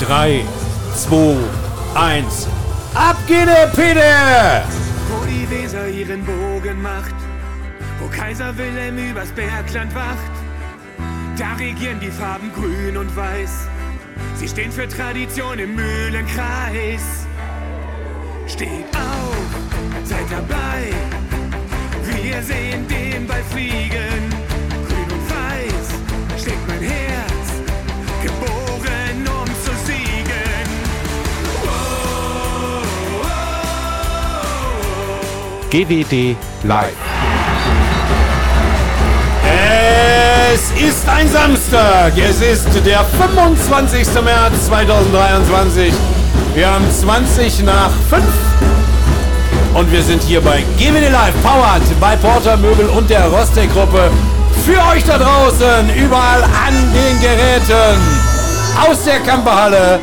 3, 2, 1. Ab geht der Peter! Wo die Weser ihren Bogen macht, wo Kaiser Wilhelm übers Bergland wacht, da regieren die Farben grün und weiß. Sie stehen für Tradition im Mühlenkreis. Steht auf, seid dabei. Wir sehen den Ball fliegen. GWD Live. Es ist ein Samstag. Es ist der 25. März 2023. Wir haben 20 nach 5. Und wir sind hier bei GWD Live, powered bei Porter Möbel und der Rostec Gruppe. Für euch da draußen, überall an den Geräten. Aus der Kamperhalle.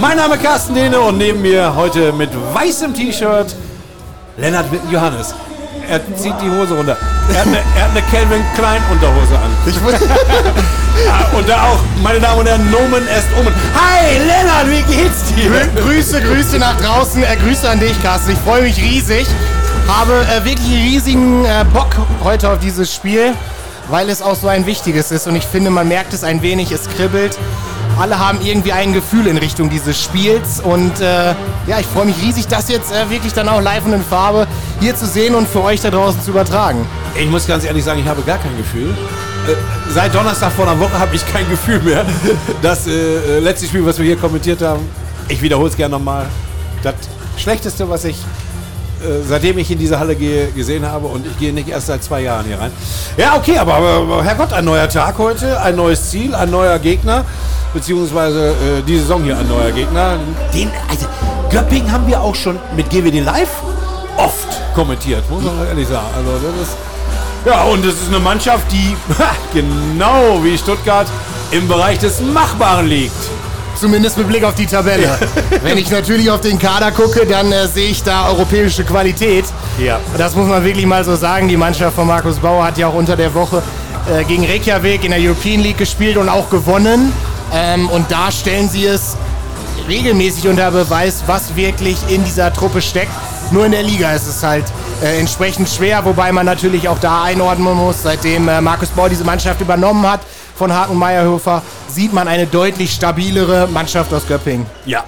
Mein Name ist Carsten Dehne und neben mir heute mit weißem T-Shirt Lennart Johannes. Er zieht die Hose runter. Er hat eine, er hat eine Calvin Klein Unterhose an. Ah, und da auch, meine Damen und Herren, Nomen est Omen. Hi, Lennart, wie geht's dir? Grü- Grüße, Grüße nach draußen. Äh, Grüße an dich, Carsten. Ich freue mich riesig. Habe äh, wirklich riesigen äh, Bock heute auf dieses Spiel, weil es auch so ein wichtiges ist. Und ich finde, man merkt es ein wenig, es kribbelt. Alle haben irgendwie ein Gefühl in Richtung dieses Spiels. Und äh, ja, ich freue mich riesig, das jetzt äh, wirklich dann auch live und in Farbe hier zu sehen und für euch da draußen zu übertragen. Ich muss ganz ehrlich sagen, ich habe gar kein Gefühl. Äh, Seit Donnerstag vor einer Woche habe ich kein Gefühl mehr. Das äh, letzte Spiel, was wir hier kommentiert haben, ich wiederhole es gerne nochmal. Das Schlechteste, was ich seitdem ich in diese Halle gehe, gesehen habe und ich gehe nicht erst seit zwei Jahren hier rein. Ja, okay, aber, aber Herrgott, ein neuer Tag heute, ein neues Ziel, ein neuer Gegner, beziehungsweise äh, die Saison hier ein neuer Gegner. Den, also, Göppingen haben wir auch schon mit GWD Live oft kommentiert, muss man ehrlich sagen. Also das ist ja, und es ist eine Mannschaft, die genau wie Stuttgart im Bereich des Machbaren liegt. Zumindest mit Blick auf die Tabelle. Wenn ich natürlich auf den Kader gucke, dann äh, sehe ich da europäische Qualität. Ja. Das muss man wirklich mal so sagen. Die Mannschaft von Markus Bauer hat ja auch unter der Woche äh, gegen Reykjavik in der European League gespielt und auch gewonnen. Ähm, und da stellen sie es regelmäßig unter Beweis, was wirklich in dieser Truppe steckt. Nur in der Liga ist es halt äh, entsprechend schwer, wobei man natürlich auch da einordnen muss, seitdem äh, Markus Bauer diese Mannschaft übernommen hat von Haken Meyerhofer, sieht man eine deutlich stabilere Mannschaft aus Göppingen. Ja.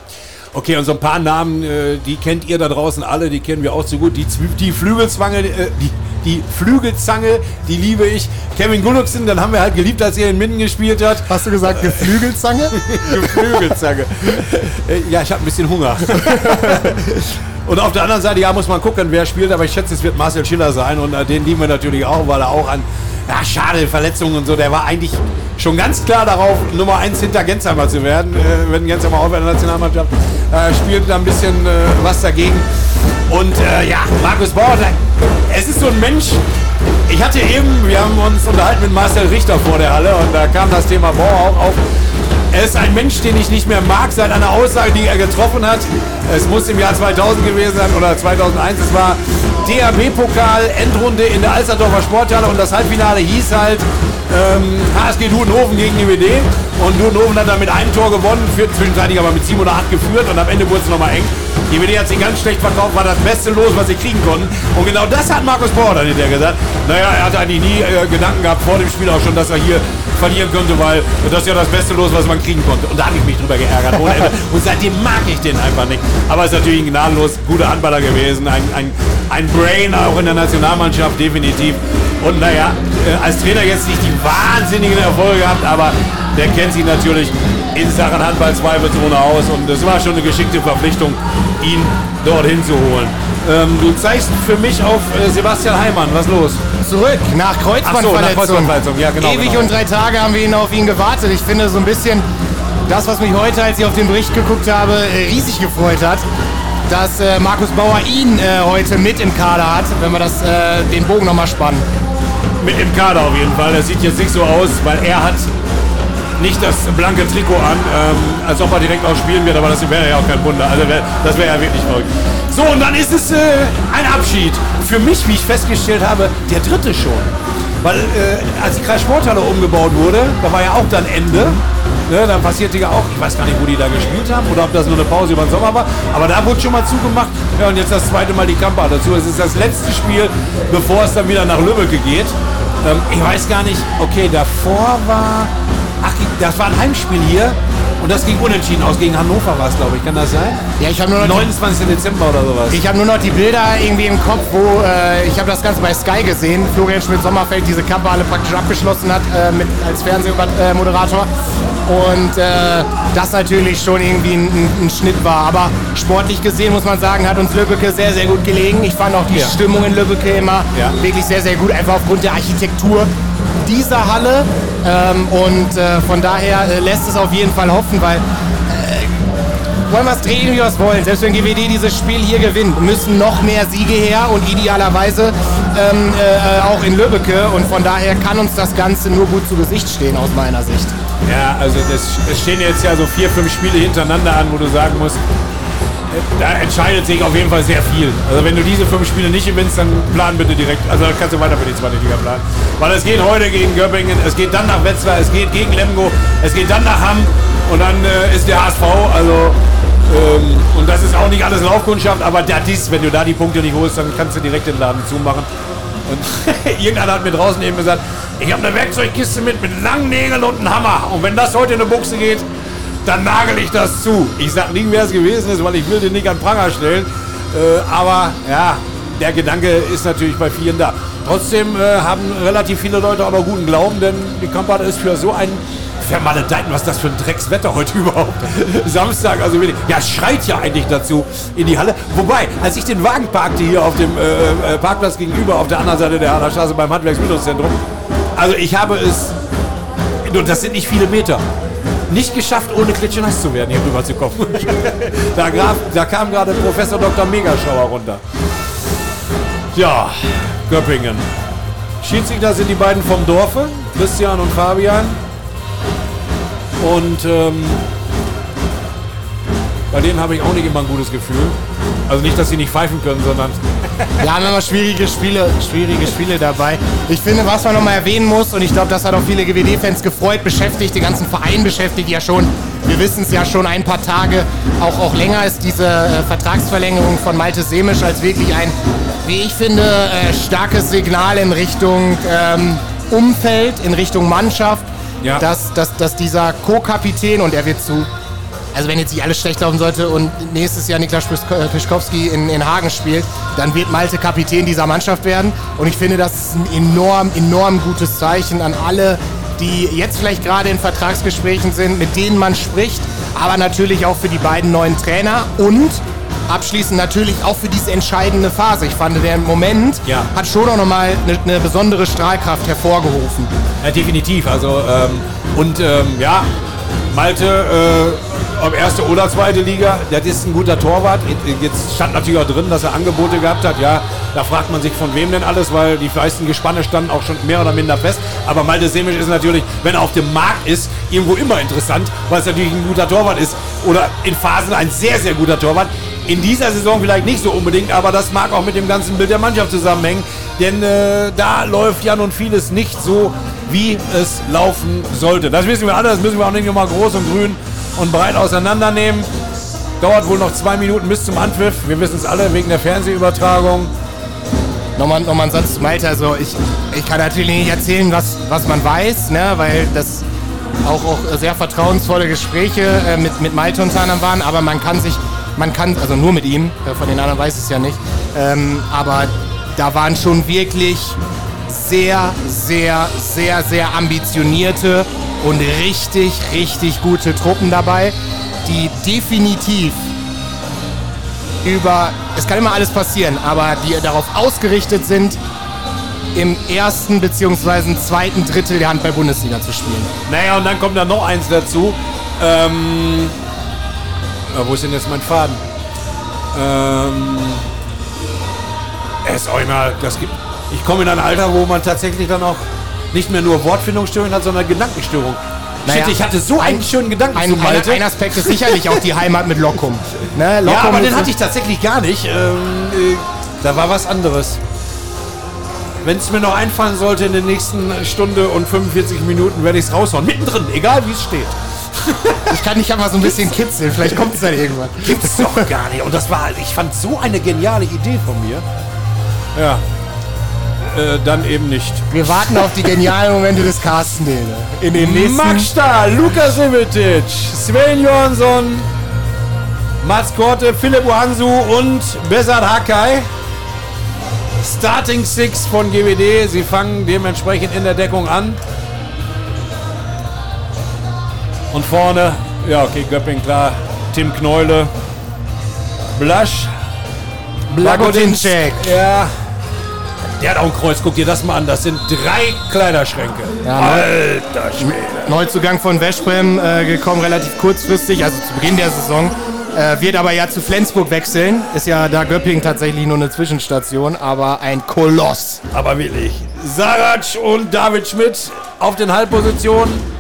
Okay, und so ein paar Namen, äh, die kennt ihr da draußen alle, die kennen wir auch so gut. Die, die Flügelzwange, äh, die, die Flügelzange, die liebe ich. Kevin Gullucksen, dann haben wir halt geliebt, als er in Minden gespielt hat. Hast du gesagt Geflügelzange? Geflügelzange. Äh, ja, ich habe ein bisschen Hunger. Und auf der anderen Seite, ja, muss man gucken, wer spielt, aber ich schätze, es wird Marcel Schiller sein und äh, den lieben wir natürlich auch, weil er auch an, ja, schade, Verletzungen und so, der war eigentlich schon ganz klar darauf, Nummer 1 hinter Gensheimer zu werden, äh, wenn Gensheimer aufhört in der Nationalmannschaft, äh, spielt da ein bisschen äh, was dagegen. Und äh, ja, Markus Bauer, es ist so ein Mensch, ich hatte eben, wir haben uns unterhalten mit Marcel Richter vor der Halle und da kam das Thema Bauer auch auf. Er ist ein Mensch, den ich nicht mehr mag, seit einer Aussage, die er getroffen hat. Es muss im Jahr 2000 gewesen sein oder 2001. Es war DRB-Pokal, Endrunde in der Alsterdorfer Sporthalle und das Halbfinale hieß halt ähm, HSG Dudenhofen gegen IWD. Und Dudenhofen hat dann mit einem Tor gewonnen, führt zwischenzeitlich aber mit 7 oder 8 geführt und am Ende wurde es nochmal eng. IWD hat sich ganz schlecht verkauft, war das beste Los, was sie kriegen konnten. Und genau das hat Markus Bauer dann hinterher gesagt. Naja, er hatte eigentlich nie äh, Gedanken gehabt vor dem Spiel auch schon, dass er hier verlieren könnte, weil das ist ja das beste Los, was man kriegen konnte. Und da habe ich mich drüber geärgert. Und seitdem mag ich den einfach nicht. Aber es ist natürlich ein gnadenlos guter Handballer gewesen. Ein, ein, ein Brain auch in der Nationalmannschaft, definitiv. Und naja, äh, als Trainer jetzt nicht die wahnsinnigen Erfolge gehabt, aber der kennt sich natürlich in Sachen Handball zweifelsohne aus. Und es war schon eine geschickte Verpflichtung, ihn dorthin zu holen. Ähm, du zeigst für mich auf äh, Sebastian Heimann. Was los? Zurück nach Ach so, nach Kreuzbandverletzung. Kreuzbandverletzung. Ja, genau, Ewig genau. und drei Tage haben wir ihn auf ihn gewartet. Ich finde so ein bisschen das, was mich heute, als ich auf den Bericht geguckt habe, äh, riesig gefreut hat, dass äh, Markus Bauer ihn äh, heute mit im Kader hat, wenn wir das, äh, den Bogen nochmal spannen. Mit im Kader auf jeden Fall. Das sieht jetzt nicht so aus, weil er hat nicht das blanke Trikot an, ähm, als ob er direkt auch spielen wird, aber das wäre ja auch kein Wunder. Also wär, das wäre ja wirklich verrückt. So, und dann ist es äh, ein Abschied. Für mich, wie ich festgestellt habe, der dritte schon. Weil äh, als die Kreissporthalle umgebaut wurde, da war ja auch dann Ende. Ne, dann passierte ja auch, ich weiß gar nicht, wo die da gespielt haben oder ob das nur eine Pause über den Sommer war, aber da wurde schon mal zugemacht. Ja, und jetzt das zweite Mal die Kampa dazu. Es ist das letzte Spiel, bevor es dann wieder nach Lübbecke geht. Ähm, ich weiß gar nicht, okay, davor war, ach, das war ein Heimspiel hier. Und das ging unentschieden aus. Gegen Hannover war es, glaube ich. Kann das sein? Ja, ich habe nur noch 29. Dezember oder sowas. Ich habe nur noch die Bilder irgendwie im Kopf, wo äh, ich habe das Ganze bei Sky gesehen. Florian Schmidt-Sommerfeld diese Kampfhalle praktisch abgeschlossen hat äh, mit, als Fernsehmoderator. Und äh, das natürlich schon irgendwie ein, ein, Schnitt war. Aber sportlich gesehen muss man sagen, hat uns Lübbecke sehr, sehr gut gelegen. Ich fand auch die ja. Stimmung in Lübbecke immer ja. wirklich sehr, sehr gut. Einfach aufgrund der Architektur dieser Halle. Ähm, und äh, von daher äh, lässt es auf jeden Fall hoffen, weil äh, wollen wir es drehen, wie wir es wollen. Selbst wenn GWD dieses Spiel hier gewinnt, müssen noch mehr Siege her und idealerweise ähm, äh, auch in Lübbecke. Und von daher kann uns das Ganze nur gut zu Gesicht stehen, aus meiner Sicht. Ja, also es stehen jetzt ja so vier, fünf Spiele hintereinander an, wo du sagen musst, da entscheidet sich auf jeden Fall sehr viel. Also wenn du diese fünf Spiele nicht gewinnst, dann plan bitte direkt. Also dann kannst du weiter für die zweite Liga planen. Weil es geht heute gegen Göppingen, es geht dann nach Wetzlar, es geht gegen Lemgo, es geht dann nach Hamm und dann äh, ist der HSV. Also ähm, und das ist auch nicht alles Laufkundschaft, aber das ist, wenn du da die Punkte nicht holst, dann kannst du direkt den Laden zumachen. Und irgendeiner hat mir draußen eben gesagt, ich habe eine Werkzeugkiste mit, mit langen Nägeln und einem Hammer. Und wenn das heute in eine Buchse geht, dann nagel ich das zu. Ich sag nicht, wer es gewesen ist, weil ich will den nicht an Pranger stellen. Äh, aber ja, der Gedanke ist natürlich bei vielen da. Trotzdem äh, haben relativ viele Leute auch noch guten Glauben, denn die Kampagne ist für so ein vermaledeiten, was das für ein Dreckswetter heute überhaupt? Samstag, also wenig. Ja, schreit ja eigentlich dazu in die Halle. Wobei, als ich den Wagen parkte hier auf dem äh, äh Parkplatz gegenüber, auf der anderen Seite der Haller Straße beim Handwerksbildungszentrum, also ich habe es, und das sind nicht viele Meter, nicht geschafft, ohne klitschenass zu werden, hier rüber zu kommen. da, graf, da kam gerade Professor Dr. Megaschauer runter. Ja, Göppingen. Schiedsrichter sind die beiden vom Dorfe, Christian und Fabian. Und ähm, bei denen habe ich auch nicht immer ein gutes Gefühl. Also nicht, dass sie nicht pfeifen können, sondern. Wir haben immer schwierige Spiele, schwierige Spiele dabei. Ich finde, was man nochmal erwähnen muss, und ich glaube, das hat auch viele GWD-Fans gefreut, beschäftigt, den ganzen Verein beschäftigt ja schon. Wir wissen es ja schon ein paar Tage, auch, auch länger ist diese äh, Vertragsverlängerung von Malte Semisch als wirklich ein, wie ich finde, äh, starkes Signal in Richtung ähm, Umfeld, in Richtung Mannschaft. Ja. Dass, dass, dass dieser Co-Kapitän, und er wird zu also wenn jetzt nicht alles schlecht laufen sollte und nächstes Jahr Niklas Pischkowski in, in Hagen spielt, dann wird Malte Kapitän dieser Mannschaft werden. Und ich finde, das ist ein enorm, enorm gutes Zeichen an alle, die jetzt vielleicht gerade in Vertragsgesprächen sind, mit denen man spricht, aber natürlich auch für die beiden neuen Trainer und abschließend natürlich auch für diese entscheidende Phase. Ich fand, der Moment ja. hat schon auch nochmal eine, eine besondere Strahlkraft hervorgerufen. Ja, definitiv. Also, ähm, und ähm, ja, Malte äh, ob erste oder zweite Liga. Das ist ein guter Torwart. Jetzt stand natürlich auch drin, dass er Angebote gehabt hat. Ja, da fragt man sich von wem denn alles, weil die meisten Gespanne standen auch schon mehr oder minder fest. Aber Malte Semisch ist natürlich, wenn er auf dem Markt ist, irgendwo immer interessant, weil es natürlich ein guter Torwart ist. Oder in Phasen ein sehr, sehr guter Torwart. In dieser Saison vielleicht nicht so unbedingt, aber das mag auch mit dem ganzen Bild der Mannschaft zusammenhängen. Denn äh, da läuft ja nun vieles nicht so, wie es laufen sollte. Das wissen wir alle, das müssen wir auch nicht nochmal groß und grün und breit auseinandernehmen. Dauert wohl noch zwei Minuten bis zum Anpfiff. Wir wissen es alle wegen der Fernsehübertragung. Nochmal, nochmal ein Satz zu Malte. Also ich, ich kann natürlich nicht erzählen, was, was man weiß, ne? weil das auch, auch sehr vertrauensvolle Gespräche äh, mit, mit Malte unter anderem waren. Aber man kann sich, man kann, also nur mit ihm, äh, von den anderen weiß ich es ja nicht. Ähm, aber da waren schon wirklich sehr, sehr, sehr, sehr ambitionierte und richtig, richtig gute Truppen dabei, die definitiv über, es kann immer alles passieren, aber die darauf ausgerichtet sind, im ersten bzw. zweiten Drittel der Handball-Bundesliga zu spielen. Naja, und dann kommt da noch eins dazu. Ähm, wo ist denn jetzt mein Faden? Ähm, es auch immer, das gibt, ich komme in ein Alter, wo man tatsächlich dann auch nicht mehr nur Wortfindungsstörung hat, sondern Gedankenstörung. Naja, Shit, ich hatte so einen schönen Gedanken ein, zu Malte. Ein, ein Aspekt ist sicherlich auch die Heimat mit Lockum. Ne? Lockum ja, aber den hatte ich tatsächlich gar nicht. Ähm, äh, da war was anderes. Wenn es mir noch einfallen sollte in der nächsten Stunde und 45 Minuten, werde ich es raushauen. Mittendrin, egal wie es steht. Ich kann dich aber so ein bisschen kitzeln, vielleicht kommt es dann irgendwann. Gibt's doch gar nicht. Und das war, ich fand so eine geniale Idee von mir. Ja. Äh, dann eben nicht. Wir warten auf die genialen Momente des Carsten Dehne. In den nächsten... Max Stahl, Lukas Ivetic, Sven Johansson, Mats Korte, Philipp Ohansu und Besat Hakai. Starting Six von GWD. Sie fangen dementsprechend in der Deckung an. Und vorne, ja, okay, Göpping klar. Tim Kneule, Blasch, Blagotinczek. Ja. Der hat auch ein Kreuz. Guck dir das mal an. Das sind drei Kleiderschränke. Ja, Alter Schwede. Neuzugang von Westbrem äh, gekommen, relativ kurzfristig, also zu Beginn der Saison. Äh, wird aber ja zu Flensburg wechseln. Ist ja da Göppingen tatsächlich nur eine Zwischenstation, aber ein Koloss. Aber wirklich. Sarac und David Schmidt auf den Halbpositionen.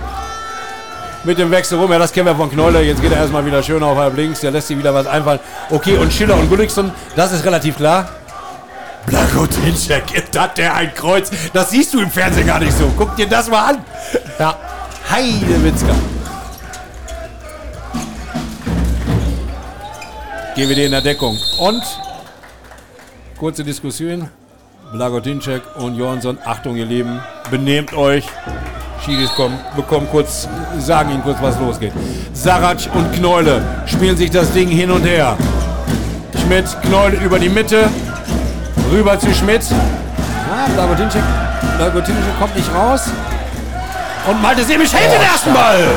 Mit dem Wechsel rum. Ja, das kennen wir von Knolle. Jetzt geht er erstmal wieder schön auf halb links. Der lässt sich wieder was einfallen. Okay, und Schiller und Gullikson, das ist relativ klar. Blagotinczek, hat der ein Kreuz. Das siehst du im Fernsehen gar nicht so. Guck dir das mal an. Ja, Heidewitzka. GWD in der Deckung. Und kurze Diskussion. Blagotinczek und Johansson. Achtung, ihr Lieben. Benehmt euch. Schiris kommen, bekommen kurz, sagen ihnen kurz, was losgeht. Sarac und Kneule spielen sich das Ding hin und her. Schmidt, Kneule über die Mitte. Rüber zu Schmidt. Ah, Blagotinczek, Blagotinczek kommt nicht raus. Und Malte Semisch hält den ersten Ball.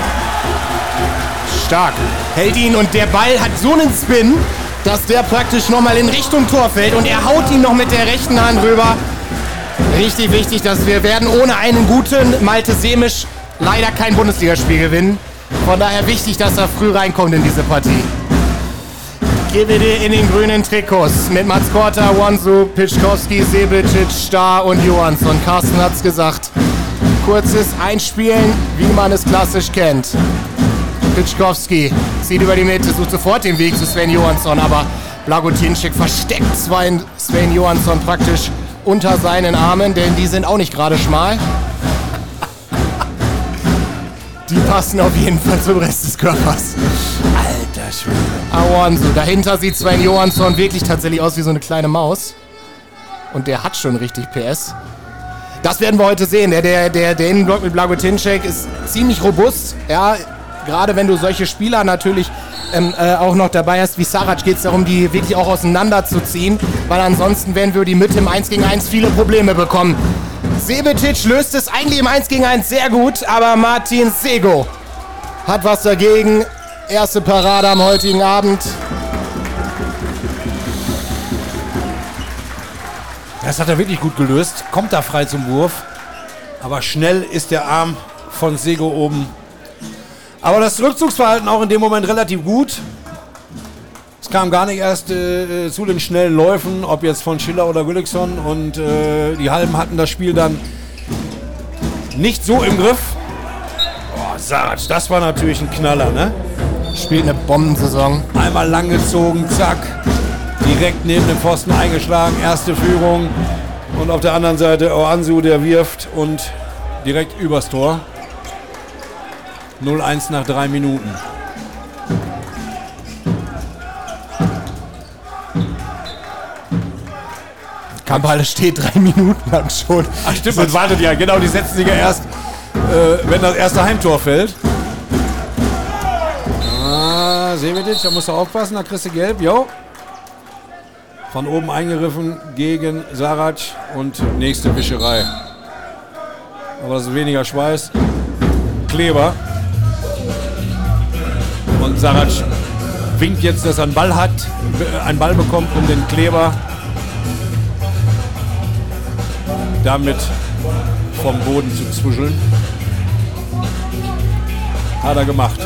stark. Hält ihn und der Ball hat so einen Spin, dass der praktisch nochmal in Richtung Tor fällt und er haut ihn noch mit der rechten Hand rüber. Richtig wichtig, dass wir werden ohne einen guten Malte Semisch leider kein Bundesligaspiel gewinnen. Von daher wichtig, dass er früh reinkommt in diese Partie. GWD in den grünen Trikots mit Mats Korta, Wansu, Pitschkowski, Sebicic, Star und Johansson. Carsten hat's gesagt. Kurzes Einspielen, wie man es klassisch kennt. Pitschkowski zieht über die Mitte, sucht sofort den Weg zu Sven Johansson, aber Blagotinschik versteckt Sven, Johansson praktisch unter seinen Armen, denn die sind auch nicht gerade schmal. Die passen auf jeden Fall zum Rest des Körpers. Alter Schwede. Awansu. Dahinter sieht Sven Johansson wirklich tatsächlich aus wie so eine kleine Maus. Und der hat schon richtig PS. Das werden wir heute sehen. Der, der, der, der Innenblock mit Blagotinczek ist ziemlich robust. Ja, gerade wenn du solche Spieler natürlich ähm, äh, auch noch dabei hast wie Sarac, geht es darum, die wirklich auch auseinanderzuziehen. Weil ansonsten werden wir die Mitte im 1 gegen 1 viele Probleme bekommen. Sebetic löst es eigentlich im 1 gegen 1 sehr gut, aber Martin Sego hat was dagegen. Erste Parade am heutigen Abend. Das hat er wirklich gut gelöst. Kommt da frei zum Wurf. Aber schnell ist der Arm von Sego oben. Aber das Rückzugsverhalten auch in dem Moment relativ gut. Es kam gar nicht erst äh, zu den schnellen Läufen, ob jetzt von Schiller oder Gullikson. Und äh, die Halben hatten das Spiel dann nicht so im Griff. Boah, Sarac, das war natürlich ein Knaller, ne? Spielt eine Bombensaison. Einmal lang gezogen, zack. Direkt neben dem Pfosten eingeschlagen, erste Führung. Und auf der anderen Seite Oansu, der wirft und direkt übers Tor. 0-1 nach drei Minuten. Kampfhalle steht drei Minuten lang schon. Ach stimmt, man wartet ja, genau, die setzen sich ja erst, äh, wenn das erste Heimtor fällt. Ah, Semedic, da musst du aufpassen, da kriegst du gelb, jo. Von oben eingeriffen gegen Sarac und nächste Wischerei. Aber das ist weniger Schweiß. Kleber. Und Sarac winkt jetzt, dass er einen Ball hat, einen Ball bekommt, um den Kleber damit vom Boden zu zwischeln. Hat er gemacht.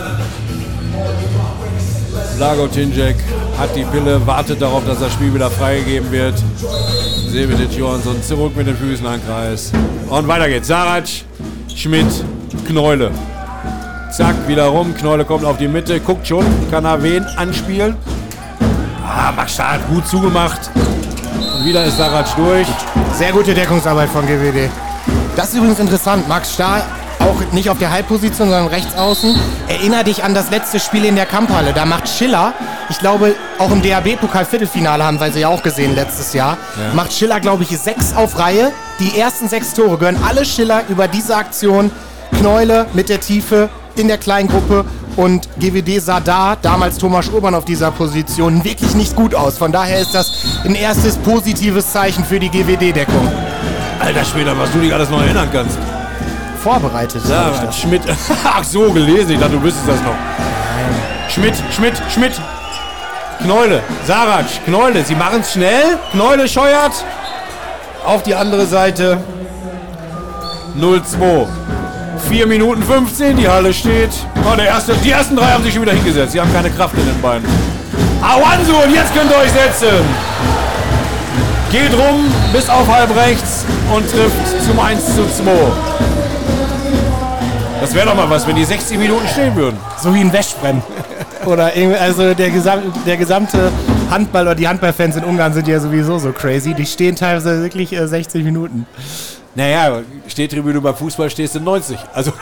Blagotinjek hat die Pille, wartet darauf, dass das Spiel wieder freigegeben wird. Sevetic Johansson zurück mit den Füßen an Kreis. Und weiter geht's. Sarac, Schmidt, Kneule. Zack, wieder rum. Kneule kommt auf die Mitte, guckt schon, kann er wen anspielen. Ah, Machstad gut zugemacht. Und wieder ist Sarac durch. Sehr gute Deckungsarbeit von GWD. Das ist übrigens interessant. Max Stahl auch nicht auf der Halbposition, sondern rechts außen. Erinner dich an das letzte Spiel in der Kampfhalle. Da macht Schiller, ich glaube, auch im DAB-Pokal-Viertelfinale haben wir sie ja auch gesehen letztes Jahr, macht Schiller, glaube ich, sechs auf Reihe. Die ersten sechs Tore gehören alle Schiller über diese Aktion. Knäule mit der Tiefe in der kleinen Gruppe und GWD sah da, damals Thomas Urban auf dieser Position, wirklich nicht gut aus. Von daher ist das ein erstes positives Zeichen für die GWD-Deckung. Alter Schwede, was du dich alles noch erinnern kannst. Vorbereitet. das. Schmidt. Ach so, gelesen. Ich dachte, du wüsstest das noch. Schmidt, Schmidt, Schmidt. Kneule, Sarac, Kneule. Sie machen es schnell. Kneule scheuert. Auf die andere Seite. 0-2. 4 Minuten 15, die Halle steht. Oh, der erste, die ersten drei haben sich schon wieder hingesetzt. Sie haben keine Kraft in den Beinen. Awansu, und jetzt könnt ihr euch setzen. Geht rum bis auf halb rechts und trifft zum 1 zu 2. Das wäre doch mal was, wenn die 60 Minuten stehen würden. So wie ein Wäschbrennen. Oder irgendwie, also der, gesam der gesamte Handball oder die Handballfans in Ungarn sind ja sowieso so crazy. Die stehen teilweise wirklich äh, 60 Minuten. Naja, Stehtribüne beim Fußball stehst du 90. Also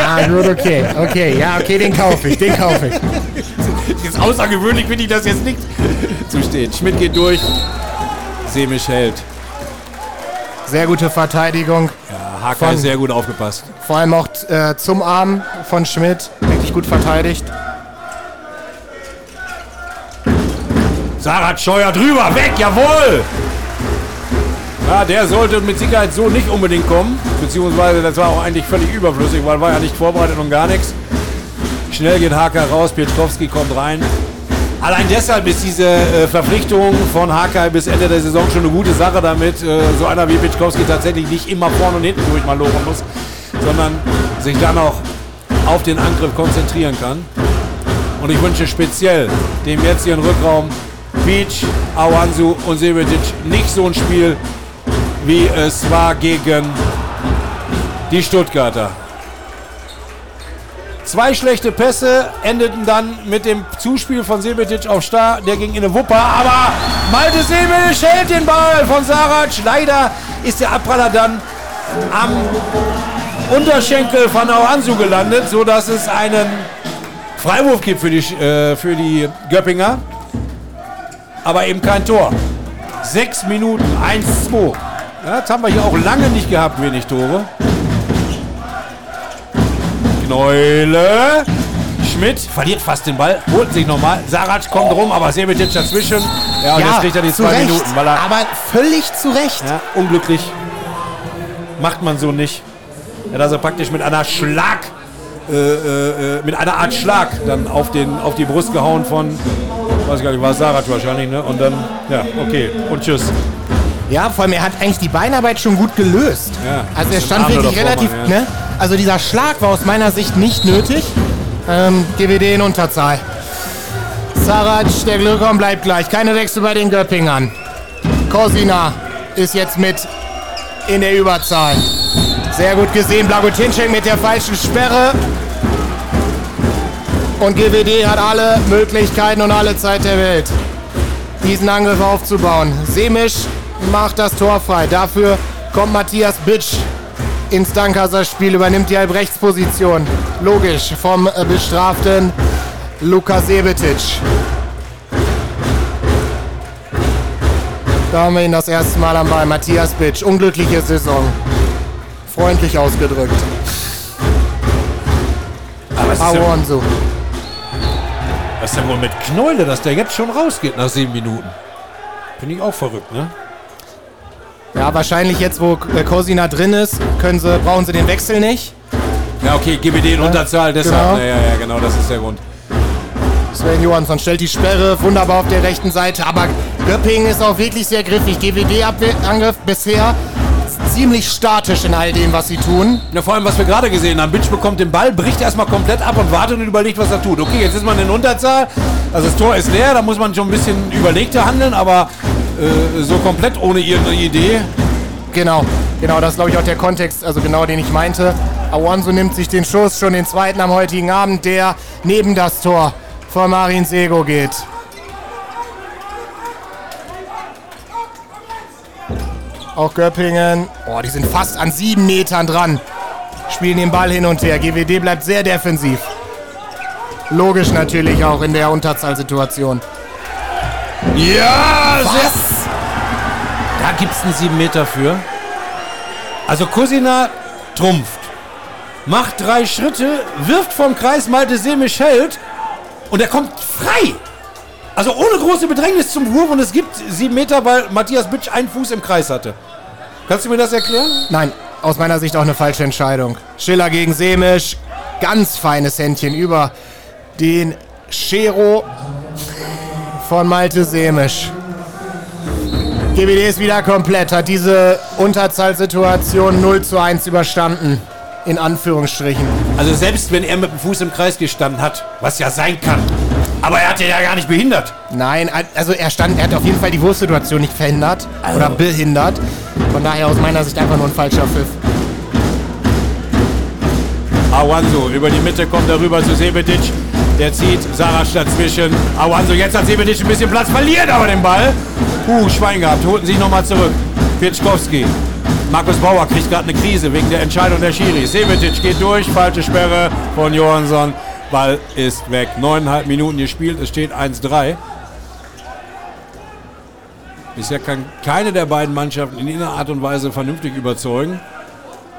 Ah, gut, okay. Okay, ja, okay, den kaufe ich, den kaufe ich. ist außergewöhnlich, finde ich das jetzt nicht zu stehen. Schmidt geht durch. Semisch hält. Sehr gute Verteidigung. Ja, Haka Von- ist sehr gut aufgepasst. Vor allem auch äh, zum Arm von Schmidt. Wirklich gut verteidigt. Sarat Scheuer drüber, weg, jawohl! Ja, der sollte mit Sicherheit so nicht unbedingt kommen. Beziehungsweise das war auch eigentlich völlig überflüssig, weil war ja nicht vorbereitet und gar nichts. Schnell geht Haka raus, Pietrowski kommt rein. Allein deshalb ist diese äh, Verpflichtung von Haka bis Ende der Saison schon eine gute Sache, damit äh, so einer wie Pietrowski tatsächlich nicht immer vorne und hinten durch mal lochen muss, sondern sich dann auch auf den Angriff konzentrieren kann. Und ich wünsche speziell dem jetzigen Rückraum Beach, Awansu und Sevetic nicht so ein Spiel, wie es war gegen die Stuttgarter. Zwei schlechte Pässe endeten dann mit dem Zuspiel von Sebetic auf Star. Der ging in eine Wupper, aber Malte Sebetic hält den Ball von Sarac. Leider ist der Abpraller dann am Unterschenkel von Awansu gelandet, sodass es einen Freiwurf gibt für die, äh, für die Göppinger. Aber eben kein Tor. Sechs Minuten, 1-2. Ja, das haben wir hier auch lange nicht gehabt, wenig Tore. Kneule. Schmidt verliert fast den Ball, holt sich nochmal. Sarac kommt rum, aber Sebetic dazwischen. Ja, und jetzt kriegt er die zwei Recht, Minuten, weil er aber völlig zu Recht. ja, unglücklich. Macht man so nicht. Er hat also praktisch mit einer Schlag, äh, äh, äh, mit einer Art Schlag dann auf, den, auf die Brust gehauen von, weiß ich gar nicht, war Sarac wahrscheinlich, ne? Und dann, ja, okay, und tschüss. Ja, vor allem er hat eigentlich die Beinarbeit schon gut gelöst. Ja, also er stand wirklich davor relativ, mal, ja. ne? Also dieser Schlag war aus meiner Sicht nicht nötig. Ähm, GWD in Unterzahl. Sarac, der Glückraum bleibt gleich. Keine Wechsel bei den Göppingern. Kosina ist jetzt mit in der Überzahl. Sehr gut gesehen. Blagotinschek mit der falschen Sperre. Und GWD hat alle Möglichkeiten und alle Zeit der Welt, diesen Angriff aufzubauen. Semisch macht das Tor frei. Dafür kommt Matthias Bitsch ins Dankaser Spiel, übernimmt die Halbrechtsposition. Logisch vom äh, bestraften Luka Sebetic. Da haben wir ihn das erste Mal am Ball. Matthias Bitsch. Unglückliche Saison. Freundlich ausgedrückt. Aber es ist, ja, was ist denn wohl mit Knäule, dass der jetzt schon rausgeht nach sieben Minuten? Finde ich auch verrückt, ne? Ja, wahrscheinlich jetzt, wo äh, Kosina drin ist, können sie, brauchen sie den Wechsel nicht. Ja, okay, GBD in Unterzahl, deshalb. genau. Ja, ja, ja, genau, das ist der Grund. Sven Johansson stellt die Sperre wunderbar auf der rechten Seite, aber Göppingen ist auch wirklich sehr griffig. GWD-Angriff bisher ziemlich statisch in all dem, was sie tun. Ja, vor allem, was wir gerade gesehen haben. Bitch bekommt den Ball, bricht erstmal komplett ab und wartet und überlegt, was er tut. Okay, jetzt ist man in Unterzahl. Also das Tor ist leer, da muss man schon ein bisschen überlegter handeln, aber äh, so komplett ohne irgendeine Idee. Genau, genau, das ist glaube ich auch der Kontext, also genau den ich meinte. Awanso nimmt sich den Schuss, schon den zweiten am heutigen Abend, der neben das Tor von Marin Sego geht. Auch Göppingen, oh, die sind fast an sieben Metern dran. spielen den Ball hin und her. GWD bleibt sehr defensiv. Logisch natürlich auch in der Unterzahlsituation. Ja, Was? Da gibt's einen 7 Meter für. Also Kusina trumpft. Macht drei Schritte, wirft vom Kreis, Malte Semisch hält und er kommt frei. Also ohne große Bedrängnis zum Wurf und es gibt sieben Meter, weil Matthias Bütsch einen Fuß im Kreis hatte. Kannst du mir das erklären? Nein, aus meiner Sicht auch eine falsche Entscheidung. Schiller gegen Semisch. Ganz feines Händchen über den Schero von Malte Semisch. GBD ist wieder komplett, hat diese Unterzahlsituation 0 zu 1 überstanden. In Anführungsstrichen. Also selbst wenn er mit dem Fuß im Kreis gestanden hat, was ja sein kann. Aber er hat ja gar nicht behindert. Nein, also er stand, er hat auf jeden Fall die Wurfsituation nicht verhindert oder behindert. Von daher aus meiner Sicht einfach nur ein falscher Pfiff. Awanso über die Mitte kommt er rüber zu Sebetic. Der zieht Sarac dazwischen. Awanso jetzt hat Sebetic ein bisschen Platz, verliert aber den Ball. Uh, Schwein gehabt, holten sich nochmal zurück. Pitschkowski. Markus Bauer kriegt gerade eine Krise wegen der Entscheidung der Schiri. Sebetic geht durch, falsche Sperre von Johansson. Ball ist weg. Neuneinhalb Minuten gespielt, es steht 1-3. Bisher kann keine der beiden Mannschaften in irgendeiner Art und Weise vernünftig überzeugen.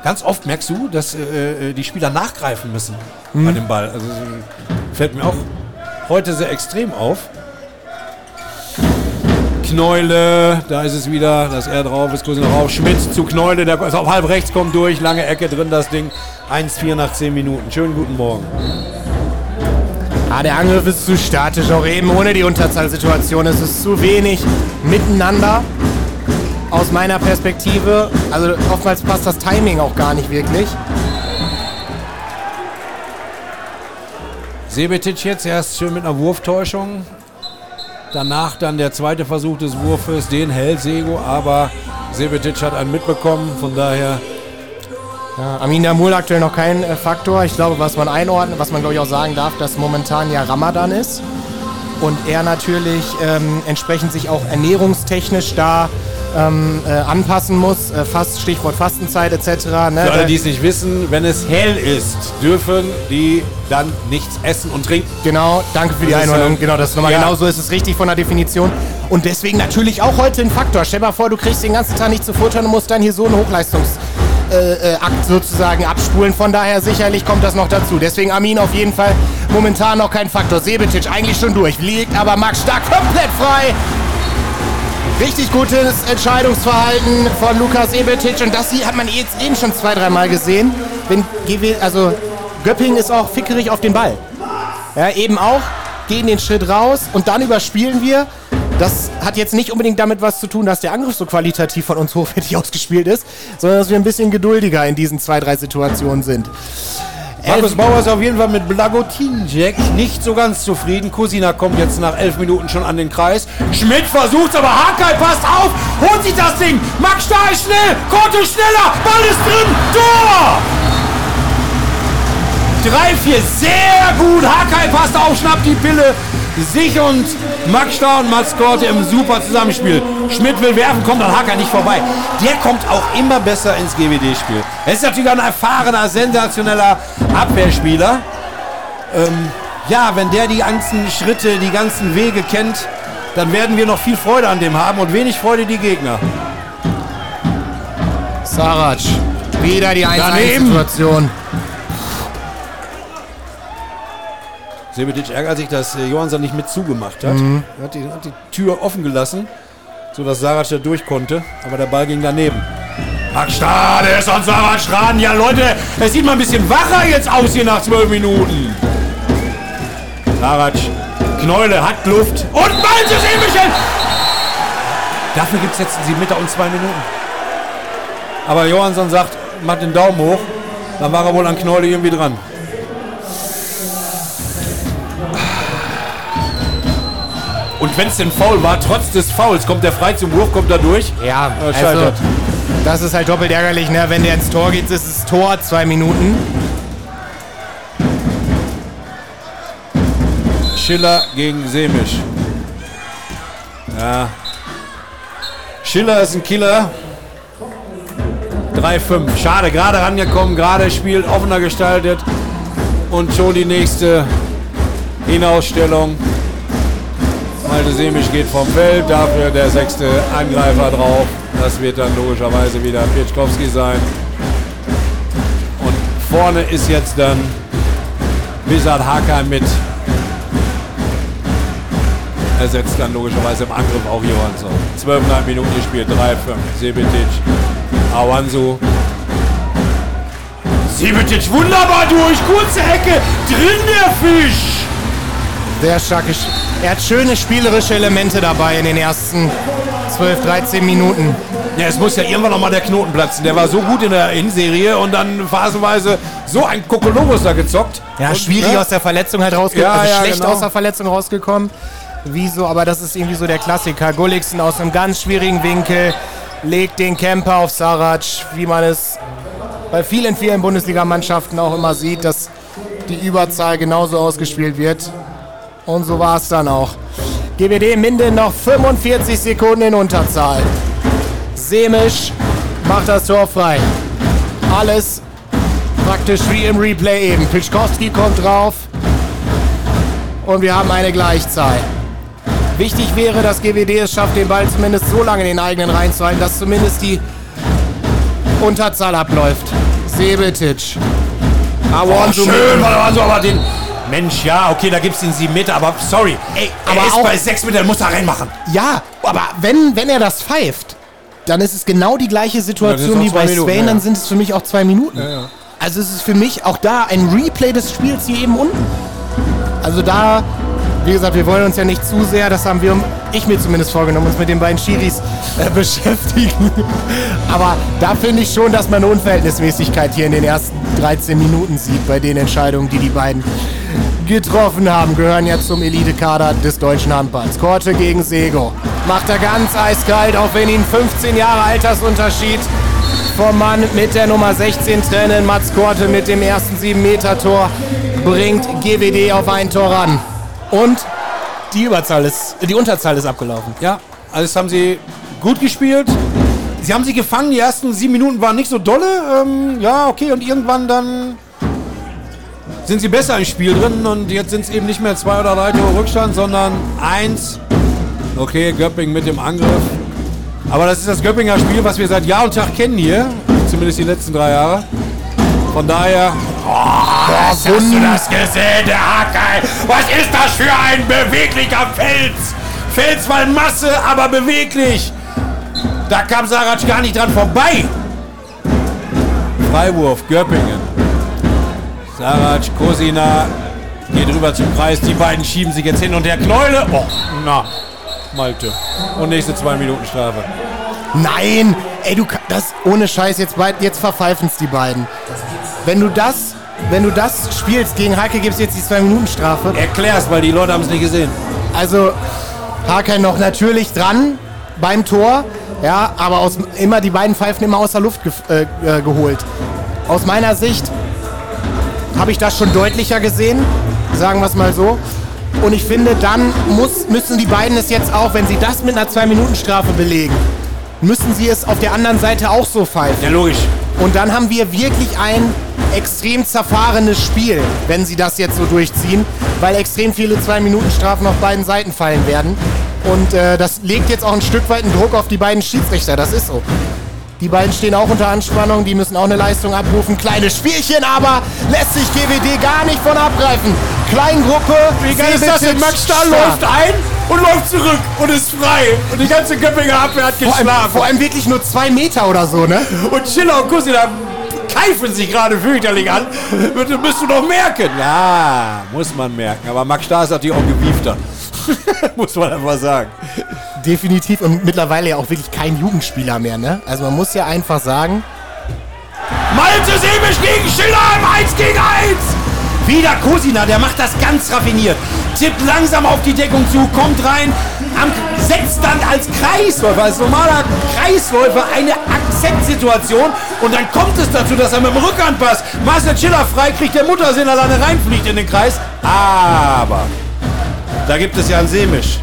Ganz oft merkst du, dass äh, äh, die Spieler nachgreifen müssen bei dem Ball. Also fällt mir auch heute sehr extrem auf. Kneule, da ist es wieder, dass er drauf ist, kurz noch rauf. Schmidt zu Kneule, der ist auf halb rechts, kommt durch, lange Ecke drin, das Ding. 1-4 nach 10 Minuten. Schönen guten Morgen. Ah, der Angriff ist zu statisch, auch eben ohne die Unterzahlsituation. Es ist zu wenig miteinander. Aus meiner Perspektive. Also oftmals passt das Timing auch gar nicht wirklich. Sebetic jetzt erst schön mit einer Wurftäuschung. Danach dann der zweite Versuch des Wurfes, den hält Sego, aber Sebetic hat einen mitbekommen, von daher Ja, Amin Damul aktuell noch kein äh, Faktor. Ich glaube, was man einordnet, was man glaube ich auch sagen darf, dass momentan ja Ramadan ist. Und er natürlich ähm, entsprechend sich auch ernährungstechnisch da ähm, äh, anpassen muss. Äh, Fast, Stichwort Fastenzeit etc. Ne? Für alle, die es nicht wissen, wenn es hell ist, dürfen die dann nichts essen und trinken. Genau, danke für die Das ist, äh, genau, das ist nochmal ja. genau so ist es richtig von der Definition. Und deswegen natürlich auch heute ein Faktor. Stell dir mal vor, du kriegst den ganzen Tag nicht zu futtern und musst dann hier so einen Hochleistungsakt äh, äh, Akt sozusagen abspulen. Von daher sicherlich kommt das noch dazu. Deswegen Armin auf jeden Fall momentan noch kein Faktor. Sebetic eigentlich schon durch. Liegt aber Max Stark komplett frei. Richtig gutes Entscheidungsverhalten von Lukas Ebetic und das hier hat man jetzt eben schon zwei, dreimal gesehen. Wenn also Göpping ist auch fickerig auf den Ball. Ja, eben auch, gehen den Schritt raus und dann überspielen wir. Das hat jetzt nicht unbedingt damit was zu tun, dass der Angriff so qualitativ von uns hochwertig ausgespielt ist, sondern dass wir ein bisschen geduldiger in diesen zwei, drei Situationen sind. Markus Bauer ist auf jeden Fall mit Blagotinjek nicht so ganz zufrieden. Kusina kommt jetzt nach elf Minuten schon an den Kreis. Schmidt versucht's, aber Hakai passt auf, holt sich das Ding. Max Stahl ist schnell, Korte schneller, Ball ist drin, Tor! 3-4, sehr gut. Hakai passt auf, schnappt die Pille. Sich und Max Stahl und Mats Korte im super Zusammenspiel. Schmidt will werfen, kommt an Hakai nicht vorbei. Der kommt auch immer besser ins GWD-Spiel. Er ist natürlich ein erfahrener, sensationeller Abwehrspieler. Ähm, ja, wenn der die ganzen Schritte, die ganzen Wege kennt, dann werden wir noch viel Freude an dem haben und wenig Freude die Gegner. Sarac, wieder die Daneben. 1-1-Situation. Sebetic ärgert sich, dass äh, Johansson nicht mit zugemacht hat. Er hat die, hat die Tür offen gelassen, sodass Sarac da durch konnte. Aber der Ball ging daneben. Max Stade ist an Sarac dran. Ja, Leute, es sieht mal ein bisschen wacher jetzt aus hier nach zwölf Minuten. Sarac, Kneule hat Luft. Und Ball zu Michel. Dafür gibt es jetzt sie Meter und zwei Minuten. Aber Johansson sagt, macht den Daumen hoch. Dann war er wohl an Kneule irgendwie dran. Und wenn es denn faul war, trotz des Fouls, kommt der frei zum Wurf, kommt er durch. Ja, Äh, also, scheitert. das ist halt doppelt ärgerlich, ne? wenn der ins Tor geht, ist es Tor, zwei Minuten. Schiller gegen Semisch. Ja. Schiller ist ein Killer. 3-5. Schade, gerade rangekommen, gerade spielt offener gestaltet. Und schon die nächste Hinausstellung. Malte Semisch geht vom Feld, dafür der sechste Angreifer drauf. Das wird dann logischerweise wieder Pietschkowski sein. Und vorne ist jetzt dann Wizard Hakan mit. Ersetzt dann logischerweise im Angriff auch Johansson. 12,5 Minuten gespielt, 3-5. Sebetic, Awansu. Sebetic wunderbar durch, kurze Ecke, drin der Fisch. Sehr starke. Er hat schöne spielerische Elemente dabei in den ersten 12, 13 Minuten. Ja, es muss ja irgendwann noch mal der Knoten platzen. Der war so gut in der Hinserie und dann phasenweise so ein Kokolobus da gezockt. Ja, und, schwierig ne? aus der Verletzung halt rausgekommen. Ja, also ja, schlecht genau. aus der Verletzung rausgekommen. Wieso? Aber das ist irgendwie so der Klassiker. Gulliksen aus einem ganz schwierigen Winkel legt den Camper auf Sarac, wie man es bei vielen, vielen Bundesligamannschaften auch immer sieht, dass die Überzahl genauso ausgespielt wird. Und so war es dann auch. GWD Minden noch 45 Sekunden in Unterzahl. Semisch macht das Tor frei. Alles praktisch wie im Replay eben. Pitschkowski kommt drauf und wir haben eine Gleichzahl. Wichtig wäre, dass GWD es schafft, den Ball zumindest so lange in den eigenen Reihen zu halten, dass zumindest die Unterzahl abläuft. Sebetic. Oh, Awansu schön, also aber den. Mensch, ja, okay, da gibt's den 7 Meter, aber sorry. Ey, aber er ist auch- bei 6 Metern, muss er reinmachen. Ja, aber wenn, wenn er das pfeift, dann ist es genau die gleiche Ja, Situation wie bei Minuten, Swain, ja, dann ja. sind es für mich auch zwei Minuten. Also es ist für mich auch da ein Replay des Spiels hier eben unten. Also da, wie gesagt, wir wollen uns ja nicht zu sehr, das haben wir, ich mir zumindest vorgenommen, uns mit den beiden Schiris äh, beschäftigen. Aber da finde ich schon, dass man eine Unverhältnismäßigkeit hier in den ersten 13 Minuten sieht bei den Entscheidungen, die die beiden getroffen haben, gehören ja zum Elitekader des deutschen Handballs. Korte gegen Sego. Macht er ganz eiskalt, auch wenn ihn 15 Jahre Altersunterschied vom Mann mit der Nummer 16 trennen. Mats Korte mit dem ersten 7-Meter-Tor bringt GWD auf ein Tor ran. Und die Überzahl ist, die Unterzahl ist abgelaufen. Ja, das haben sie gut gespielt. Sie haben sie gefangen, die ersten sieben Minuten waren nicht so dolle. Ähm, ja, okay, und irgendwann dann sind sie besser im Spiel drin und jetzt sind es eben nicht mehr zwei oder drei Tore Rückstand, sondern eins. Okay, Göpping mit dem Angriff. Aber das ist das Göppinger Spiel, was wir seit Jahr und Tag kennen hier. Zumindest die letzten drei Jahre. Von daher. Oh, hast du das gesehen, der Hakai? Was ist das für ein beweglicher Fels? Fels mal Masse, aber beweglich. Da kam Sarac gar nicht dran vorbei. Freiwurf, Göppingen. Sarac, Kosina geht rüber zum Kreis. Die beiden schieben sich jetzt hin und der Knäule. Oh, na, Malte. Und nächste zwei Minuten Strafe. Nein, ey, du das ohne Scheiß jetzt jetzt verpfeifen es die beiden. Wenn du das, wenn du das spielst gegen Hake, gibt's jetzt die zwei Minuten Strafe. Erklär's, weil die Leute haben es nicht gesehen. Also Hake noch natürlich dran beim Tor, ja, aber aus, immer die beiden Pfeifen immer aus der Luft gef- äh, äh, geholt. Aus meiner Sicht habe ich das schon deutlicher gesehen, sagen wir es mal so. Und ich finde, dann muss, müssen die beiden es jetzt auch, wenn sie das mit einer 2-Minuten-Strafe belegen, müssen sie es auf der anderen Seite auch so pfeifen. Ja, logisch. Und dann haben wir wirklich ein extrem zerfahrenes Spiel, wenn sie das jetzt so durchziehen, weil extrem viele 2-Minuten-Strafen auf beiden Seiten fallen werden. Und äh, das legt jetzt auch ein Stück weit einen Druck auf die beiden Schiedsrichter, das ist so. Die beiden stehen auch unter Anspannung, die müssen auch eine Leistung abrufen. Kleines Spielchen, aber lässt sich GWD gar nicht von abgreifen. Kleingruppe, Wie geil ist das denn? Max Stahl läuft ein und läuft zurück und ist frei. Und die ganze Göppinger Abwehr hat vor allem, geschlafen. vor allem wirklich nur zwei Meter oder so, ne? Und Schiller und Kusina keifen sich gerade fürchterlich an. Das müsst du doch merken. Ja, muss man merken. Aber Max Stahl ist natürlich auch gewiefter. muss man einfach sagen. Definitiv und mittlerweile ja auch wirklich kein Jugendspieler mehr, ne? Also man muss ja einfach sagen, Malte Sebisch gegen Schiller im 1 gegen 1. Wieder Kusina, der macht das ganz raffiniert. Tippt langsam auf die Deckung zu, kommt rein, am, setzt dann als Kreisläufer, als normaler Kreisläufer eine Akzentsituation und dann kommt es dazu, dass er mit dem Rückhandpass Marcel Schiller frei kriegt, der Muttersinn alleine reinfliegt in den Kreis. Aber da gibt es ja einen Semisch.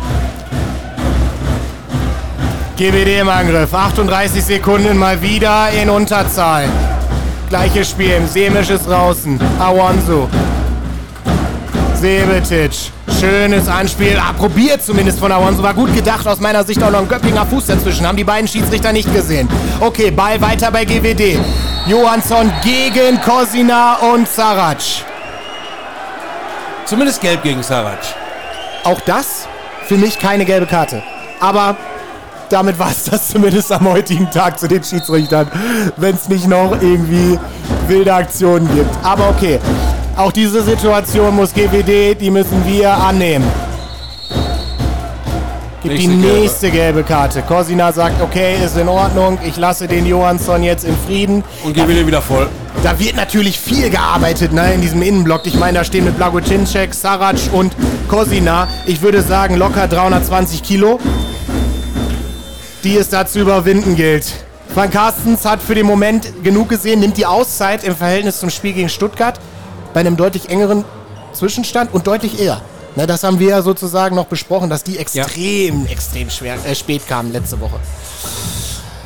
GWD im Angriff. 38 Sekunden mal wieder in Unterzahl. Gleiches Spiel. Semisch ist draußen. Awansu. Sebetic. Schönes Anspiel. Ah, probiert zumindest von Awansu. War gut gedacht. Aus meiner Sicht auch noch ein Göppinger Fuß dazwischen. Haben die beiden Schiedsrichter nicht gesehen. Okay, Ball weiter bei GWD. Johansson gegen Kosina und Sarac. Zumindest gelb gegen Sarac. Auch das für mich keine gelbe Karte. Aber damit war es das zumindest am heutigen Tag zu den Schiedsrichtern, wenn es nicht noch irgendwie wilde Aktionen gibt. Aber okay, auch diese Situation muss GWD, die müssen wir annehmen. Gibt die Nächste gelbe. nächste gelbe Karte. Kosina sagt, okay, ist in Ordnung, ich lasse den Johansson jetzt in Frieden. Und den wieder voll. Da wird natürlich viel gearbeitet ne, in diesem Innenblock. Ich meine, da stehen mit Blagocinczek, Sarac und Kosina. Ich würde sagen, locker 320 Kilo, die es da zu überwinden gilt. Van Carstens hat für den Moment genug gesehen, nimmt die Auszeit im Verhältnis zum Spiel gegen Stuttgart bei einem deutlich engeren Zwischenstand und deutlich eher. Ne, das haben wir ja sozusagen noch besprochen, dass die extrem, extrem schwer, äh, spät kamen letzte Woche.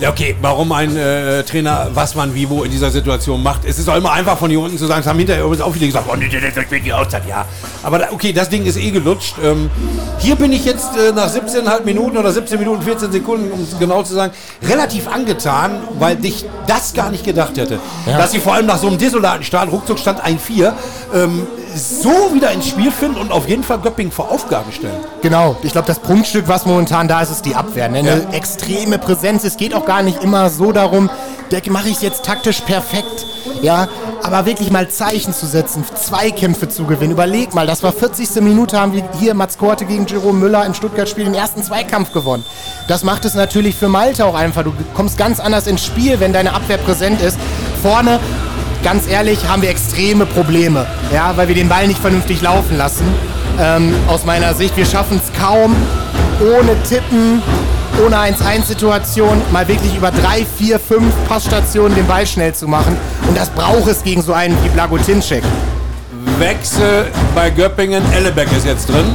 Ja, okay, warum ein äh, Trainer was man wie wo in dieser Situation macht. Es ist auch immer einfach von hier unten zu sagen, es haben hinterher übrigens auch viele gesagt, oh nee, das spielt die Auszeit, ja. Aber da, okay, das Ding ist eh gelutscht. Ähm, hier bin ich jetzt äh, nach 17,5 Minuten oder 17 Minuten 14 Sekunden, um es genau zu sagen, relativ angetan, weil ich das gar nicht gedacht hätte. Dass sie vor allem nach so einem desolaten Start, ruckzuck stand 1-4, ähm, so wieder ins Spiel finden und auf jeden Fall Göpping vor Aufgaben stellen. Genau, ich glaube, das Prunkstück, was momentan da ist, ist die Abwehr. Ne? Eine Ja. extreme Präsenz. Es geht auch gar nicht immer so darum, der mache ich jetzt taktisch perfekt. Ja, aber wirklich mal Zeichen zu setzen, Zweikämpfe zu gewinnen. Überleg mal, das war 40. Minute, haben wir hier Mats Korte gegen Jerome Müller im Stuttgart-Spiel den ersten Zweikampf gewonnen. Das macht es natürlich für Malte auch einfach. Du kommst ganz anders ins Spiel, wenn deine Abwehr präsent ist. Vorne ganz ehrlich, haben wir extreme Probleme, ja, weil wir den Ball nicht vernünftig laufen lassen. Ähm, aus meiner Sicht, wir schaffen es kaum, ohne Tippen, ohne 1-1-Situation, mal wirklich über drei, vier, fünf Passstationen den Ball schnell zu machen. Und das braucht es gegen so einen wie Blagotinczek. Wechsel bei Göppingen. Ellebeck ist jetzt drin.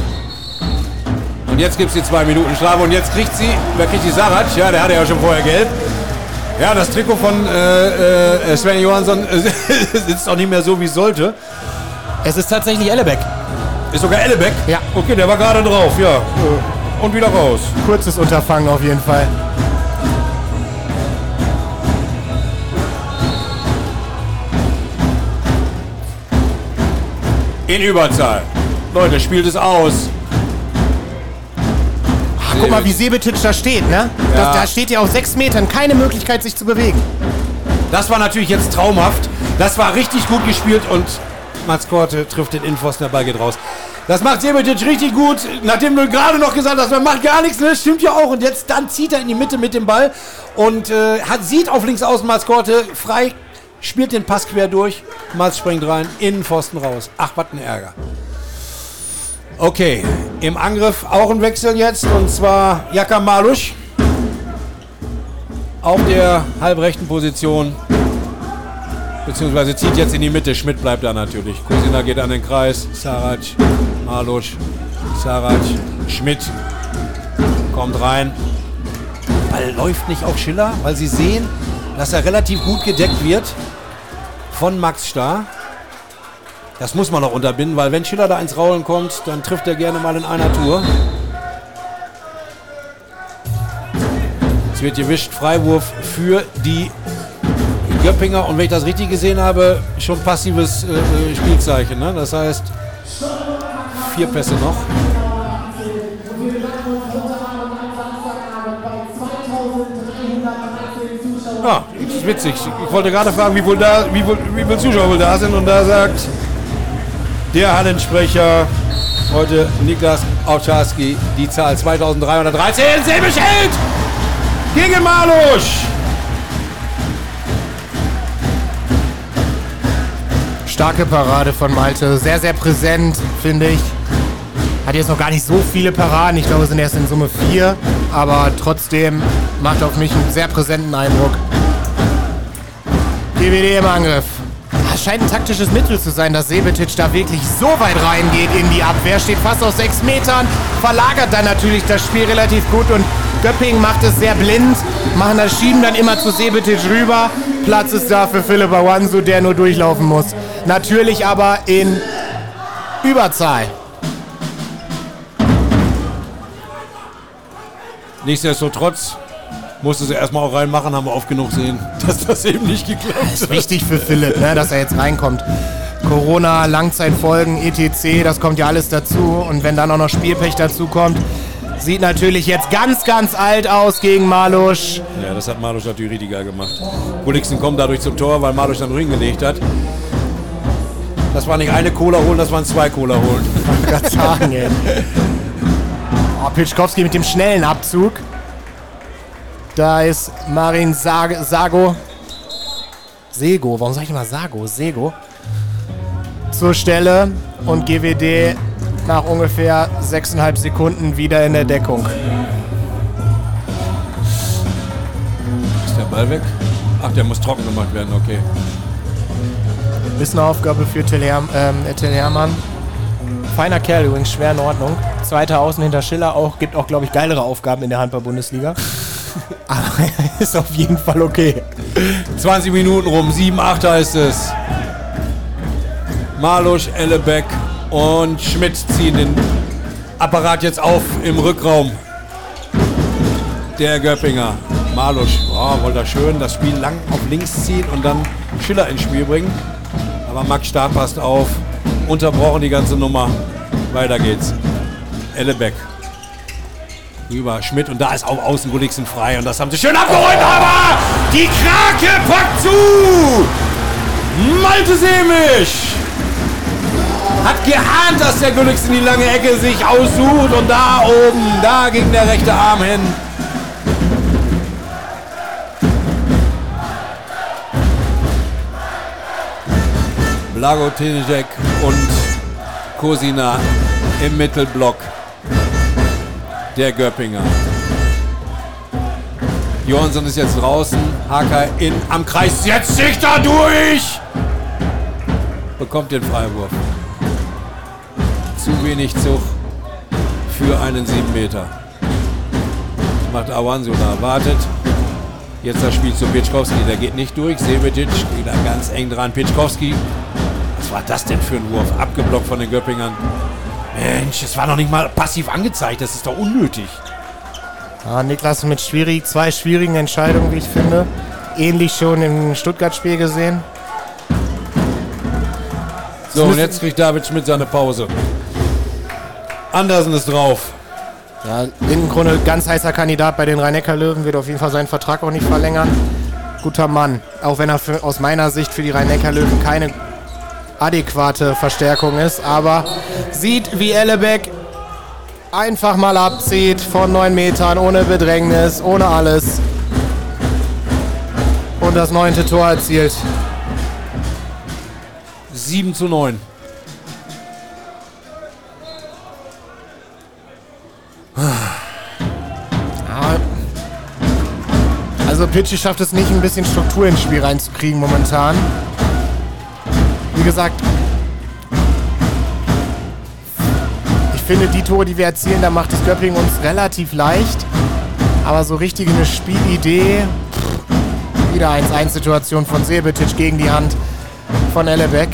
Und jetzt gibt es die zwei Minuten Strafe. Und jetzt kriegt sie, wer kriegt die Sarac? Ja, der hatte ja schon vorher gelb. Ja, das Trikot von äh, äh, Sven Johansson äh, sitzt auch nicht mehr so, wie es sollte. Es ist tatsächlich Ellebeck. Ist sogar Ellebeck? Ja. Okay, der war gerade drauf, ja. Äh, Und wieder raus. Kurzes Unterfangen auf jeden Fall. In Überzahl. Leute, spielt es aus. Ach, guck mal, wie Sebetic da steht, ne? Ja. Das, da steht ja auf sechs Metern, keine Möglichkeit, sich zu bewegen. Das war natürlich jetzt traumhaft. Das war richtig gut gespielt und Mats Korte trifft den Innenpfosten, der Ball geht raus. Das macht Sebetic richtig gut, nachdem du gerade noch gesagt hast, man macht gar nichts, ne? stimmt ja auch. Und jetzt dann zieht er in die Mitte mit dem Ball und äh, hat, sieht auf links außen Mats Korte frei, spielt den Pass quer durch. Mats springt rein, Innenpfosten raus. Ach, was ein Ärger. Okay, im Angriff auch ein Wechsel jetzt und zwar Jaka Malusch auf der halbrechten Position. Beziehungsweise zieht jetzt in die Mitte. Schmidt bleibt da natürlich. Kusina geht an den Kreis. Sarac, Malusch, Sarac, Schmidt kommt rein. Ball läuft nicht auf Schiller, weil sie sehen, dass er relativ gut gedeckt wird von Max Starr. Das muss man noch unterbinden, weil wenn Schiller da ins Raulen kommt, dann trifft er gerne mal in einer Tour. Es wird gewischt, Freiwurf für die Göppinger und wenn ich das richtig gesehen habe, schon passives äh, äh, Spielzeichen. Ne? Das heißt, vier Pässe noch. Ja, ist witzig. Ich wollte gerade fragen, wie, wohl da, wie, wohl, wie viele Zuschauer wohl da sind und da sagt der Hallensprecher heute Niklas Auczarski die Zahl 2313. Selbisch hält gegen Malusch. Starke Parade von Malte, sehr, sehr präsent, finde ich. Hat jetzt noch gar nicht so viele Paraden, ich glaube, es sind erst in Summe vier, aber trotzdem macht auf mich einen sehr präsenten Eindruck. GWD im Angriff. Ah, Scheint ein taktisches Mittel zu sein, dass Sebetic da wirklich so weit reingeht in die Abwehr. Steht fast auf sechs Metern, verlagert dann natürlich das Spiel relativ gut und Göppingen macht es sehr blind, machen das Schieben dann immer zu Sebetic rüber. Platz ist da für Philipp Awansu, der nur durchlaufen muss. Natürlich aber in Überzahl. Nichtsdestotrotz musste sie erstmal auch reinmachen, haben wir oft genug sehen, dass das eben nicht geklappt hat. Das ist wichtig für Philipp, ne, dass er jetzt reinkommt. Corona, Langzeitfolgen, etc., das kommt ja alles dazu. Und wenn dann auch noch Spielpech dazu kommt, sieht natürlich jetzt ganz, ganz alt aus gegen Malusch. Ja, das hat Malusch natürlich richtig geil gemacht. Gulliksen kommt dadurch zum Tor, weil Malusch dann hingelegt hat. Das war nicht eine Cola holen, das waren zwei Cola holen. Ich kann sagen, ey. Oh, Pitschkowski mit dem schnellen Abzug. Da ist Marin Sag Sago. Sego, warum sag ich immer Sago? Sego. Zur Stelle und GWD nach ungefähr 6,5 Sekunden wieder in der Deckung. Ist der Ball weg? Ach, der muss trocken gemacht werden, okay. Ist eine Aufgabe für Till, Her ähm, Till Hermann. Feiner Kerl übrigens, schwer in Ordnung. Zweiter Außen hinter Schiller auch, gibt auch, glaube ich, geilere Aufgaben in der Handball-Bundesliga. Aber ist auf jeden Fall okay. 20 Minuten rum, 7-8 heißt es. Malusch, Ellebeck und Schmidt ziehen den Apparat jetzt auf im Rückraum. Der Göppinger. Malusch, oh, wollte er schön das Spiel lang auf links ziehen und dann Schiller ins Spiel bringen. Aber Max Stark passt auf. Unterbrochen die ganze Nummer. Weiter geht's. Ellebeck. Rüber Schmidt und da ist auch außen Gulliksen frei und das haben sie schön abgeräumt, aber die Krake packt zu! Malte Semisch hat geahnt, dass der Gulliksen die lange Ecke sich aussucht und da oben, da ging der rechte Arm hin. Blago Tinejek und Kosina im Mittelblock der Göppinger. Johansson ist jetzt draußen, Hacker in am Kreis, jetzt sich da durch! Bekommt den Freiwurf. Zu wenig Zug für einen 7 Meter. Macht Awansu da, wartet. Jetzt das Spiel zu Pitschkowski, der geht nicht durch. Sebetic wieder ganz eng dran. Pitschkowski, was war das denn für ein Wurf? Abgeblockt von den Göppingern. Mensch, es war noch nicht mal passiv angezeigt, das ist doch unnötig. Ja, Niklas mit schwierig, zwei schwierigen Entscheidungen, wie ich finde. Ähnlich schon im Stuttgart-Spiel gesehen. So, und jetzt kriegt David Schmidt seine Pause. Andersen ist drauf. Ja, Lindenkrone, ganz heißer Kandidat bei den Rhein-Neckar-Löwen, wird auf jeden Fall seinen Vertrag auch nicht verlängern. Guter Mann, auch wenn er für, aus meiner Sicht für die Rhein-Neckar-Löwen keine adäquate Verstärkung ist, aber sieht, wie Ellebeck einfach mal abzieht von 9 Metern, ohne Bedrängnis, ohne alles. Und das neunte Tor erzielt. 7 zu 9. Also Pitchy schafft es nicht, ein bisschen Struktur ins Spiel reinzukriegen momentan. Wie gesagt, ich finde die Tore, die wir erzielen, da macht das Göpping uns relativ leicht. Aber so richtig eine Spielidee. Wieder 1-1-Situation von Sebetic gegen die Hand von Ellebeck.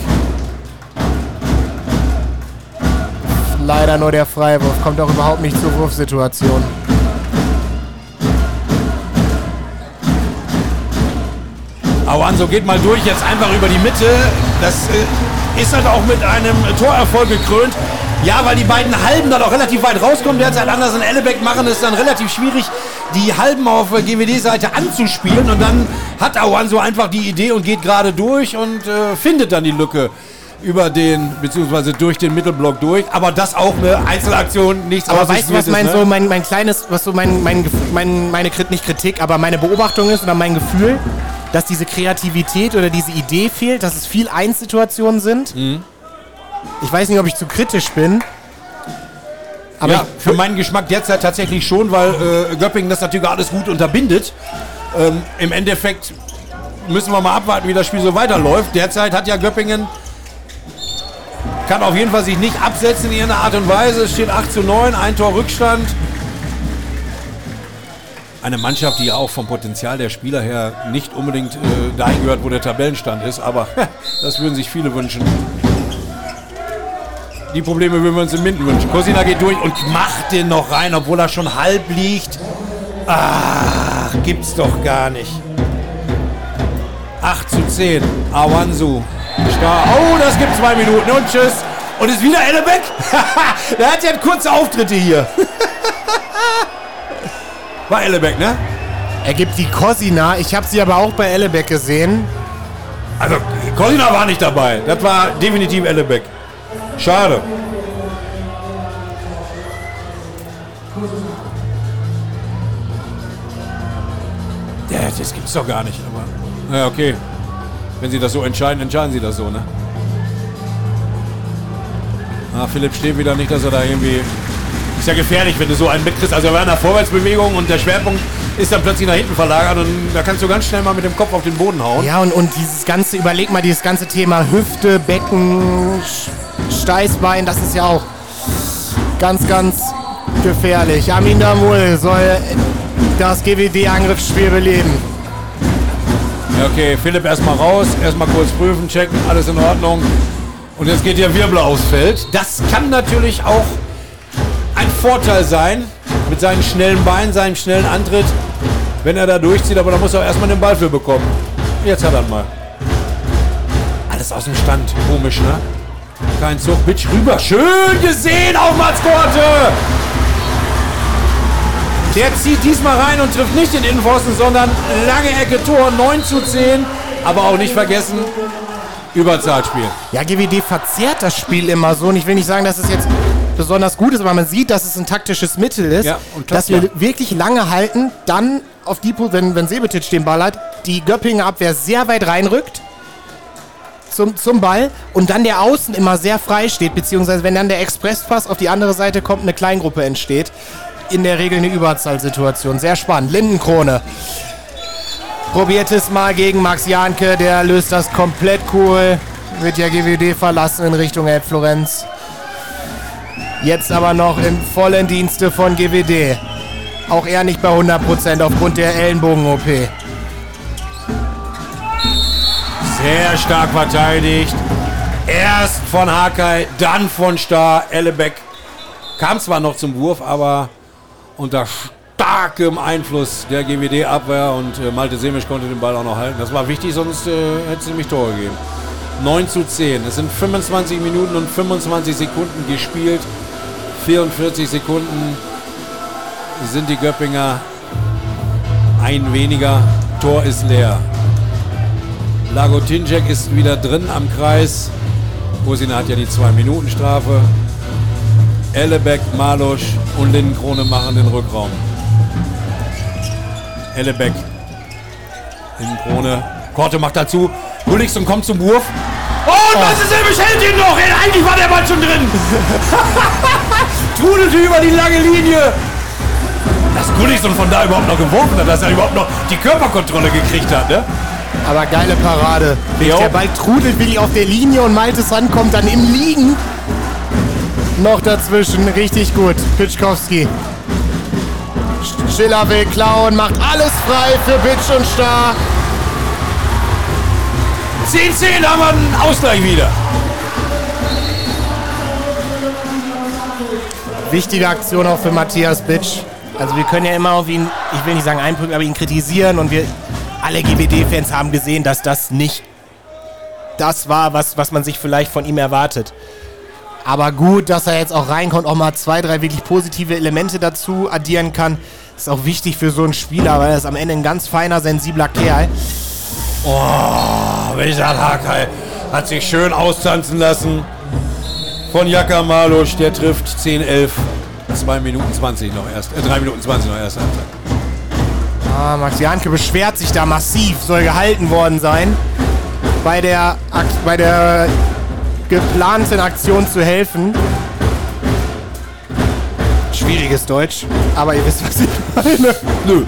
Leider nur der Freiwurf. Kommt auch überhaupt nicht zur Wurfsituation. Awanso geht mal durch, jetzt einfach über die Mitte. Das äh, ist halt auch mit einem Torerfolg gekrönt. Ja, weil die beiden Halben dann auch relativ weit rauskommen. Derzeit Anders und Ellebeck machen es dann relativ schwierig, die Halben auf GWD-Seite anzuspielen. Und dann hat Awanso einfach die Idee und geht gerade durch und äh, findet dann die Lücke über den, beziehungsweise durch den Mittelblock durch. Aber das auch eine Einzelaktion, nichts Aber weißt du, was mein, ne? so mein, mein kleines, was so mein, mein, mein, meine Kritik, nicht Kritik, aber meine Beobachtung ist oder mein Gefühl? Dass diese Kreativität oder diese Idee fehlt, dass es viel Einsituationen sind. Mhm. Ich weiß nicht, ob ich zu kritisch bin. Aber ja, für meinen Geschmack derzeit tatsächlich schon, weil äh, Göppingen das natürlich alles gut unterbindet. Ähm, Im Endeffekt müssen wir mal abwarten, wie das Spiel so weiterläuft. Derzeit hat ja Göppingen kann auf jeden Fall sich nicht absetzen in irgendeiner Art und Weise. Es steht 8 zu 9, ein Tor Rückstand. Eine Mannschaft, die ja auch vom Potenzial der Spieler her nicht unbedingt äh, dahin gehört, wo der Tabellenstand ist, aber das würden sich viele wünschen. Die Probleme würden wir uns in Minden wünschen. Cosina geht durch und macht den noch rein, obwohl er schon halb liegt. Ach, gibt's doch gar nicht. 8 zu 10. Awansu. Oh, das gibt zwei Minuten und tschüss. Und ist wieder Ellebeck. Der hat ja kurze Auftritte hier. War Ellebeck, ne? Er gibt die Cosina. Ich habe sie aber auch bei Ellebeck gesehen. Also, Cosina war nicht dabei. Das war definitiv Ellebeck. Schade. Ja, das gibt's doch gar nicht, aber. Naja, okay. Wenn Sie das so entscheiden, entscheiden Sie das so, ne? Ah, Philipp steht wieder nicht, dass er da irgendwie. Ist ja gefährlich, wenn du so einen mitkriegst. Also, er war in der Vorwärtsbewegung und der Schwerpunkt ist dann plötzlich nach hinten verlagert und da kannst du ganz schnell mal mit dem Kopf auf den Boden hauen. Ja, und, und dieses ganze, überleg mal, dieses ganze Thema Hüfte, Becken, Steißbein, das ist ja auch ganz, ganz gefährlich. Amin Damul soll das GWD-Angriffsspiel beleben. Ja, okay, Philipp erstmal raus, erstmal kurz prüfen, checken, alles in Ordnung. Und jetzt geht der Wirbel aufs Feld. Das kann natürlich auch ein Vorteil sein mit seinen schnellen Beinen, seinem schnellen Antritt, wenn er da durchzieht, aber da muss er auch erstmal den Ball für bekommen. Jetzt hat er mal. Alles aus dem Stand. Komisch, ne? Kein Zug. Bitch rüber. Schön gesehen auf Mats Korte. Der zieht diesmal rein und trifft nicht den Innenpfosten, sondern lange Ecke Tor. 9 zu 10. Aber auch nicht vergessen, Überzahlspiel. Ja, GWD verzerrt das Spiel immer so. Und ich will nicht sagen, dass es jetzt besonders gut ist, aber man sieht, dass es ein taktisches Mittel ist, Ja, und dass wir wirklich lange halten, dann auf die, wenn, wenn Sebetic den Ball hat, die Göppinger Abwehr sehr weit reinrückt zum, zum Ball und dann der Außen immer sehr frei steht, beziehungsweise wenn dann der Expresspass auf die andere Seite kommt, eine Kleingruppe entsteht. In der Regel eine Überzahlsituation. Sehr spannend. Lindenkrone probiert es mal gegen Max Janke, der löst das komplett cool. Wird ja GWD verlassen in Richtung Elb Florenz. Jetzt aber noch im vollen Dienste von GWD. Auch er nicht bei 100% aufgrund der Ellenbogen-OP. Sehr stark verteidigt. Erst von Hakai, dann von Star. Ellebeck kam zwar noch zum Wurf, aber unter starkem Einfluss der GWD-Abwehr und äh, Malte Semisch konnte den Ball auch noch halten. Das war wichtig, sonst äh, hätte es nämlich Tore gegeben. 9 zu 10. Es sind 25 Minuten und 25 Sekunden gespielt. 44 Sekunden sind die Göppinger ein weniger. Tor ist leer. Lagotinjek ist wieder drin am Kreis. Kosina hat ja die 2-Minuten-Strafe. Ellebeck, Malusch und Lindenkrone machen den Rückraum. Ellebeck. Lindenkrone. Korte macht dazu. Gullichson kommt zum Wurf. Und das ist er hält ihn noch. Ey, Eigentlich war der Ball schon drin. Trudelte über die lange Linie. Dass Gullichson von da überhaupt noch geworfen hat, dass er überhaupt noch die Körperkontrolle gekriegt hat, ne? Aber geile Parade. Jo. Der Ball trudelt wirklich auf der Linie und Maltes Hand kommt dann im Liegen noch dazwischen. Richtig gut. Pitschkowski. Sch- Schiller will klauen, macht alles frei für Bitsch und Star. 10-10 haben wir einen Ausgleich wieder. Wichtige Aktion auch für Matthias Bitsch. Also wir können ja immer auf ihn, ich will nicht sagen einprügeln, aber ihn kritisieren und wir alle GWD-Fans haben gesehen, dass das nicht das war, was, was man sich vielleicht von ihm erwartet. Aber gut, dass er jetzt auch reinkommt, auch mal zwei, drei wirklich positive Elemente dazu addieren kann. Ist auch wichtig für so einen Spieler, weil er ist am Ende ein ganz feiner, sensibler Kerl. Oh, Richard Hakai hat sich schön austanzen lassen. Von Jaka Malusch, der trifft 10-11. 2 Minuten 20 noch erst. Äh, 3 Minuten 20 noch erst. Ah, Max Janke beschwert sich da massiv, soll gehalten worden sein. Bei der, bei der geplanten Aktion zu helfen. Schwieriges Deutsch, aber ihr wisst, was ich meine. Nö.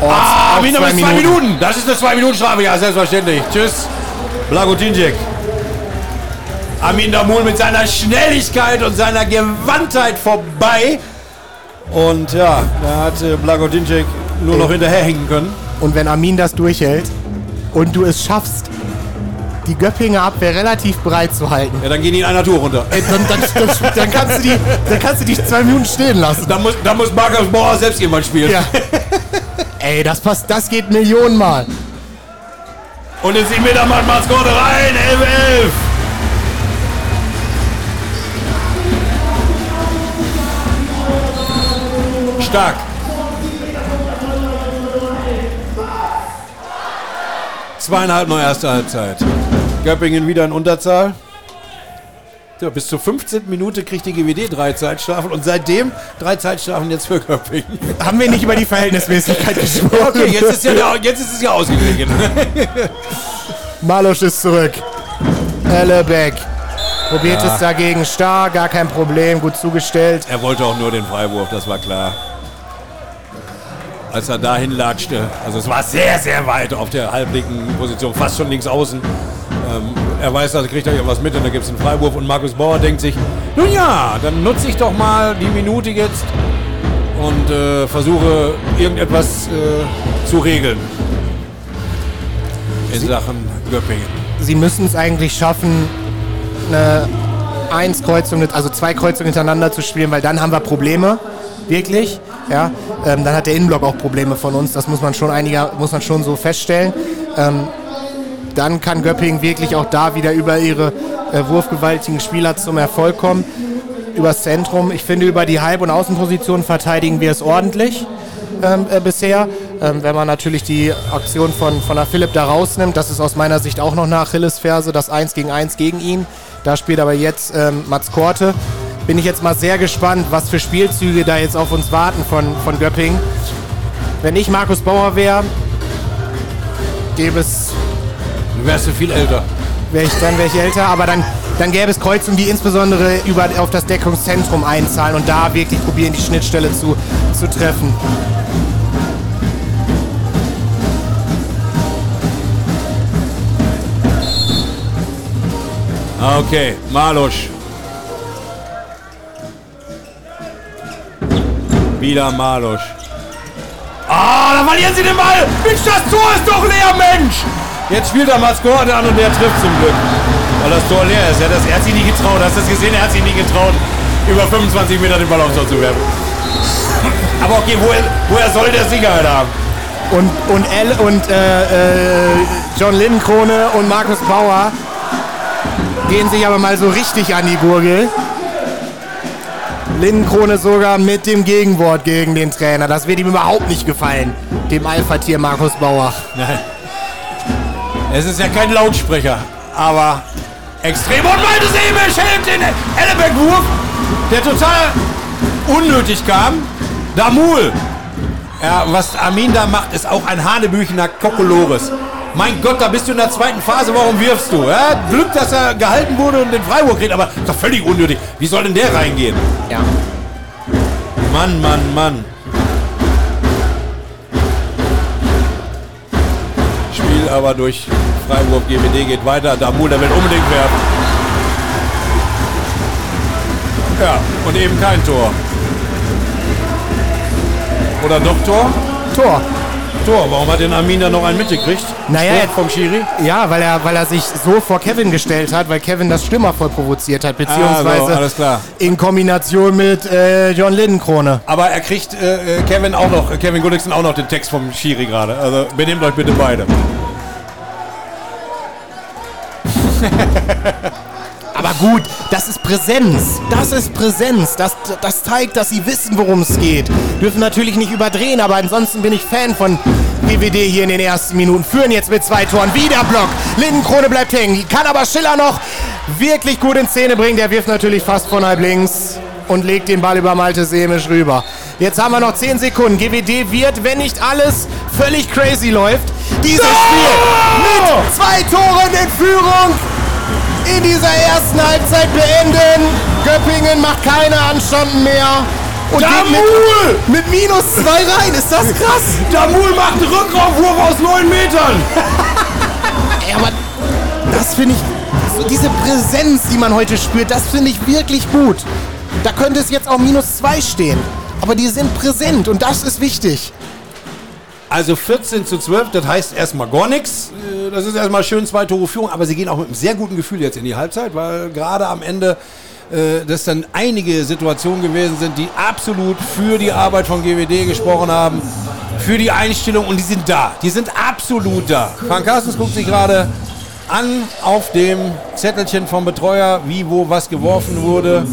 Oh, Ah, wieder mit 2 Minuten. Das ist eine 2 Minuten Strafe. Ja, selbstverständlich. Tschüss. Blagotinjek. Armin Damul mit seiner Schnelligkeit und seiner Gewandtheit vorbei. Und ja, da hat äh, Blagodinczek nur noch hinterherhängen können. Und wenn Armin das durchhält und du es schaffst, die Göppinger Abwehr relativ breit zu halten, Ja, dann gehen die in einer Tour runter. ey, dann, dann, dann, dann, kannst du die, dann kannst du dich zwei Minuten stehen lassen. Da muss, muss Markus Bauer selbst jemand spielen. Ja. Ey, das passt, das geht Millionenmal. Und in 7 Meter macht Maskotte rein. 11, 11. Stark. Zweieinhalb noch erste Halbzeit. Göppingen wieder in Unterzahl. Ja, bis zur 15. Minute kriegt die GWD drei Zeitstrafen und seitdem drei Zeitstrafen jetzt für Göppingen. Haben wir nicht über die Verhältnismäßigkeit gesprochen? Okay, jetzt ist, ja, jetzt ist es ja ausgeglichen. Malosch ist zurück. Ellebeck. Probiert es dagegen stark, gar kein Problem, gut zugestellt. Er wollte auch nur den Freiwurf, das war klar. Als er dahin latschte, also es war sehr, sehr weit auf der halblinken Position, fast schon links außen. Ähm, er weiß, da kriegt er irgendwas mit und da gibt es einen Freiwurf und Markus Bauer denkt sich, nun ja, dann nutze ich doch mal die Minute jetzt und äh, versuche irgendetwas äh, zu regeln. In Sachen Göppingen. Sie müssen es eigentlich schaffen, eine eins Kreuzung, also zwei Kreuzungen hintereinander zu spielen, weil dann haben wir Probleme. Wirklich. Ja, ähm, dann hat der Innenblock auch Probleme von uns. Das muss man schon einiger, muss man schon so feststellen. Ähm, dann kann Göppingen wirklich auch da wieder über ihre äh, wurfgewaltigen Spieler zum Erfolg kommen. Übers Zentrum. Ich finde, über die Halb- und Außenposition verteidigen wir es ordentlich ähm, äh, bisher. Ähm, wenn man natürlich die Aktion von, von der Philipp da rausnimmt, das ist aus meiner Sicht auch noch eine Achillesferse, das 1 gegen 1 gegen ihn. Da spielt aber jetzt ähm, Mats Korte. Bin ich jetzt mal sehr gespannt, was für Spielzüge da jetzt auf uns warten von, von Göpping. Wenn ich Markus Bauer wäre, gäbe es, Du wärst du viel älter. wär ich, dann wäre ich älter, aber dann, dann gäbe es Kreuzungen, die insbesondere über, auf das Deckungszentrum einzahlen und da wirklich probieren, die Schnittstelle zu, zu treffen. Okay, Malusch. Wieder Malusch. Ah, da verlieren sie den Ball. Mensch, das Tor ist doch leer, Mensch. Jetzt spielt er Maskorte an und der trifft zum Glück. Weil das Tor leer ist. Er hat, das, er hat sich nie getraut. Hast du das gesehen? Er hat sich nie getraut, über 25 Meter den Ball aufs Tor zu werfen. Aber okay, woher, woher soll der Sicherheit haben? Und, und, L und äh, äh, John Lindenkrone und Markus Bauer gehen sich aber mal so richtig an die Gurgel. Lindenkrone sogar mit dem Gegenwort gegen den Trainer. Das wird ihm überhaupt nicht gefallen, dem Alpha-Tier Markus Bauer. Nein. Es ist ja kein Lautsprecher, aber extrem. Und meine Säme schält den Ellebeck-Wurf, der total unnötig kam. Damul. Ja, was Armin da macht, ist auch ein Hanebüchener Kokolores. Mein Gott, da bist du in der zweiten Phase, warum wirfst du? Ja, Glück, dass er gehalten wurde und den Freiwurf kriegt, aber ist doch völlig unnötig. Wie soll denn der reingehen? Ja. Mann, Mann, Mann. Aber durch Freiburg GWD geht weiter. Damul, der will unbedingt werfen. Ja, und eben kein Tor. Oder doch Tor? Tor. Tor. Warum hat denn Armin da noch einen mitgekriegt? Naja, Sport vom Schiri? Ja, weil er, weil er sich so vor Kevin gestellt hat, weil Kevin das Stürmer voll provoziert hat, beziehungsweise Ah, so, alles klar. in Kombination mit äh, John Lindenkrone. Aber er kriegt äh, äh, Kevin auch noch, Kevin Gulliksen auch noch den Text vom Schiri gerade. Also benehmt euch bitte beide. Aber gut, das ist Präsenz. Das ist Präsenz. Das, das zeigt, dass sie wissen, worum es geht. Dürfen natürlich nicht überdrehen, aber ansonsten bin ich Fan von BWD hier in den ersten Minuten. Führen jetzt mit zwei Toren. Wieder Block. Lindenkrone bleibt hängen. Kann aber Schiller noch wirklich gut in Szene bringen. Der wirft natürlich fast von halb links und legt den Ball über Malte Semisch rüber. Jetzt haben wir noch 10 Sekunden. GWD wird, wenn nicht alles völlig crazy läuft, dieses Spiel mit zwei Toren in Führung in dieser ersten Halbzeit beenden. Göppingen macht keine Anstanden mehr. Und Damul! mit, mit minus zwei rein. Ist das krass? Damul macht einen Rückraumwurf aus 9 Metern. Ey, aber das finde ich, so diese Präsenz, die man heute spürt, das finde ich wirklich gut. Da könnte es jetzt auch minus zwei stehen. Aber die sind präsent und das ist wichtig. Also 14 zu 12, das heißt erstmal gar nichts. Das ist erstmal schön zwei Tore Führung, aber sie gehen auch mit einem sehr guten Gefühl jetzt in die Halbzeit, weil gerade am Ende äh, das dann einige Situationen gewesen sind, die absolut für die Arbeit von GWD gesprochen haben, für die Einstellung und die sind da. Die sind absolut da. Frank Carstens guckt sich gerade an auf dem Zettelchen vom Betreuer, wie, wo, was geworfen wurde,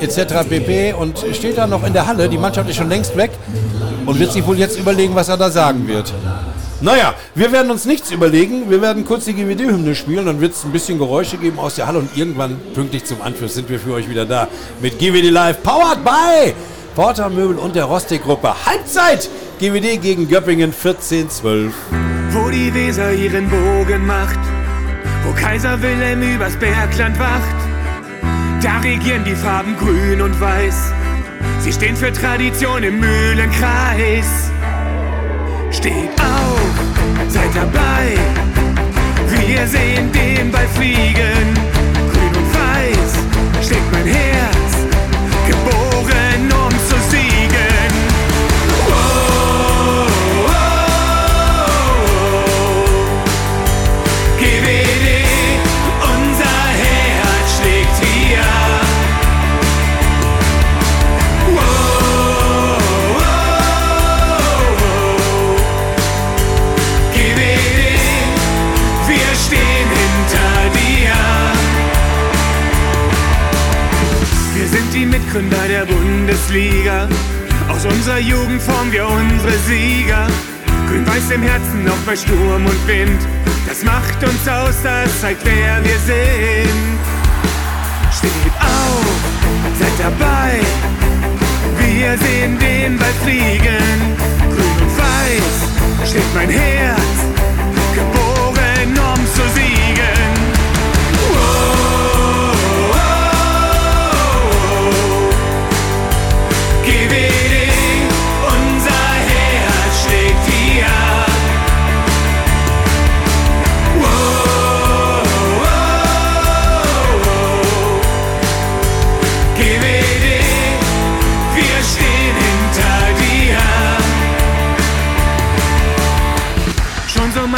etc. pp. Und steht da noch in der Halle. Die Mannschaft ist schon längst weg und wird sich wohl jetzt überlegen, was er da sagen wird. Naja, wir werden uns nichts überlegen. Wir werden kurz die GWD-Hymne spielen, dann wird es ein bisschen Geräusche geben aus der Halle und irgendwann pünktlich zum Anschluss sind wir für euch wieder da mit GWD Live, powered by Porter Möbel und der Rostik-Gruppe. Halbzeit! GWD gegen Göppingen 14-12. wo die Weser ihren Bogen macht, wo Kaiser Wilhelm übers Bergland wacht. Da regieren die Farben grün und weiß. Sie stehen für Tradition im Mühlenkreis. Steht auf, seid dabei. Wir sehen den Ball fliegen. Grün und weiß schlägt mein Herz. Die Mitgründer der Bundesliga. Aus unserer Jugend formen wir unsere Sieger. Grün-Weiß im Herzen, auch bei Sturm und Wind. Das macht uns aus, das zeigt, wer wir sind. Steht auf, seid dabei. Wir sehen den Ball fliegen. Grün und weiß schlägt mein Herz. Geboren, um zu siegen.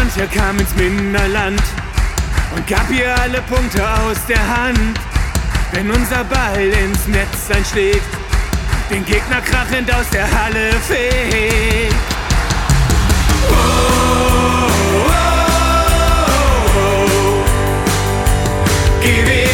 Mancher kam ins Minderland und gab ihr alle Punkte aus der Hand. Wenn unser Ball ins Netz einschlägt, den Gegner krachend aus der Halle fegt. Oh, oh, oh. GWD, unser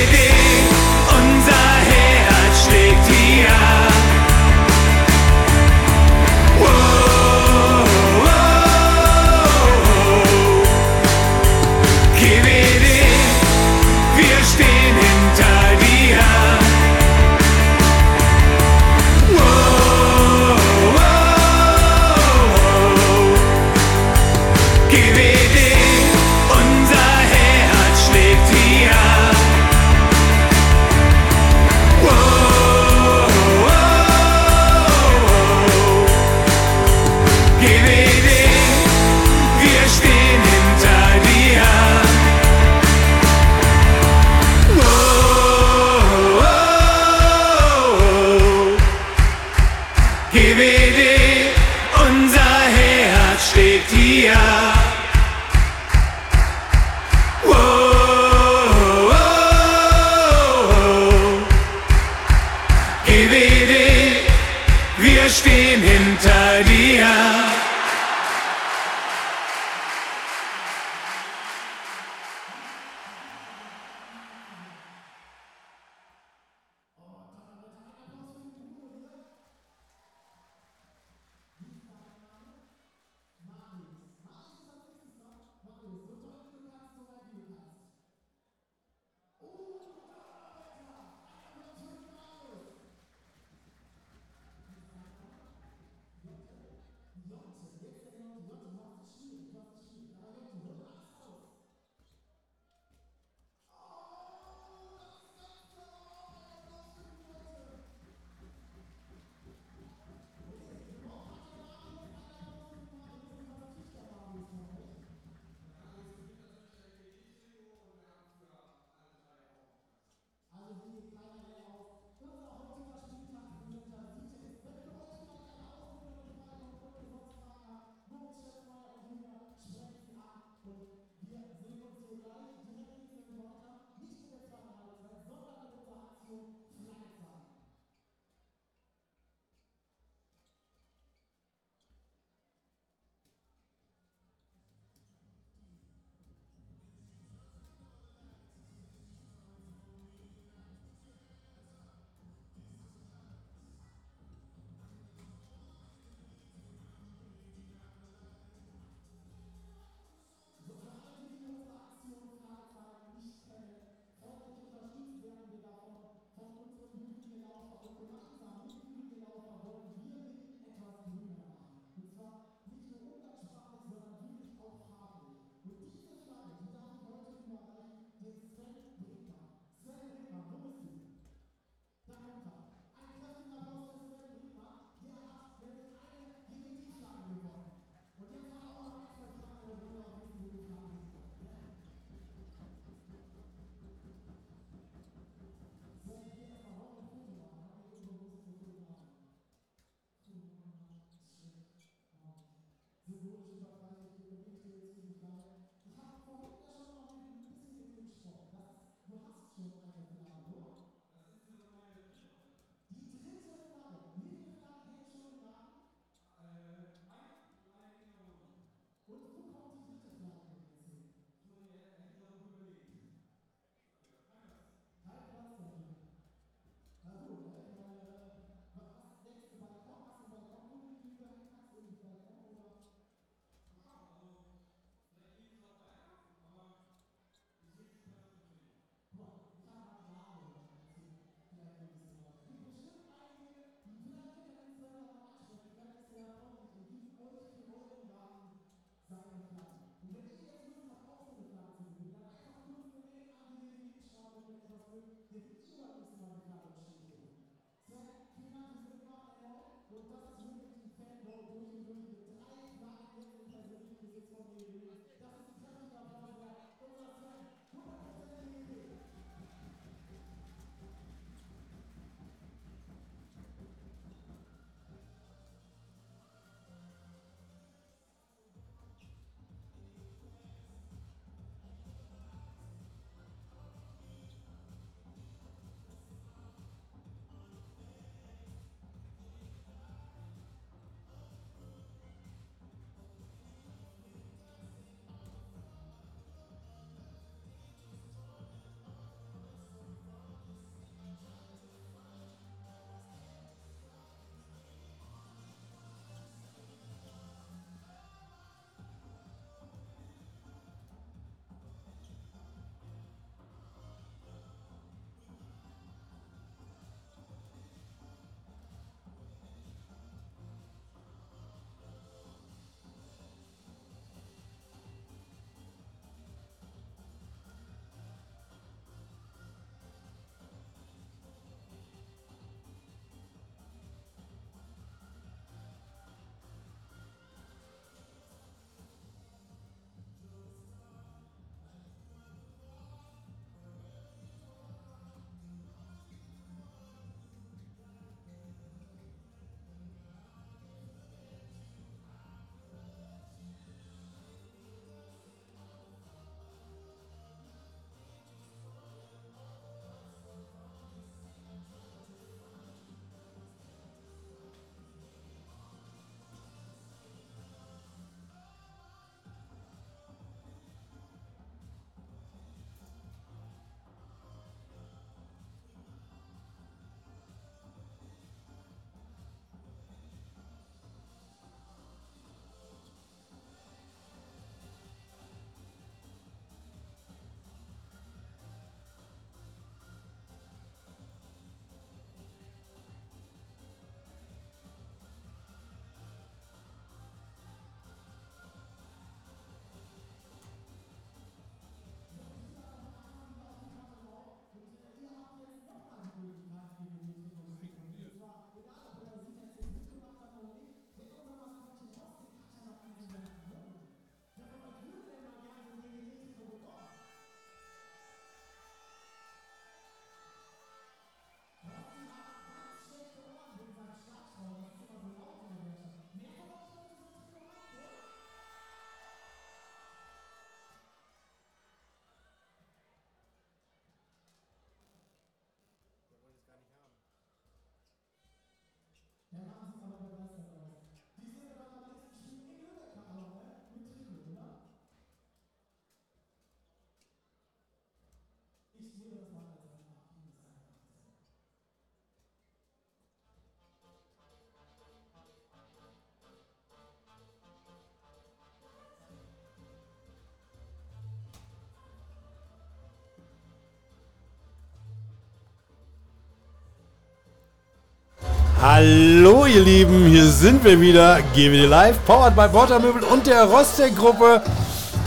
Hallo ihr Lieben, hier sind wir wieder. GWD Live, powered by Portermöbel und der Rostec-Gruppe.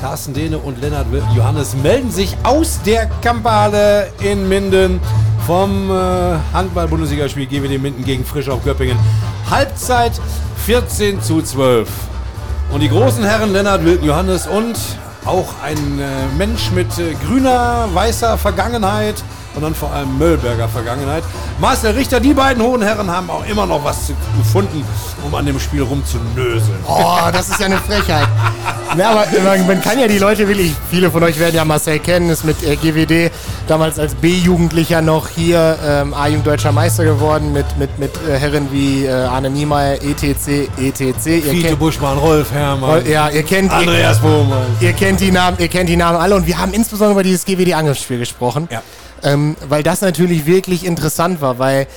Carsten Dehne und Lennart Johannes melden sich aus der Kampale in Minden vom äh, Handball-Bundesligaspiel GWD Minden gegen Frisch auf Göppingen. Halbzeit 14 zu 12. Und die großen Herren Lennart Wilken Johannes und auch ein äh, Mensch mit äh, grüner, weißer Vergangenheit und dann vor allem Möllberger Vergangenheit. Marcel Richter, die beiden hohen Herren haben auch immer noch was gefunden, um an dem Spiel rumzunöseln. Oh, das ist ja eine Frechheit. Na, aber man, kann ja die Leute wirklich, viele von euch werden ja Marcel kennen, ist mit äh, GWD damals als B-Jugendlicher noch hier ähm, A-Jugend Deutscher Meister geworden mit, mit, mit äh, Herren wie äh, Arne Niemeyer, ETC, ETC. Ihr Fiete Buschmann, Rolf Herrmann, ja, ihr kennt, ihr, Andreas Bohmann. ihr, kennt die Namen, ihr kennt die Namen alle und wir haben insbesondere über dieses GWD-Angriffsspiel gesprochen. Ja. Ähm, weil das natürlich wirklich interessant war, weil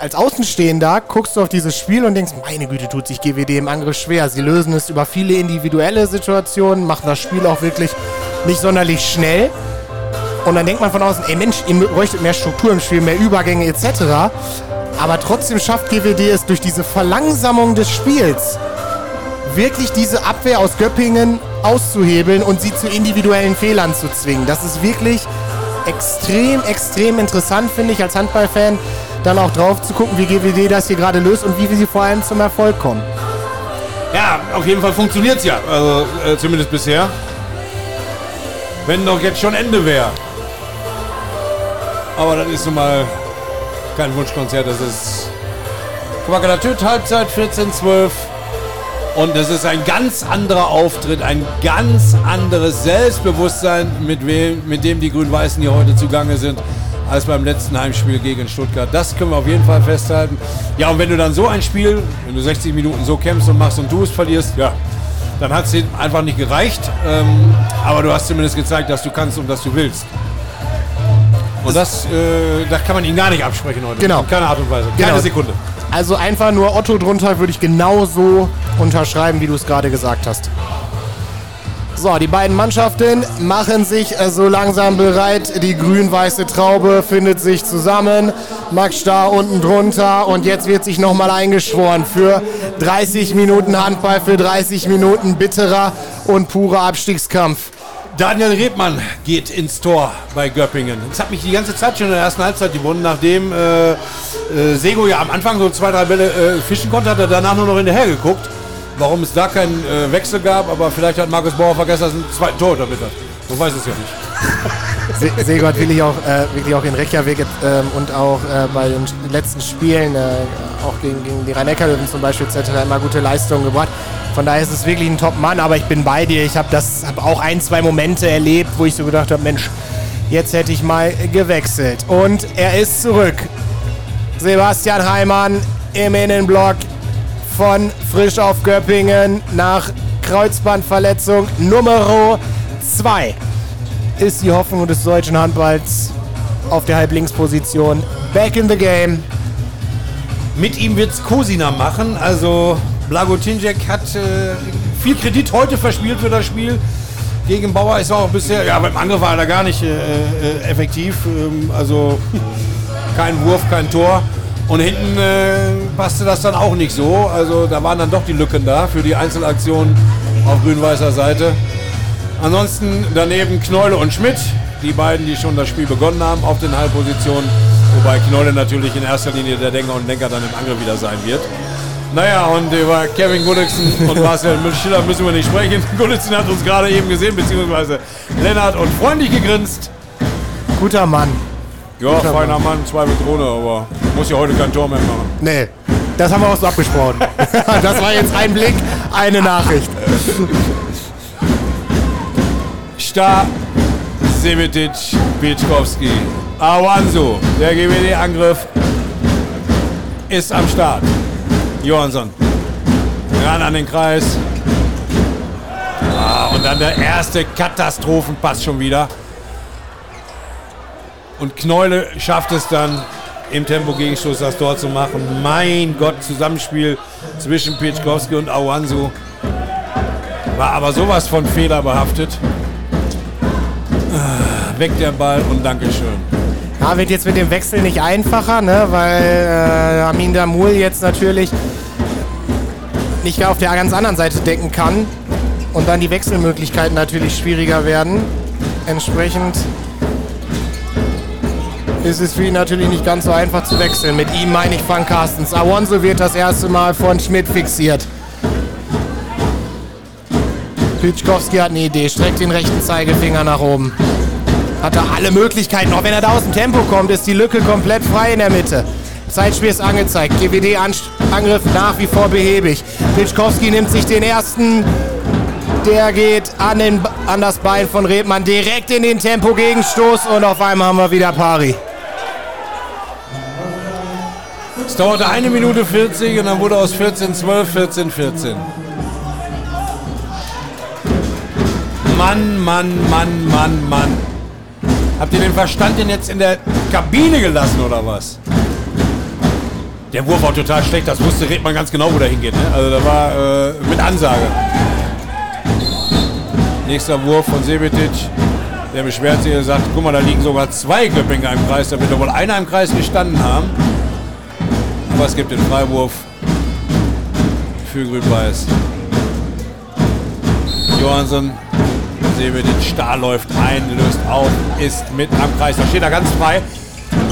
als Außenstehender guckst du auf dieses Spiel und denkst, meine Güte, tut sich GWD im Angriff schwer. Sie lösen es über viele individuelle Situationen, machen das Spiel auch wirklich nicht sonderlich schnell. Und dann denkt man von außen, ey Mensch, ihr bräuchtet mehr Struktur im Spiel, mehr Übergänge etc. Aber trotzdem schafft GWD es durch diese Verlangsamung des Spiels wirklich diese Abwehr aus Göppingen auszuhebeln und sie zu individuellen Fehlern zu zwingen. Das ist wirklich extrem, extrem interessant, finde ich, als Handballfan, dann auch drauf zu gucken, wie GWD das hier gerade löst und wie sie vor allem zum Erfolg kommen. Ja, auf jeden Fall funktioniert es ja. Also äh, zumindest bisher. Wenn doch jetzt schon Ende wäre. Aber das ist nun mal kein Wunschkonzert. Das ist Quackelatüt, Halbzeit 14-12. Und das ist ein ganz anderer Auftritt, ein ganz anderes Selbstbewusstsein, mit, wem, mit dem die Grün-Weißen hier heute zugange sind, als beim letzten Heimspiel gegen Stuttgart. Das können wir auf jeden Fall festhalten. Ja, und wenn du dann so ein Spiel, wenn du 60 Minuten so kämpfst und machst und du es verlierst, ja, dann hat es einfach nicht gereicht. Ähm, aber du hast zumindest gezeigt, dass du kannst und dass du willst. Und das, äh, das kann man ihnen gar nicht absprechen heute. Genau. In keiner Art und Weise. Keine Genau. Sekunde. Also einfach nur Otto drunter würde ich genauso unterschreiben, wie du es gerade gesagt hast. So, die beiden Mannschaften machen sich so langsam bereit. Die grün-weiße Traube findet sich zusammen. Max Starr unten drunter. Und jetzt wird sich nochmal eingeschworen für 30 Minuten Handball, für 30 Minuten bitterer und purer Abstiegskampf. Daniel Rebmann geht ins Tor bei Göppingen. Das hat mich die ganze Zeit schon in der ersten Halbzeit gewonnen, nachdem äh, äh, Sego ja am Anfang so zwei, drei Bälle äh, fischen konnte, hat er danach nur noch hinterher geguckt, warum es da keinen äh, Wechsel gab. Aber vielleicht hat Markus Bauer vergessen, dass er einen zweiten Tor damit hat. Man weiß es ja nicht. Se Sego hat wirklich auch, äh, wirklich auch in Reykjavik ähm, und auch äh, bei den letzten Spielen, äh, auch gegen, gegen die Rhein-Neckar-Löwen zum Beispiel, etc. immer gute Leistungen gebracht. Von daher ist es wirklich ein Top-Mann, aber ich bin bei dir. Ich habe das hab auch ein, zwei Momente erlebt, wo ich so gedacht habe, Mensch, jetzt hätte ich mal gewechselt. Und er ist zurück. Sebastian Heimann im Innenblock von Frisch auf Göppingen nach Kreuzbandverletzung Nummer 2 ist die Hoffnung des deutschen Handballs auf der Halblinksposition back in the game. Mit ihm wird es Kosina machen. Also Blagotinjek hat äh, viel Kredit heute verspielt für das Spiel. Gegen Bauer ist er auch bisher, ja, beim Angriff war er gar nicht äh, äh, effektiv. Ähm, also kein Wurf, kein Tor. Und hinten äh, passte das dann auch nicht so. Also da waren dann doch die Lücken da für die Einzelaktionen auf grün-weißer Seite. Ansonsten daneben Kneule und Schmidt, die beiden, die schon das Spiel begonnen haben auf den Halbpositionen. Wobei Kneule natürlich in erster Linie der Denker und Lenker dann im Angriff wieder sein wird. Naja, und über Kevin Gullickson und Marcel Schiller müssen wir nicht sprechen. Gullickson hat uns gerade eben gesehen, beziehungsweise Lennart und freundlich gegrinst. Guter Mann. Ja, feiner Mann, zwei mit Drohne, aber muss ja heute kein Tor mehr machen. Nee, das haben wir auch so abgesprochen. das war jetzt ein Blick, eine Nachricht. Star, Sevetic, Pieczkowski, Awanso, der GWD-Angriff ist am Start. Johansson, ran an den Kreis. Ah, und dann der erste Katastrophenpass schon wieder. Und Kneule schafft es dann im Tempo-Gegenstoß das Tor zu machen. Mein Gott, Zusammenspiel zwischen Pieczkowski und Awansu war aber sowas von fehlerbehaftet. Weg der Ball und Dankeschön. Ja, wird jetzt mit dem Wechsel nicht einfacher, ne? weil äh, Amin Damul jetzt natürlich nicht auf der ganz anderen Seite decken kann und dann die Wechselmöglichkeiten natürlich schwieriger werden. Entsprechend ist es für ihn natürlich nicht ganz so einfach zu wechseln. Mit ihm meine ich Frank Carstens. Awonso wird das erste Mal von Schmidt fixiert. Pitschkowski hat eine Idee, streckt den rechten Zeigefinger nach oben. Hat er alle Möglichkeiten. Auch wenn er da aus dem Tempo kommt, ist die Lücke komplett frei in der Mitte. Zeitspiel ist angezeigt. GWD-Angriff nach wie vor behäbig. Pitschkowski nimmt sich den ersten. Der geht an, den, an das Bein von Redmann direkt in den Tempo-Gegenstoß und auf einmal haben wir wieder Pari. Es dauerte eine Minute 40 und dann wurde aus 14 12, 14 14. Mann, Mann, Mann, Mann, Mann. Habt ihr den Verstand denn jetzt in der Kabine gelassen oder was? Der Wurf war total schlecht, das wusste Redmann ganz genau, wo der hingeht. Ne? Also da war äh, mit Ansage. Nächster Wurf von Sebetic. Der beschwert sich und sagt, guck mal, da liegen sogar zwei Göppinger im Kreis, da wird doch wohl einer im Kreis gestanden haben. Aber es gibt den Freiwurf für Grün-Weiß. Johansson, Sebetic, Stahl läuft ein, löst auf, ist mit am Kreis. Da steht er ganz frei.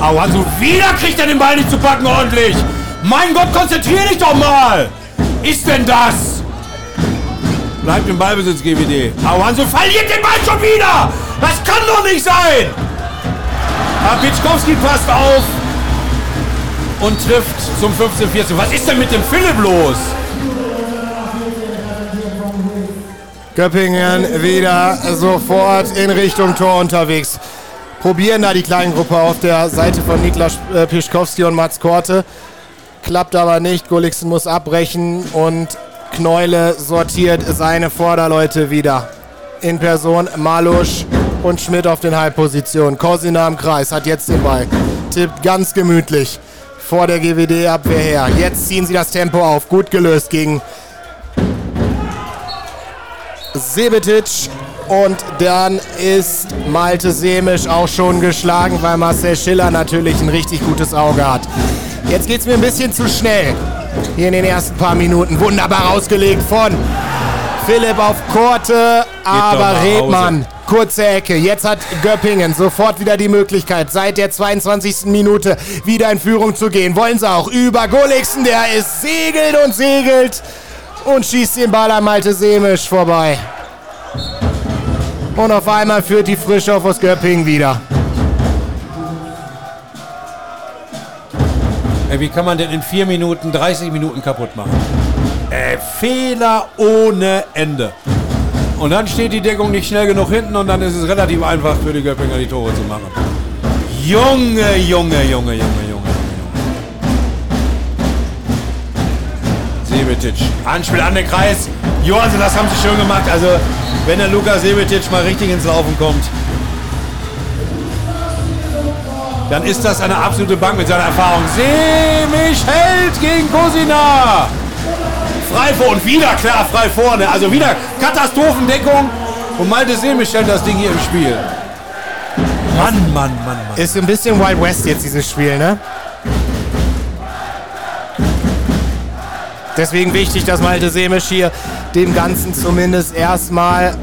Awansu, wieder kriegt er den Ball nicht zu packen ordentlich. Mein Gott, konzentrier dich doch mal. Ist denn das? Bleibt im Ballbesitz, GWD. Awanso verliert den Ball schon wieder! Das kann doch nicht sein! Aber Pitschkowski passt auf und trifft zum 15-14. Was ist denn mit dem Philipp los? Göppingen wieder sofort in Richtung Tor unterwegs. Probieren da die Kleingruppe auf der Seite von Niklas äh, Pischkowski und Mats Korte. Klappt aber nicht. Gulliksen muss abbrechen und Kneule sortiert seine Vorderleute wieder. In Person Malusch und Schmidt auf den Halbpositionen. Korsina im Kreis hat jetzt den Ball. Tippt ganz gemütlich vor der GWD-Abwehr her. Jetzt ziehen sie das Tempo auf. Gut gelöst gegen Sebetic. Und dann ist Malte Semisch auch schon geschlagen, weil Marcel Schiller natürlich ein richtig gutes Auge hat. Jetzt geht es mir ein bisschen zu schnell. Hier in den ersten paar Minuten. Wunderbar rausgelegt von Philipp auf Korte, aber Redmann. Kurze Ecke. Jetzt hat Göppingen sofort wieder die Möglichkeit, seit der 22. Minute wieder in Führung zu gehen. Wollen sie auch über Gulliksen, der ist segelt und segelt und schießt den Ball an Malte Semisch vorbei. Und auf einmal führt die Frische auf aus Göppingen wieder. Ey, wie kann man denn in vier Minuten 30 Minuten kaputt machen? Äh, Fehler ohne Ende. Und dann steht die Deckung nicht schnell genug hinten und dann ist es relativ einfach für die Göppinger die Tore zu machen. Junge, Junge, Junge, Junge, Junge. Sebetic. Anspiel an den Kreis. Johansen, das haben sie schön gemacht. Also, wenn der Lukas Sebetic mal richtig ins Laufen kommt, dann ist das eine absolute Bank mit seiner Erfahrung. Semich hält gegen Kosina. Frei vor und wieder klar frei vorne. Also wieder Katastrophendeckung. Und Malte Semich stellt das Ding hier im Spiel. Mann, Mann, Mann, Mann. Ist ein bisschen Wild West jetzt dieses Spiel, ne? Deswegen wichtig, dass Malte Semisch hier dem Ganzen zumindest erstmal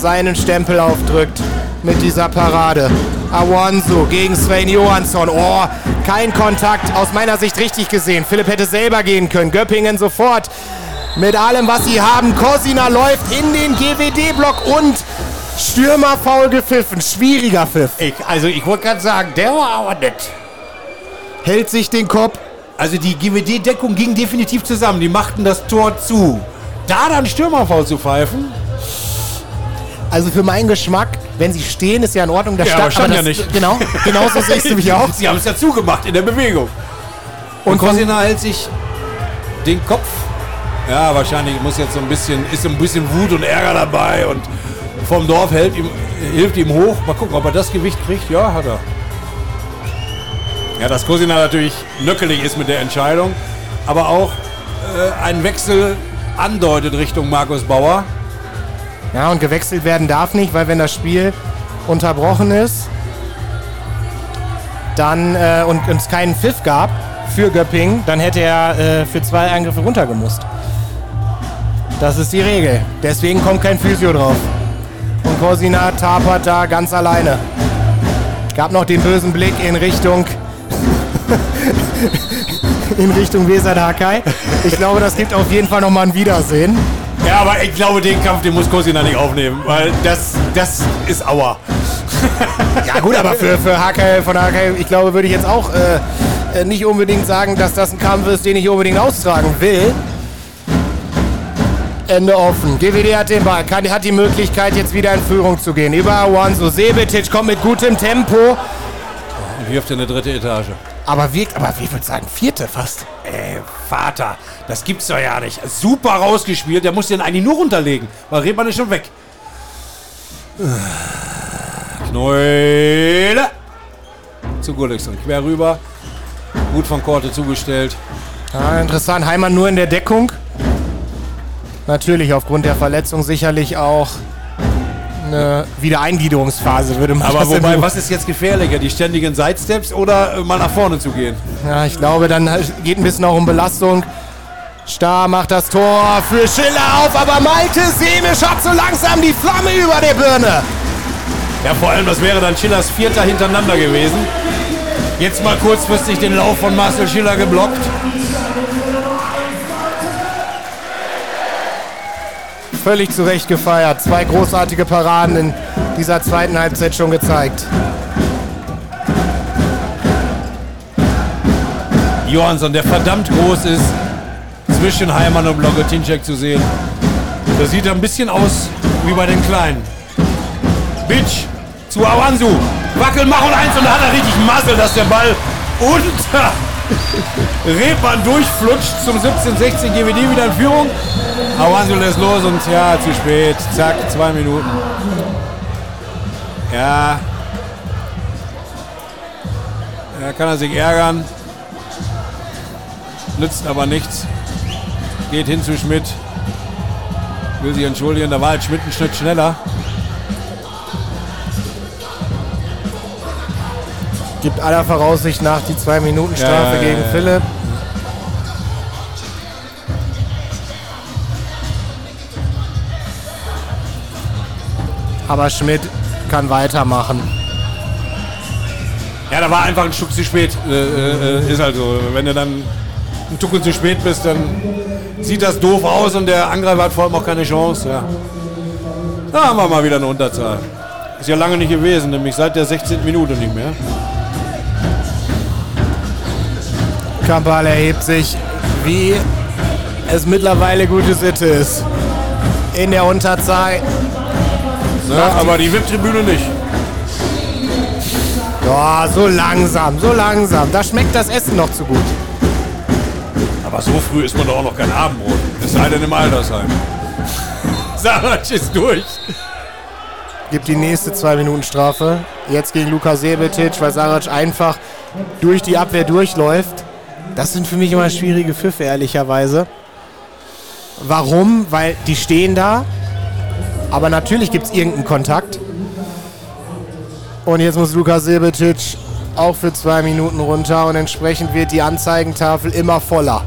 seinen Stempel aufdrückt mit dieser Parade. Awanso gegen Sven Johansson. Oh, kein Kontakt. Aus meiner Sicht richtig gesehen. Philipp hätte selber gehen können. Göppingen sofort mit allem, was sie haben. Kosina läuft in den GWD-Block und Stürmer faul gepfiffen. Schwieriger Pfiff. Ich, also ich wollte gerade sagen, der war aber nett. Hält sich den Kopf. Also die GWD-Deckung ging definitiv zusammen. Die machten das Tor zu. Da dann Stürmerfaul zu pfeifen. Also für meinen Geschmack, wenn sie stehen, ist ja in Ordnung. Das Ja, aber stand das, ja nicht. Genau, genauso sehe ich es nämlich auch. Sie haben es ja zugemacht in der Bewegung. Und, Kosina hält sich den Kopf. Ja, wahrscheinlich muss jetzt so ein bisschen, ist so ein bisschen Wut und Ärger dabei und vom Dorf hält ihm, hilft ihm hoch. Mal gucken, ob er das Gewicht kriegt. Ja, hat er. Ja, dass Kosina natürlich nöckelig ist mit der Entscheidung, aber auch äh, einen Wechsel andeutet Richtung Markus Bauer. Ja, und gewechselt werden darf nicht, weil wenn das Spiel unterbrochen ist, dann äh, und es keinen Pfiff gab für Göpping, dann hätte er äh, für zwei Angriffe runtergemusst. Das ist die Regel. Deswegen kommt kein Physio drauf. Und Corsina tapert da ganz alleine. Gab noch den bösen Blick in Richtung in Richtung Weser Hakai. Ich glaube, das gibt auf jeden Fall noch mal ein Wiedersehen. Ja, aber ich glaube, den Kampf, den muss Kosina nicht aufnehmen, weil das, das ist Aua. Ja gut, aber für, für HK, von HK, ich glaube, würde ich jetzt auch äh, äh, nicht unbedingt sagen, dass das ein Kampf ist, den ich unbedingt austragen will. Ende offen. GWD hat den Ball, kann, hat die Möglichkeit, jetzt wieder in Führung zu gehen. Über Awanso. Sebetic kommt mit gutem Tempo. Und wirft in eine dritte Etage. Aber wirkt, aber wie würde sagen, vierte fast. Ey, Vater, das gibt's doch ja nicht. Super rausgespielt, der muss den eigentlich nur runterlegen, weil Redmann ist schon weg. Knäule. Zu Gullikson, quer rüber. Gut von Korte zugestellt. Ja, interessant. Heimann nur in der Deckung. Natürlich aufgrund der Verletzung sicherlich auch eine Wiedereingliederungsphase, würde man Aber wobei, was ist jetzt gefährlicher? Die ständigen Sidesteps oder äh, mal nach vorne zu gehen? Ja, ich glaube, dann geht ein bisschen auch um Belastung. Star macht das Tor für Schiller auf, aber Malte Semisch hat so langsam die Flamme über der Birne. Ja, vor allem, das wäre dann Schillers Vierter hintereinander gewesen. Jetzt mal kurzfristig den Lauf von Marcel Schiller geblockt. Völlig zu Recht gefeiert. Zwei großartige Paraden in dieser zweiten Halbzeit schon gezeigt. Johansson, der verdammt groß ist, zwischen Heimann und Blogotinczek zu sehen. Das sieht ein bisschen aus wie bei den Kleinen. Bitch zu Awansu. Wackel, mach und eins und da hat er richtig Massel, dass der Ball unter Rebmann durchflutscht zum 17-16 GWD wieder in Führung. Awansu lässt los und ja, zu spät. Zack, zwei Minuten. Ja. Da kann er sich ärgern. Nützt aber nichts. Geht hin zu Schmidt. Will sich entschuldigen, da war halt Schmidt einen Schnitt schneller. Gibt aller Voraussicht nach die zwei Minuten Strafe Ja, ja, gegen ja. Philipp. Aber Schmidt kann weitermachen. Ja, da war einfach ein Stück zu spät. Äh, äh, ist halt so. Wenn du dann ein Tuckel zu spät bist, dann sieht das doof aus und der Angreifer hat vor allem auch keine Chance. Ja. Da haben wir mal wieder eine Unterzahl. Ist ja lange nicht gewesen, nämlich seit der 16. Minute nicht mehr. Kampal erhebt sich, wie es mittlerweile gute Sitte ist. In der Unterzahl. Ja, aber die VIP-Tribüne nicht. Ja, so langsam, so langsam. Da schmeckt das Essen noch zu gut. Aber so früh ist man doch auch noch kein Abendbrot. Es sei denn im Altersheim. Sarac ist durch. Gibt die nächste 2-Minuten-Strafe. Jetzt gegen Luka Sebetic, weil Sarac einfach durch die Abwehr durchläuft. Das sind für mich immer schwierige Pfiffe, ehrlicherweise. Warum? Weil die stehen da. Aber natürlich gibt es irgendeinen Kontakt. Und jetzt muss Luka Sebetic auch für zwei Minuten runter und entsprechend wird die Anzeigentafel immer voller.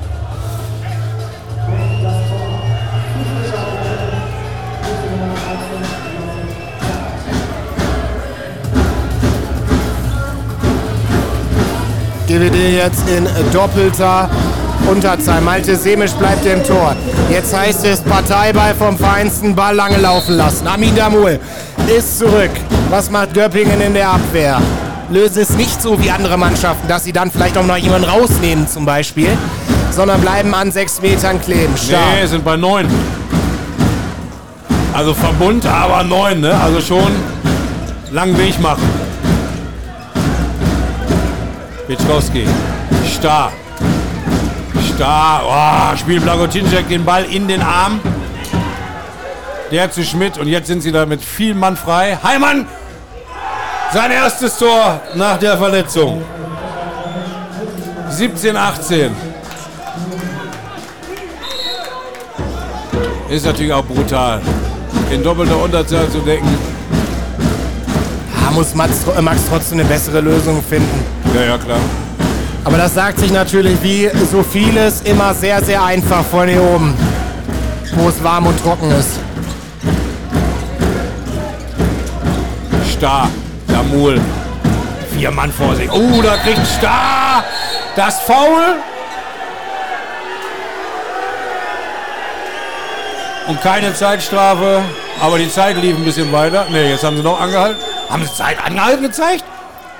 GWD jetzt in doppelter Unterzahl. Malte Semisch bleibt im Tor. Jetzt heißt es Parteiball vom Feinsten, Ball lange laufen lassen. Amin Damul ist zurück. Was macht Göppingen in der Abwehr? Lösen es nicht so wie andere Mannschaften, dass sie dann vielleicht auch noch jemanden rausnehmen zum Beispiel, sondern bleiben an sechs Metern kleben. Stark. Nee, sind bei neun. Also Verbund, aber neun, ne? Also schon langen Weg machen. Witkowski. Starr. Starr. Oh, spielt Blagotinczek den Ball in den Arm. Der zu Schmidt. Und jetzt sind sie da mit viel Mann frei. Heimann! Sein erstes Tor nach der Verletzung. 17, 18. Ist natürlich auch brutal. In doppelter Unterzahl zu decken. Da muss Max, äh, Max trotzdem eine bessere Lösung finden. Ja, ja, klar. Aber das sagt sich natürlich wie so vieles immer sehr, sehr einfach von hier oben, wo es warm und trocken ist. Starr. Damul. Vier Mann vor sich. Oh, da kriegt Starr das Foul. Und keine Zeitstrafe. Aber die Zeit lief ein bisschen weiter. Ne, jetzt haben sie noch angehalten. Haben sie Zeit angehalten gezeigt?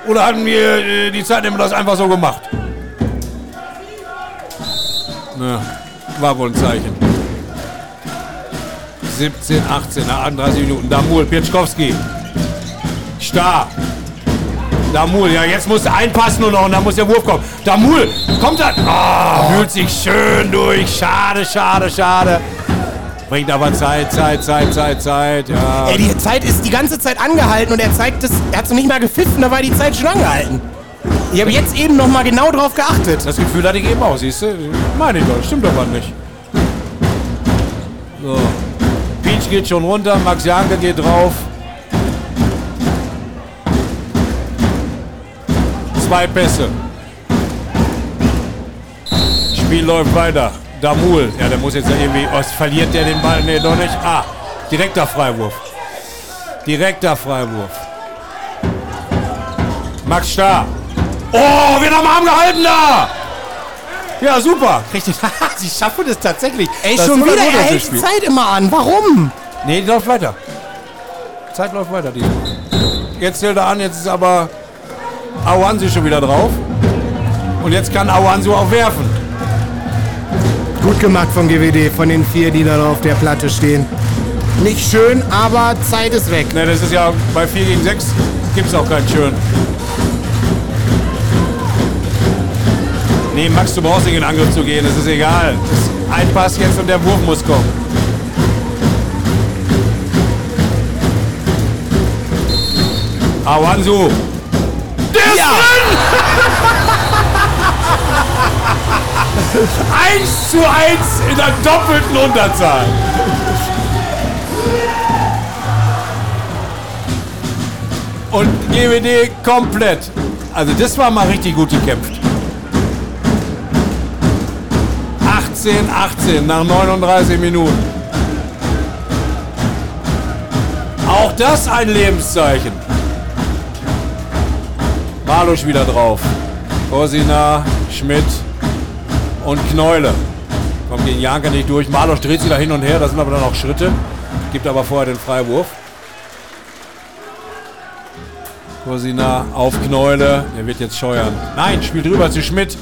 Oder hatten wir äh, die Zeit immer das einfach so gemacht? Na, war wohl ein Zeichen. 17, 18, nach 38 Minuten. Damul, Pietschkowski. Starr. Damul, ja, jetzt muss er einpassen und noch, und dann muss der Wurf kommen. Damul, kommt er. Ah, wühlt sich schön durch. Schade, schade, schade. Bringt aber Zeit, Zeit, Zeit, Zeit, Zeit. Ja. Ey, die Zeit ist die ganze Zeit angehalten und er zeigt es, er hat so nicht mal gepfiffen, da war die Zeit schon angehalten. Ich habe jetzt eben noch mal genau drauf geachtet. Das Gefühl hatte ich eben auch, siehst du? Meine ich doch, stimmt aber nicht. So. Peach geht schon runter, Max Janke geht drauf. Zwei Pässe. Spiel läuft weiter. Damul, ja, der muss jetzt irgendwie. Oh, verliert der den Ball? Nee, doch nicht. Ah, direkter Freiwurf. Direkter Freiwurf. Max Starr. Oh, wird am Arm gehalten da! Ja, super. Richtig. Sie schaffen es tatsächlich. Ey, Das schon wieder, er das hält die. Zeit immer an. Warum? Nee, die läuft weiter. Zeit läuft weiter. Die. Jetzt hält er an, jetzt ist aber Awansu schon wieder drauf. Und jetzt kann Awansu auch werfen. Gemacht von GWD, von den vier, die da auf der Platte stehen. Nicht schön, aber Zeit ist weg. Ne, das ist ja bei 4 gegen 6 gibt es auch keinen schön. Nee, Max, du brauchst nicht in Angriff zu gehen, das ist egal. Das ist ein Pass jetzt und der Wurf muss kommen. Awansu. Der ist drin! 1 zu 1 in der doppelten Unterzahl. Und GWD komplett. Also das war mal richtig gut gekämpft. 18, 18 nach 39 Minuten. Auch das ein Lebenszeichen. Malusch wieder drauf. Korsina, Schmidt und Kneule. Kommt gegen Janka nicht durch. Malusch dreht sich da hin und her. Das sind aber dann auch Schritte. Gibt aber vorher den Freiwurf. Korsina auf Kneule. Der wird jetzt scheuern. Nein, spielt rüber zu Schmidt.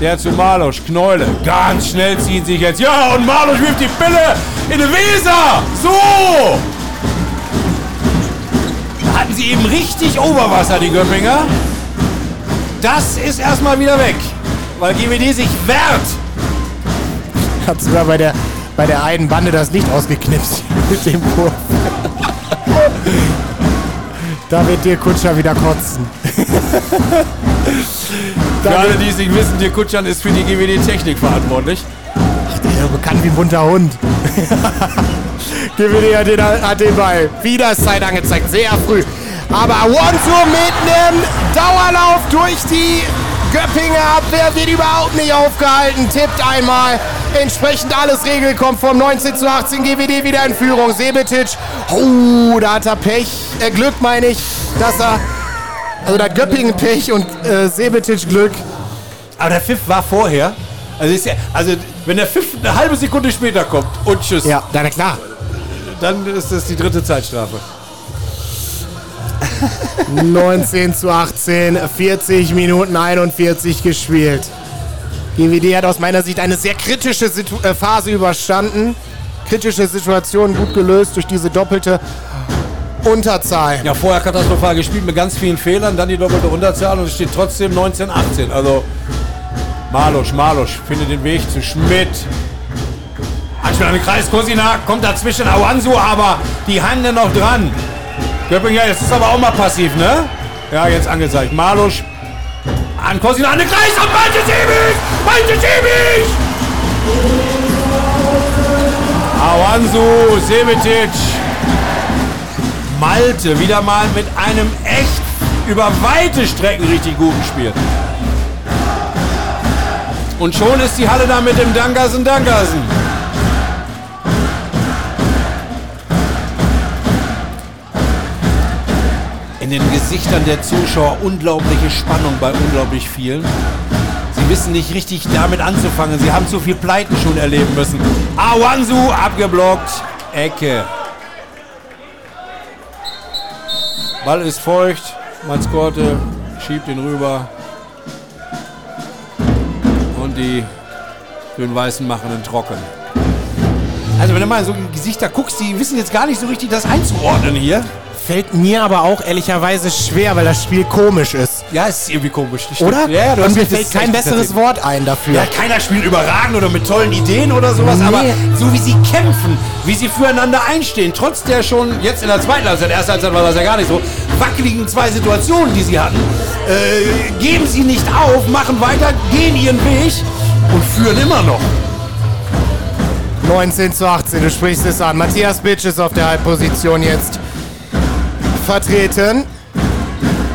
Der zu Malusch. Kneule. Ganz schnell ziehen sich jetzt. Ja, und Malusch wirft die Pille in die Weser. So. Da hatten sie eben richtig Oberwasser, die Göppinger. Das ist erstmal wieder weg. Weil GWD sich wehrt. Hat sogar bei der, bei der einen Bande das Licht ausgeknipst mit dem Wurf. da wird dir Kutscher wieder kotzen. Für alle, die es nicht wissen, Dirk Kutschan ist für die GWD-Technik verantwortlich. Der ist ja bekannt wie ein bunter Hund. GWD hat den, hat den Ball. Wieder Zeit angezeigt, sehr früh. Aber One-Two mit einem Dauerlauf durch die Göppinger Abwehr wird überhaupt nicht aufgehalten. Tippt einmal. Entsprechend alles Regel kommt vom 19 zu 18 GWD wieder in Führung. Sebetic. Oh, da hat er Pech. Äh, Glück meine ich, dass er. Also da hat Göppingen Pech und äh, Sebetic Glück. Aber der Pfiff war vorher. Also, ist ja, also wenn der Pfiff eine halbe Sekunde später kommt und tschüss, Ja, na klar. dann ist das die dritte Zeitstrafe. 19 zu 18, 40 Minuten 41 gespielt. GWD hat aus meiner Sicht eine sehr kritische Situ äh, Phase überstanden. Kritische Situation gut gelöst durch diese doppelte Unterzahl. Ja, vorher katastrophal gespielt mit ganz vielen Fehlern, dann die doppelte Unterzahl und es steht trotzdem 19-18. Also Malusch, Malusch findet den Weg zu Schmidt. Anspiel an den Kreis, Kosina kommt dazwischen, Awansu, aber die Hände noch dran. Göpping, ja, jetzt ist aber auch mal passiv, ne? Ja, jetzt angezeigt. Malusch an Kosina an den Kreis und Malte Siebisch! Malte Siebisch! Awansu, Sebetic, Malte wieder mal mit einem echt über weite Strecken richtig guten Spiel. Und schon ist die Halle da mit dem Dankersen Dankersen. Den Gesichtern der Zuschauer unglaubliche Spannung bei unglaublich vielen. Sie wissen nicht richtig damit anzufangen. Sie haben zu viel Pleiten schon erleben müssen. Awansu abgeblockt. Ecke. Ball ist feucht. Matzkorte schiebt ihn rüber. Und die Grün-Weißen machen ihn trocken. Also wenn du mal so Gesichter guckst, die wissen jetzt gar nicht so richtig das einzuordnen hier. Fällt mir aber auch ehrlicherweise schwer, weil das Spiel komisch ist. Ja, es ist irgendwie komisch. Oder? Ja, ja, du Und hast mir fällt kein besseres Wort ein dafür. Ja, keiner spielt überragend oder mit tollen Ideen oder sowas, Nee. aber so wie sie kämpfen, wie sie füreinander einstehen, trotz der schon jetzt in der zweiten Halbzeit, erste Halbzeit war das ja gar nicht so, wackeligen zwei Situationen, die sie hatten, äh, geben sie nicht auf, machen weiter, gehen ihren Weg und führen immer noch. 19 zu 18, du sprichst es an. Matthias Bitsch ist auf der Halbposition jetzt vertreten.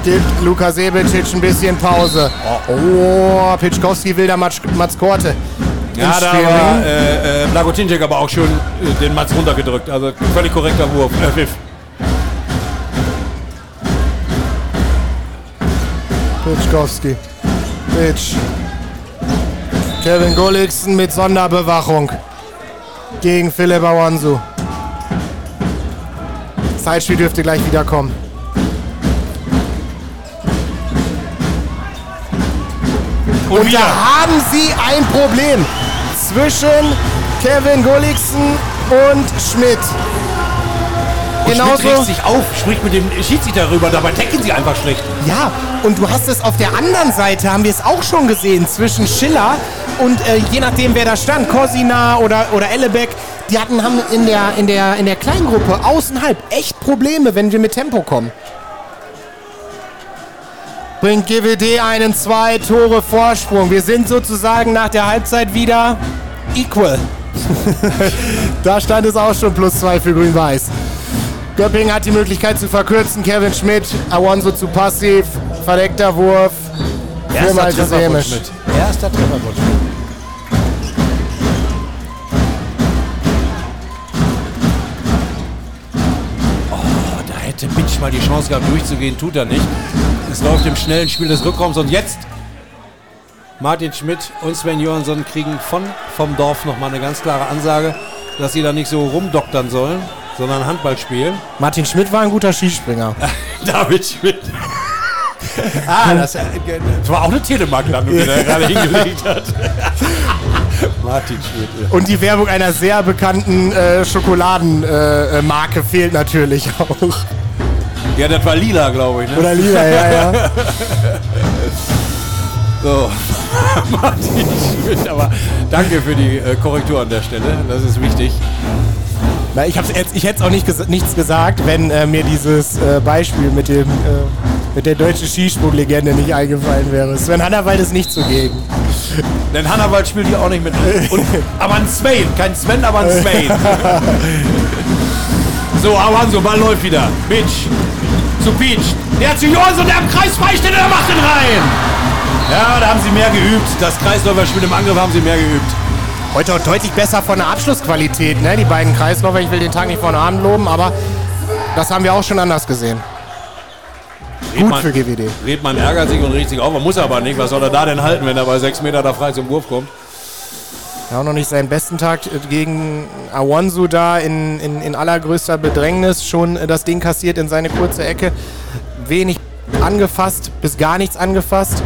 Gibt Luka Sebecic ein bisschen Pause. Oh, Pitschkowski will da Mats, Mats Korte. Ja, da war äh, äh, Blagotinjek aber auch schon äh, den Mats runtergedrückt, also völlig korrekter Wurf, äh, Pfiff. Pitschkowski. Pitsch. Kevin Gulliksen mit Sonderbewachung gegen Philipp Awansu. Zeitspiel dürfte gleich wiederkommen. Und, wieder. da haben sie ein Problem zwischen Kevin Gulliksen und Schmidt. Und Schmidt Genauso. regt sich auf, spricht mit dem Schiedsrichter darüber, dabei decken sie einfach schlecht. Ja, und du hast es auf der anderen Seite, haben wir es auch schon gesehen, zwischen Schiller und äh, je nachdem, wer da stand, Cosina oder, oder Ellebeck, die hatten haben in der, in, der, in der Kleingruppe außenhalb echt Probleme, wenn wir mit Tempo kommen. Bringt GWD einen zwei Tore Vorsprung. Wir sind sozusagen nach der Halbzeit wieder equal. da stand es auch schon plus zwei für Grün-Weiß. Göpping hat die Möglichkeit zu verkürzen. Kevin Schmidt, Alonso zu passiv, verdeckter Wurf. Malte Treffer. Erster Treffer Mitch mal die Chance gehabt, durchzugehen, tut er nicht. Es läuft im schnellen Spiel des Rückraums und jetzt Martin Schmidt und Sven Johansson kriegen von vom Dorf nochmal eine ganz klare Ansage, dass sie da nicht so rumdoktern sollen, sondern Handball spielen. Martin Schmidt war ein guter Skispringer. David Schmidt. ah, das, äh, das war auch eine Telemark-Landung, die er gerade hingelegt hat. Martin Schmidt. Ja. Und die Werbung einer sehr bekannten äh, Schokoladenmarke äh, Marke fehlt natürlich auch. Ja, das war lila, glaube ich. Ne? Oder Lila, ja, ja. So. Martin Schmidt, aber danke für die äh, Korrektur an der Stelle. Das ist wichtig. Na, ich, hab's jetzt, ich hätte auch nicht ges nichts gesagt, wenn äh, mir dieses äh, Beispiel mit, dem, äh, mit der deutschen Skisprunglegende nicht eingefallen wäre. Sven Hannawald ist nicht zugegen. Denn Hannawald spielt hier auch nicht mit. Und, aber ein Sven. Kein Sven, aber ein Sven. so, Avanzo, Ball läuft wieder. Bitch. Zu Peach. Der zu Johansson, der am Kreis freisteht, der macht den rein. Ja, da haben sie mehr geübt. Das Kreisläuferspiel im Angriff haben sie mehr geübt. Heute auch deutlich besser von der Abschlussqualität, ne? Die beiden Kreisläufer, ich will den Tag nicht von Abend loben, aber das haben wir auch schon anders gesehen. Gut Redmann- für GWD. Redmann ärgert sich und regt sich auf. Man muss aber nicht. Was soll er da denn halten, wenn er bei sechs Meter da frei zum Wurf kommt? Ja, auch noch nicht seinen besten Tag äh, gegen Awansu da in, in, in allergrößter Bedrängnis. Schon äh, das Ding kassiert in seine kurze Ecke. Wenig angefasst, bis gar nichts angefasst.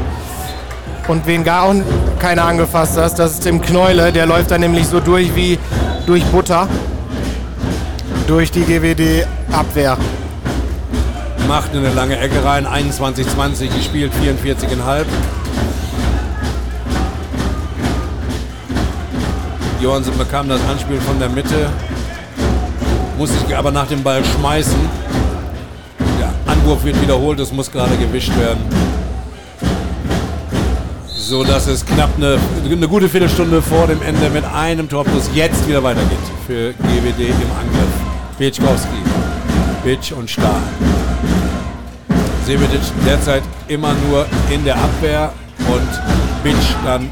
Und wen gar auch keiner angefasst hat, das ist Tim Knäule. Der läuft da nämlich so durch wie durch Butter. Durch die GWD-Abwehr. Macht eine lange Ecke rein. 21-20 gespielt, 44,5. Johansen bekam das Anspiel von der Mitte. Muss sich aber nach dem Ball schmeißen. Der Anwurf wird wiederholt, es muss gerade gewischt werden. So dass es knapp eine, eine gute Viertelstunde vor dem Ende mit einem Tor plus jetzt wieder weitergeht für GWD im Angriff. Pietschkowski, Bitsch und Stahl. Sevetic derzeit immer nur in der Abwehr und Bitsch dann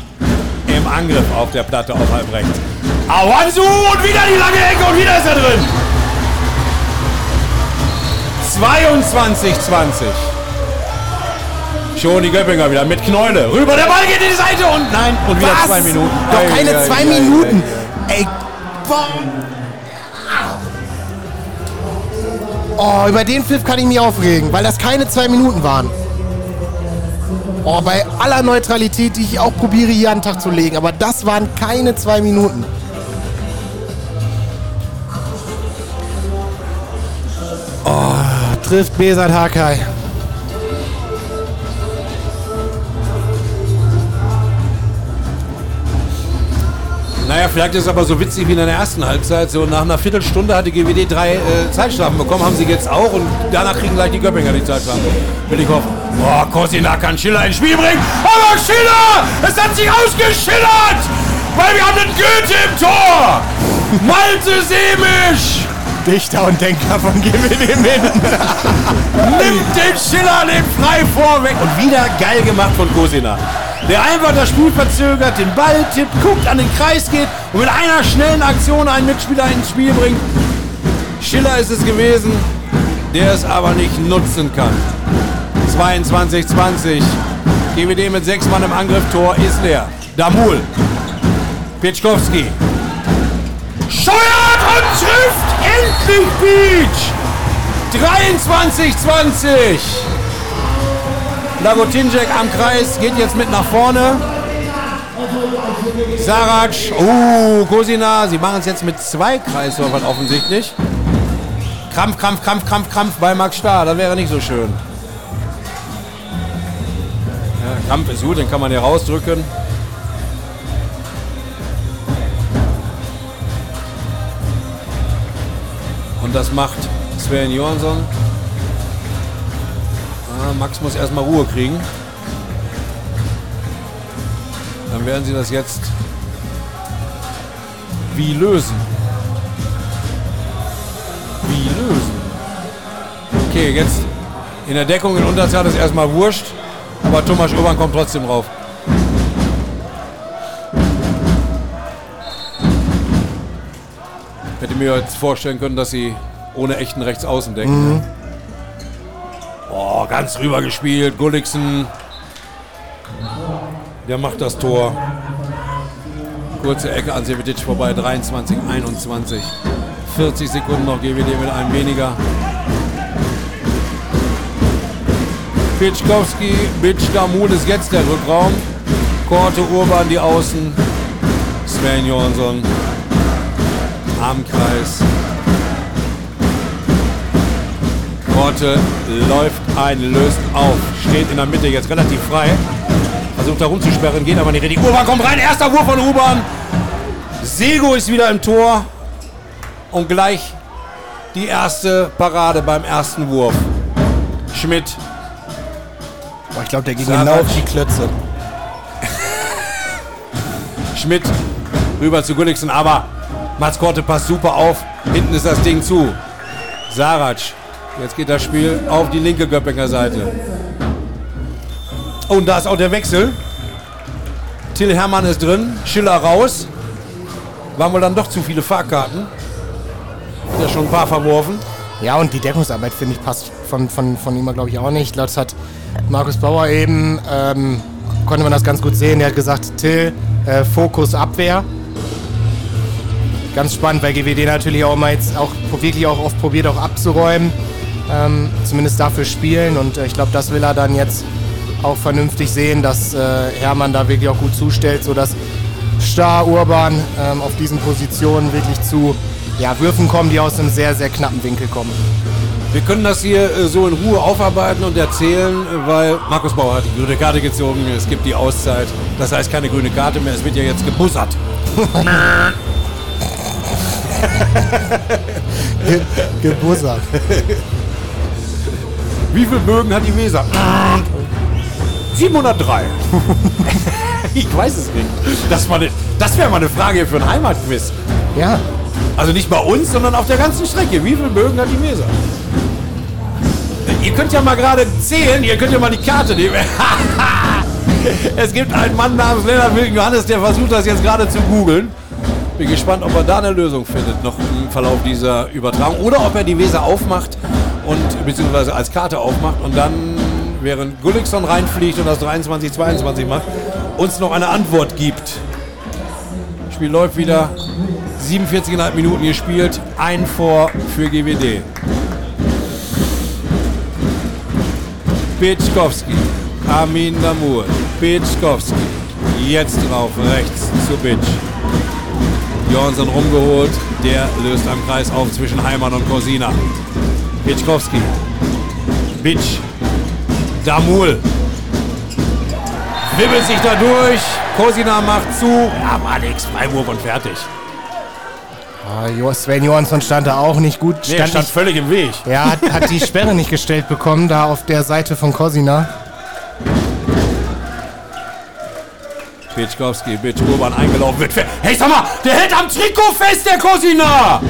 im Angriff auf der Platte auf halb rechts. Awansu und wieder die lange Ecke und wieder ist er drin. 22-20. Schon die Göppinger wieder mit Knäule. Rüber, der Ball geht in die Seite und nein, und wieder Was? zwei Minuten. Doch Ei, keine ei, zwei ei, Minuten. Ey, boah. Oh, über den Pfiff kann ich mich aufregen, weil das keine zwei Minuten waren. Oh, bei aller Neutralität, die ich auch probiere hier an den Tag zu legen, aber das waren keine zwei Minuten. Oh, trifft Besat Hakai. Naja, vielleicht ist es aber so witzig wie in der ersten Halbzeit. So nach einer Viertelstunde hat die GWD drei äh, Zeitstrafen bekommen, haben sie jetzt auch und danach kriegen gleich die Göppinger die Zeitstrafen. Will ich hoffen. Boah, Kosina kann Schiller ins Spiel bringen. Aber Schiller! Es hat sich ausgeschillert! Weil wir haben den Goethe im Tor! Malte Semisch! Dichter und Denker von GWD Minden. Nimmt den Schiller den frei vorweg und wieder geil gemacht von Kosina. Der einfach das Spiel verzögert, den Ball tippt, guckt, an den Kreis geht und mit einer schnellen Aktion einen Mitspieler ins Spiel bringt. Schiller ist es gewesen, der es aber nicht nutzen kann. 22-20. GWD mit sechs Mann im Angriff, Tor ist leer. Damul Pietschkowski. Scheuert und trifft endlich Beach. 23-20. Lagotinjek am Kreis geht jetzt mit nach vorne. Sarac, uh, Kosina, sie machen es jetzt mit zwei Kreisläufern offensichtlich. Krampf, Krampf, Krampf, Krampf, Krampf bei Max Starr, das wäre nicht so schön. Ja, Krampf ist gut, den kann man hier rausdrücken. Und das macht Sven Johansson. Ah, Max muss erstmal Ruhe kriegen. Dann werden sie das jetzt wie lösen. Wie lösen? Okay, jetzt in der Deckung in Unterzahl ist erstmal wurscht, aber Thomas Urban kommt trotzdem rauf. Hätte mir jetzt vorstellen können, dass sie ohne echten Rechtsaußen denken. Mhm. Oh, ganz rüber gespielt. Gulliksen. Der macht das Tor. Kurze Ecke an Sevetic vorbei. 23, 21. 40 Sekunden noch GWD mit einem weniger. Pitschkowski, Bitsch, Damul ist jetzt der Rückraum. Korte, Urban die Außen. Sven Johansson am Kreis. Korte läuft ein, löst auf, steht in der Mitte jetzt relativ frei. Versucht da rumzusperren, geht aber nicht richtig. Urban kommt rein, erster Wurf von Urban. Sego ist wieder im Tor. Und gleich die erste Parade beim ersten Wurf. Schmidt. Glaube, der ging genau auf die Klötze. Schmidt rüber zu Gulliksen, aber Mats Korte passt super auf. Hinten ist das Ding zu. Sarac. Jetzt geht das Spiel auf die linke Göppinger Seite. Und da ist auch der Wechsel. Till Hermann ist drin, Schiller raus. Waren wohl dann doch zu viele Fahrkarten. Hat ja schon ein paar verworfen. Ja, und die Deckungsarbeit, finde ich, passt von, von, von ihm, glaube ich, auch nicht. Das hat Markus Bauer eben, ähm, konnte man das ganz gut sehen. Er hat gesagt, Till, äh, Fokus Abwehr. Ganz spannend, weil GWD natürlich auch mal jetzt auch wirklich auch oft probiert, auch abzuräumen. Ähm, zumindest dafür spielen. Und äh, ich glaube, das will er dann jetzt auch vernünftig sehen, dass äh, Hermann da wirklich auch gut zustellt, sodass Star, Urban ähm, auf diesen Positionen wirklich zu ja, Würfen kommen, die aus einem sehr, sehr knappen Winkel kommen. Wir können das hier äh, so in Ruhe aufarbeiten und erzählen, äh, weil Markus Bauer hat die grüne Karte gezogen. Es gibt die Auszeit. Das heißt keine grüne Karte mehr. Es wird ja jetzt gebussert. Ge gebussert. Wie viele Bögen hat die Weser? 703. ich weiß es nicht. Das, das wäre mal eine Frage für ein Heimatquiz. Ja. Also nicht bei uns, sondern auf der ganzen Strecke. Wie viele Bögen hat die Weser? Ihr könnt ja mal gerade zählen, ihr könnt ja mal die Karte nehmen. es gibt einen Mann namens Lennart Wilken Johannes, der versucht das jetzt gerade zu googeln. Bin gespannt, ob er da eine Lösung findet, noch im Verlauf dieser Übertragung. Oder ob er die Weser aufmacht und beziehungsweise als Karte aufmacht und dann, während Gullikson reinfliegt und das 23-22 macht, uns noch eine Antwort gibt. Das Spiel läuft wieder. 47,5 Minuten gespielt. Ein vor für GWD. Pitschkowski. Armin Damur. Pitschkowski. Jetzt drauf, rechts zu Bitsch. Johansson rumgeholt. Der löst am Kreis auf zwischen Heimann und Korsina. Pitschkowski. Bitsch. Damul. Wibbelt sich da durch. Kosina macht zu. War nix. Freiwurf und fertig. Ah, Sven Johansson stand da auch nicht gut. Stand, nee, stand nicht, völlig im Weg. Er hat, hat die Sperre nicht gestellt bekommen, da auf der Seite von Kosina. Pitschkowski, Bitsch, Urban eingelaufen wird. Hey, sag mal, der hält am Trikot fest, der Kosina!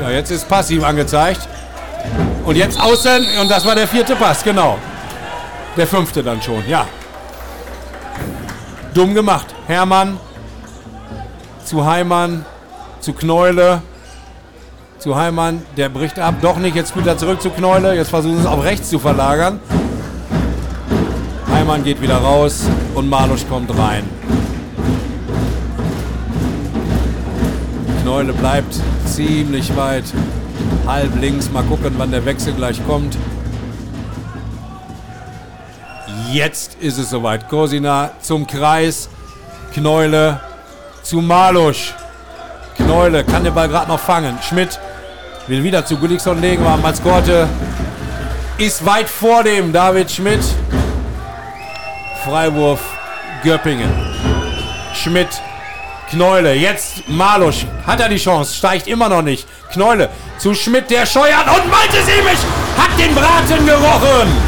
Ja, jetzt ist passiv angezeigt. Und jetzt außen, und das war der vierte Pass, genau. Der fünfte dann schon, ja. Dumm gemacht. Hermann zu Heimann, zu Kneule, zu Heimann, der bricht ab, doch nicht, jetzt spielt er zurück zu Kneule, jetzt versuchen sie es auf rechts zu verlagern. Hermann geht wieder raus und Malusch kommt rein. Kneule bleibt ziemlich weit halb links. Mal gucken, wann der Wechsel gleich kommt. Jetzt ist es soweit. Kosina zum Kreis. Kneule zu Malusch. Kneule kann den Ball gerade noch fangen. Schmidt will wieder zu Gullikson legen, aber Matzkorte ist weit vor dem David Schmidt. Freiwurf Göppingen. Schmidt, Kneule, jetzt Malusch. Hat er die Chance, steigt immer noch nicht. Kneule zu Schmidt, der scheuert und Malte Siemich hat den Braten gerochen.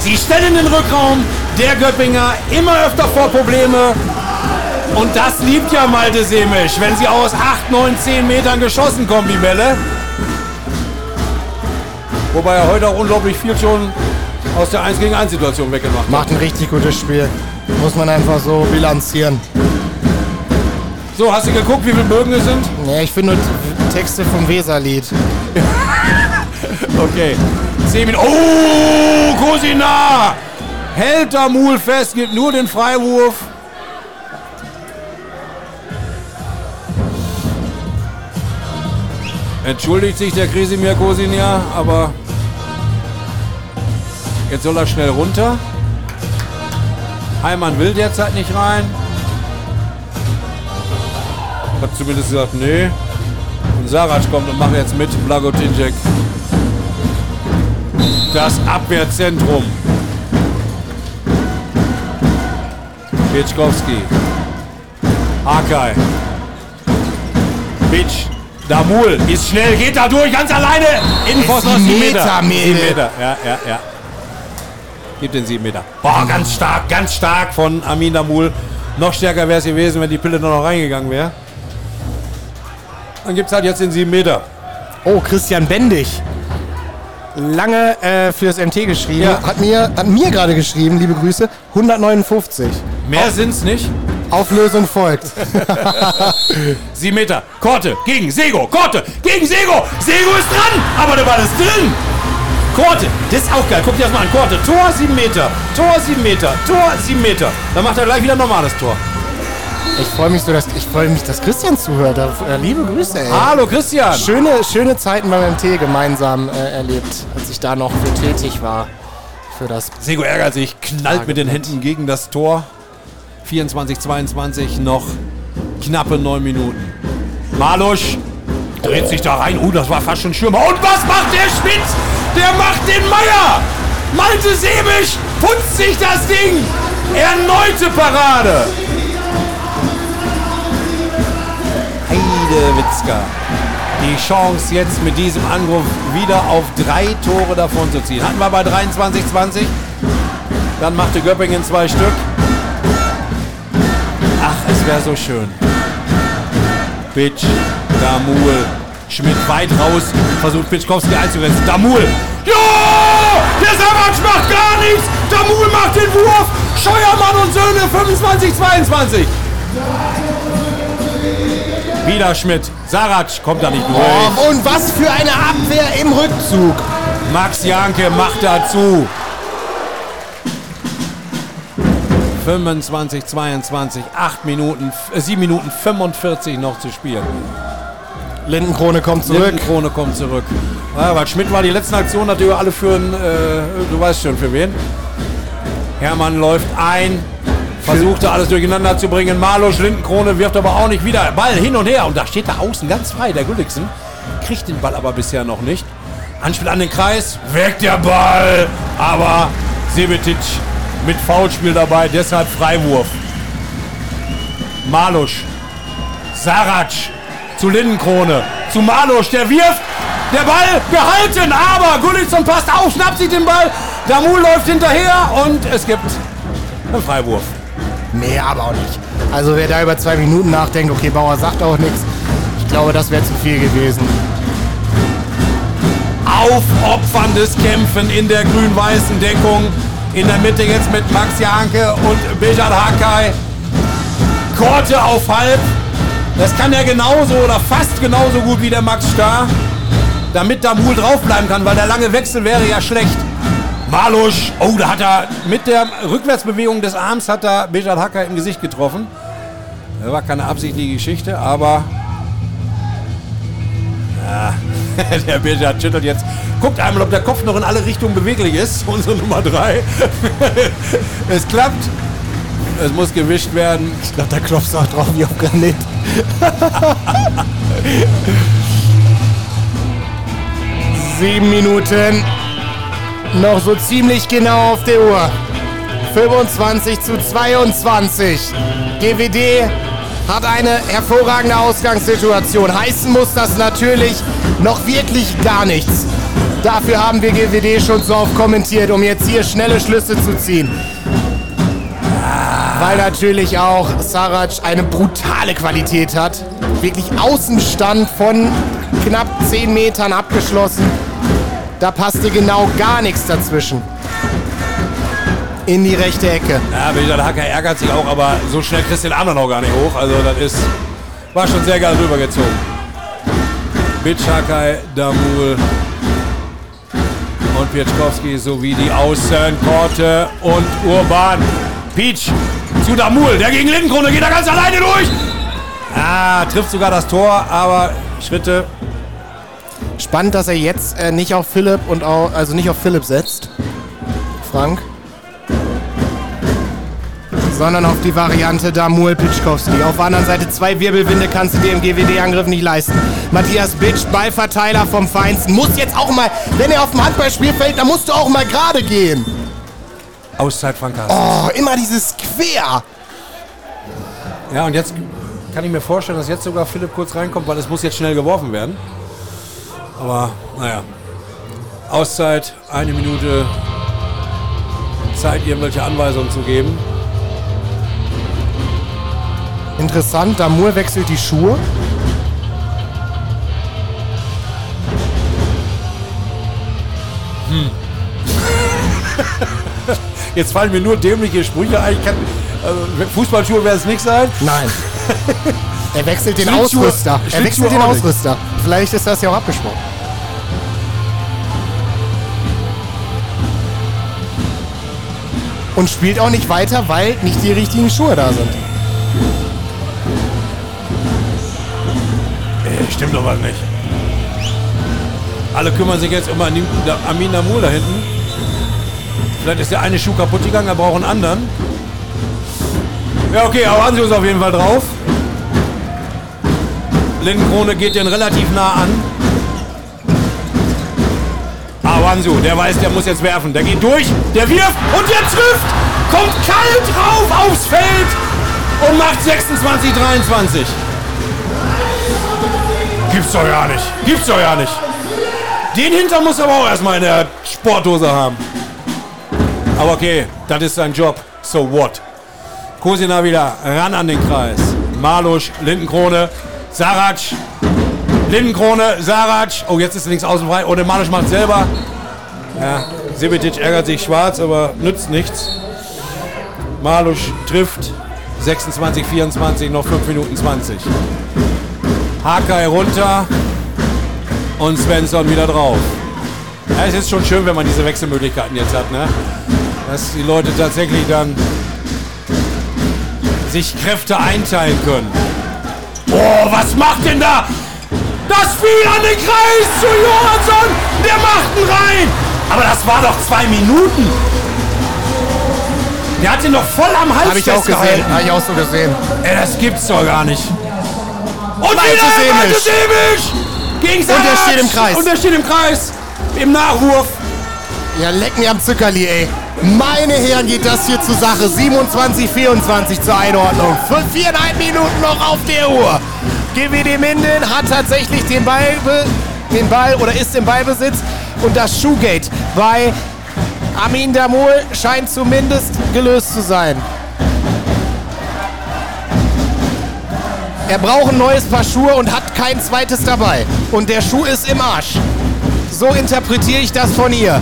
Sie stellen den Rückraum, der Göppinger immer öfter vor Probleme. Und das liebt ja Malte Semisch, wenn sie aus 8, 9, 10 Metern geschossen kommen, die Bälle. Wobei er heute auch unglaublich viel schon aus der 1 gegen 1 Situation weggemacht hat. Macht ein richtig gutes Spiel. Muss man einfach so bilanzieren. So, hast du geguckt, wie viele Bögen es sind? Ja, ich finde nur Texte vom Weserlied. Okay. 10 Minuten. Oh, Cosina! Hält der Mul fest, gibt nur den Freiwurf. Entschuldigt sich der Krisimir Kosinja, aber jetzt soll er schnell runter. Heimann will derzeit nicht rein. Hat zumindest gesagt, nee. Und Sarac kommt und macht jetzt mit Blagotinjek das Abwehrzentrum. Pitschkowski. Hakai. Pitsch. Damul ist schnell, geht da durch, ganz alleine. Innenpfosten aus 7 Meter. Meter. 7 Meter, ja, ja, ja. Gibt den 7 Meter. Boah, ganz stark, ganz stark von Amin Damul. Noch stärker wäre es gewesen, wenn die Pille noch reingegangen wäre. Dann gibt es halt jetzt den 7 Meter. Oh, Christian Bendig. Lange äh, fürs MT geschrieben. Ja. Hat mir, hat mir gerade geschrieben, liebe Grüße, 159. Mehr sind's nicht. Auflösung folgt. 7 Meter. Korte gegen Sego. Korte gegen Sego. Sego ist dran, aber der Ball ist drin. Korte, das ist auch geil. Guck dir das mal an. Korte, Tor 7 Meter. Tor 7 Meter. Tor 7 Meter. Dann macht er gleich wieder ein normales Tor. Ich freue mich so, dass ich freue mich, dass Christian zuhört. Äh, liebe Grüße, ey. Hallo Christian. Schöne, schöne Zeiten beim MT gemeinsam äh, erlebt, als ich da noch für tätig war. Für das. Sego ärgert sich, knallt mit den Händen gegen das Tor. 24, 22, noch knappe 9 Minuten. Malusch dreht sich da rein. Uh, das war fast schon Schirmer. Und was macht der Schmidt? Der macht den Meier. Malte Sebisch putzt sich das Ding. Erneute Parade. Heidewitzka. Die Chance jetzt mit diesem Angriff wieder auf drei Tore davon zu ziehen. Hatten wir bei 23-20. Dann machte Göppingen zwei Stück. Ach, es wäre so schön. Bitsch, Damul, Schmidt weit raus, versucht Pitschkowski einzugrenzen. Damul, ja! Der Savac macht gar nichts! Damul macht den Wurf! Scheuermann und Söhne 25, 22. Wieder Schmidt. Sarac kommt da nicht durch. Und was für eine Abwehr im Rückzug. Max Janke macht dazu. 25, 22, 8 Minuten, äh, 7 Minuten 45 noch zu spielen. Lindenkrone kommt zurück. Lindenkrone kommt zurück. Ja, weil Schmidt war die letzten Aktion natürlich alle für einen, äh, du weißt schon für wen. Hermann läuft ein, versuchte alles durcheinander zu bringen. Marlosch, Lindenkrone wirft aber auch nicht wieder. Ball hin und her und da steht da außen ganz frei, der Gulliksen. Kriegt den Ball aber bisher noch nicht. Anspiel an den Kreis, weg der Ball, aber Sebetic mit Foulspiel dabei, deshalb Freiwurf. Malusch, Sarac zu Lindenkrone, zu Malusch, der wirft, der Ball gehalten, aber Gullitzson passt auf, schnappt sich den Ball, Damul läuft hinterher und es gibt einen Freiwurf. Nee, aber auch nicht. Also wer da über zwei Minuten nachdenkt, okay, Bauer sagt auch nichts. Ich glaube, das wäre zu viel gewesen. Aufopferndes Kämpfen in der grün-weißen Deckung. In der Mitte jetzt mit Max Janke und Bejad Hakai. Korte auf halb. Das kann er genauso oder fast genauso gut wie der Max Starr. Damit Damul draufbleiben kann, weil der lange Wechsel wäre ja schlecht. Malusch, oh, da hat er mit der Rückwärtsbewegung des Arms hat er Bejat Hacker im Gesicht getroffen. Das war keine absichtliche Geschichte, aber ja, der Bejat schüttelt jetzt. Guckt einmal, ob der Kopf noch in alle Richtungen beweglich ist. Unsere Nummer 3. es klappt. Es muss gewischt werden. Ich glaube, da klopfst du auch drauf wie auf Granit. Sieben Minuten. Noch so ziemlich genau auf der Uhr. 25 zu 22. GWD hat eine hervorragende Ausgangssituation. Heißen muss das natürlich noch wirklich gar nichts. Dafür haben wir GWD schon so oft kommentiert, um jetzt hier schnelle Schlüsse zu ziehen. Weil natürlich auch Sarac eine brutale Qualität hat. Wirklich Außenstand von knapp 10 Metern abgeschlossen. Da passte genau gar nichts dazwischen. In die rechte Ecke. Ja, Bejat Hacker ärgert sich auch, aber so schnell kriegst du den anderen auch gar nicht hoch. Also das ist, war schon sehr geil rübergezogen. Bitschakay, Damul und Pieczkowski sowie die Außenkorte und Urban. Peach zu Damul, der gegen Lindenkrone geht da ganz alleine durch. Ah, trifft sogar das Tor, aber Schritte. Spannend, dass er jetzt äh, nicht auf Philipp und auch, also nicht auf Philipp setzt. Frank. Sondern auf die Variante Damul Pitschkowski. Auf der anderen Seite zwei Wirbelwinde kannst du dir im GWD-Angriff nicht leisten. Matthias Bitsch, Ballverteiler vom Feinsten, muss jetzt auch mal, wenn er auf dem Handballspielfeld, dann musst du auch mal gerade gehen. Auszeit Frank Carstens. Oh, immer dieses Quer. Ja, und jetzt kann ich mir vorstellen, dass jetzt sogar Philipp kurz reinkommt, weil es muss jetzt schnell geworfen werden. Aber naja. Auszeit, eine Minute Zeit, irgendwelche Anweisungen zu geben. Interessant, Damur wechselt die Schuhe. Jetzt fallen mir nur dämliche Sprüche ein. Ich kann, äh, Fußballschuhe werden es nicht sein. Nein. er wechselt den Ausrüster. Er wechselt den. Ausrüster. Vielleicht ist das ja auch abgesprochen. Und spielt auch nicht weiter, weil nicht die richtigen Schuhe da sind. Äh, stimmt doch was nicht. Alle kümmern sich jetzt um Amin Namul da hinten. Vielleicht ist der eine Schuh kaputt gegangen, er braucht einen anderen. Ja, okay, aber Hansi ist auf jeden Fall drauf. Lindenkrone geht den relativ nah an. Hansu, der weiß, der muss jetzt werfen. Der geht durch, der wirft und der trifft. Kommt kalt drauf aufs Feld und macht 26, 23. Gibt's doch ja nicht. Gibt's doch ja nicht. Den Hinter muss er aber auch erstmal in der Sporthose haben. Aber okay, das ist sein Job. So what? Kosina wieder ran an den Kreis. Malusch, Lindenkrone, Sarac. Lindenkrone, Sarac. Oh, jetzt ist links außen frei. Oh, der Malusch macht selber. Ja, Sebetic ärgert sich schwarz, aber nützt nichts. Malusch trifft. 26, 24, noch 5 Minuten 20. Hakai runter und Svensson wieder drauf. Ja, es ist schon schön, wenn man diese Wechselmöglichkeiten jetzt hat, ne? Dass die Leute tatsächlich dann sich Kräfte einteilen können. Oh, was macht denn da? Das fiel an den Kreis zu Johansson. Der macht ihn rein. Aber das war doch zwei Minuten. Der hat ihn doch voll am Hals Habe ich auch gesehen. Habe ich auch so gesehen. Ey, das gibt's doch gar nicht. Und Malte wieder. Malte Semisch gegen Und Sarac. steht im Kreis. Und der steht im Kreis. Im Nachwurf. Ja, leck mir am Zuckerli, ey. Meine Herren, geht das hier zur Sache. 27, 24 zur Einordnung. Für viereinhalb Minuten noch auf der Uhr. GWD Minden hat tatsächlich den Ball, den Ball oder ist im Ballbesitz. Und das Shoegate bei Amin Damol scheint zumindest gelöst zu sein. Er braucht ein neues Paar Schuhe und hat kein zweites dabei. Und der Schuh ist im Arsch. So interpretiere ich das von ihr.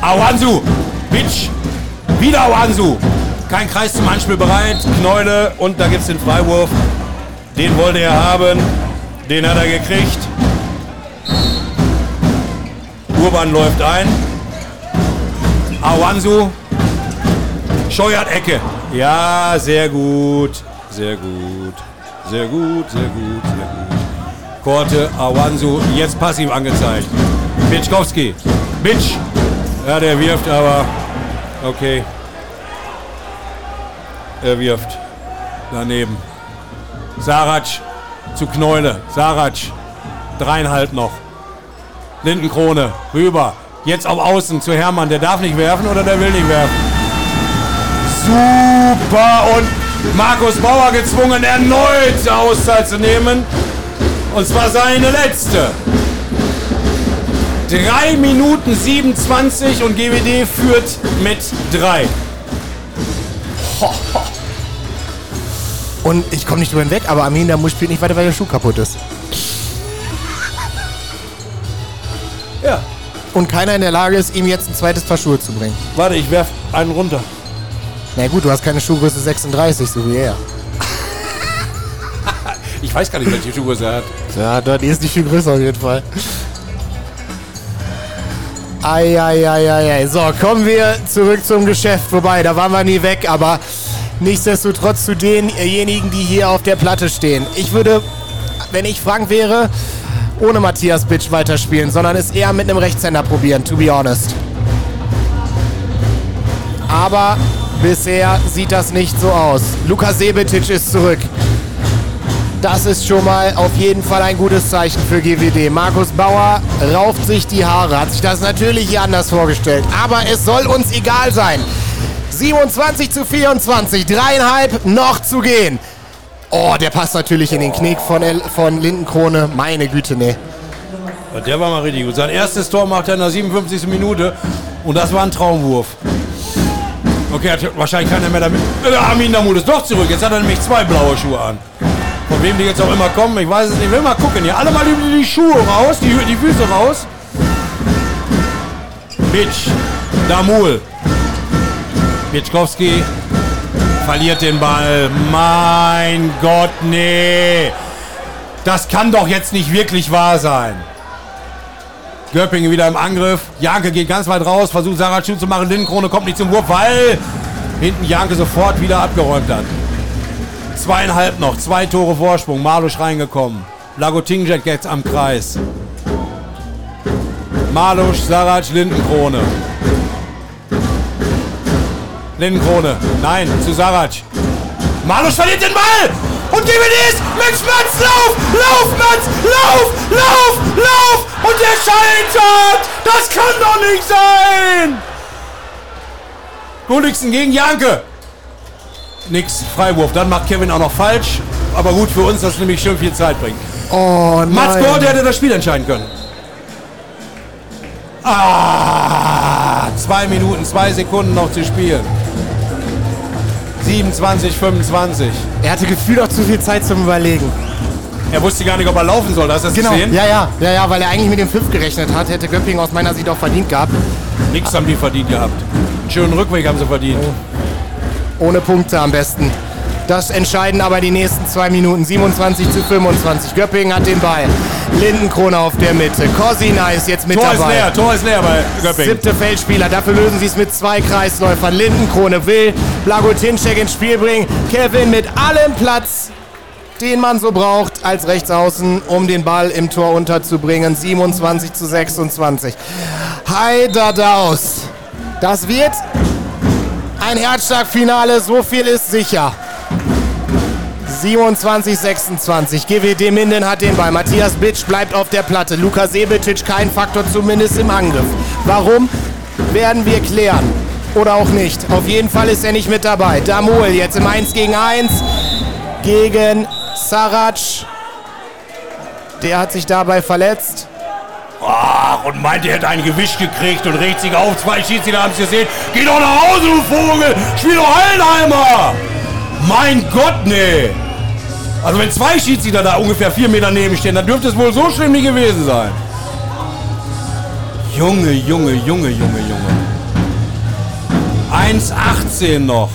Awansu. Bitch. Wieder Awansu. Kein Kreis zum Anspiel bereit. Knäule. Und da gibt's den Freiwurf. Den wollte er haben. Den hat er gekriegt. Urban läuft ein. Awansu. Scheuert Ecke. Ja, sehr gut. Sehr gut. Sehr gut, sehr gut, sehr gut. Korte, Awansu, jetzt passiv angezeigt. Bitschkowski. Bitsch. Ja, der wirft, aber okay. Er wirft. Daneben. Sarac zu Kneule. Sarac. Dreieinhalb noch. Lindenkrone. Rüber. Jetzt auf Außen zu Hermann. Der darf nicht werfen oder der will nicht werfen. Super. Und Markus Bauer gezwungen, erneut Auszeit zu nehmen. Und zwar seine letzte. 3 Minuten 27 und GWD führt mit 3. Und ich komme nicht drüber hinweg, aber Armin, der muss spielt nicht weiter, weil der Schuh kaputt ist. Und keiner in der Lage ist, ihm jetzt ein zweites Paar Schuhe zu bringen. Warte, ich werf einen runter. Na gut, du hast keine Schuhgröße 36, so wie er. Ich weiß gar nicht, welche Schuhe er hat. Ja, dort ist nicht viel größer auf jeden Fall. Eieieiei. So, kommen wir zurück zum Geschäft. Wobei, da waren wir nie weg, aber nichtsdestotrotz zu denjenigen, die hier auf der Platte stehen. Ich würde, wenn ich Frank wäre, ohne Matthias Bitsch weiterspielen, sondern es eher mit einem Rechtshänder probieren, to be honest. Aber bisher sieht das nicht so aus. Luka Sebetic ist zurück. Das ist schon mal auf jeden Fall ein gutes Zeichen für GWD. Markus Bauer rauft sich die Haare, hat sich das natürlich hier anders vorgestellt. Aber es soll uns egal sein. 27 zu 24, dreieinhalb noch zu gehen. Oh, der passt natürlich in den Knick von, von Lindenkrone. Meine Güte, nee. Der war mal richtig gut. Sein erstes Tor macht er in der 57. Minute und das war ein Traumwurf. Okay, hat wahrscheinlich keiner mehr damit. Äh, Armin Damut ist doch zurück. Jetzt hat er nämlich zwei blaue Schuhe an. Von wem die jetzt auch immer kommen, ich weiß es nicht. Ich will mal gucken hier. Alle mal die, Schuhe raus, die, die Füße raus. Bitch. Damul. Bitschkowski verliert den Ball. Mein Gott, nee. Das kann doch jetzt nicht wirklich wahr sein. Göppingen wieder im Angriff. Janke geht ganz weit raus, versucht Sarah Schuh zu machen. Lindenkrone kommt nicht zum Wurf, weil hinten Janke sofort wieder abgeräumt hat. Zweieinhalb noch, zwei Tore Vorsprung. Malusch reingekommen. Lagotinjek jetzt am Kreis. Malusch, Sarac, Lindenkrone. Lindenkrone, nein, zu Sarac. Malusch verliert den Ball! Und GWD Max Matz, lauf! Lauf, Matz! Lauf! Lauf! Lauf! Und der scheitert! Das kann doch nicht sein! Gulliksen gegen Janke. Nix, Freiwurf. Dann macht Kevin auch noch falsch. Aber gut für uns, dass es nämlich schön viel Zeit bringt. Oh Mats nein. Gord hätte das Spiel entscheiden können. Ah, zwei Minuten, zwei Sekunden noch zu spielen. 27, 25. Er hatte gefühlt auch zu viel Zeit zum Überlegen. Er wusste gar nicht, ob er laufen soll. Hast du das Genau. gesehen? Ja, ja, ja, ja, weil er eigentlich mit dem Pfiff gerechnet hat, hätte Göppingen aus meiner Sicht auch verdient gehabt. Nix haben die verdient gehabt. Einen schönen Rückweg haben sie verdient. Ohne Punkte am besten. Das entscheiden aber die nächsten zwei Minuten. 27 zu 25. Göppingen hat den Ball. Lindenkrone auf der Mitte. Corsina ist jetzt mit Tor ist dabei. leer, Tor ist leer bei Göppingen. Siebte Feldspieler, dafür lösen sie es mit zwei Kreisläufern. Lindenkrone will Blagotinczek ins Spiel bringen. Kevin mit allem Platz, den man so braucht als Rechtsaußen, um den Ball im Tor unterzubringen. 27 zu 26. Heider Daus. Das wird ein Herzschlagfinale, so viel ist sicher. 27, 26. GWD Minden hat den Ball. Matthias Bitsch bleibt auf der Platte. Luka Sebetic kein Faktor, zumindest im Angriff. Warum? Werden wir klären. Oder auch nicht. Auf jeden Fall ist er nicht mit dabei. Damol jetzt im 1 gegen 1 gegen Sarac. Der hat sich dabei verletzt. Ach, und meint, er hätte ein Gewicht gekriegt und regt sich auf. Zwei Schiedsrichter haben es gesehen. Geh doch nach Hause, du Vogel! Spiel doch Hallenheimer! Mein Gott, nee! Also wenn zwei Schiedsrichter da ungefähr vier Meter neben stehen, dann dürfte es wohl so schlimm nicht gewesen sein. Junge, Junge, Junge, Junge, Junge. 1,18 noch.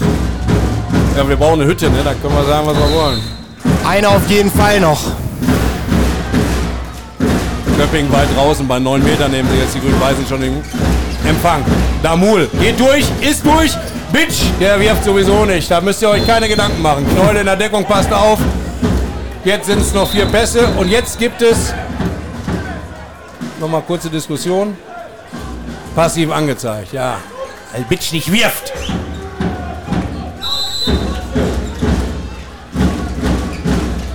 Ja, wir brauchen eine Hütte, ne? Da können wir sagen, was wir wollen. Einer auf jeden Fall noch. Göppingen weit draußen. Bei 9 Metern nehmen sie jetzt die Grün-Weißen schon den Empfang. Damul geht durch, ist durch. Bitch, der wirft sowieso nicht. Da müsst ihr euch keine Gedanken machen. Knoll in der Deckung, passt auf. Jetzt sind es noch vier Pässe und jetzt gibt es nochmal kurze Diskussion. Passiv angezeigt, ja. Weil Bitch nicht wirft.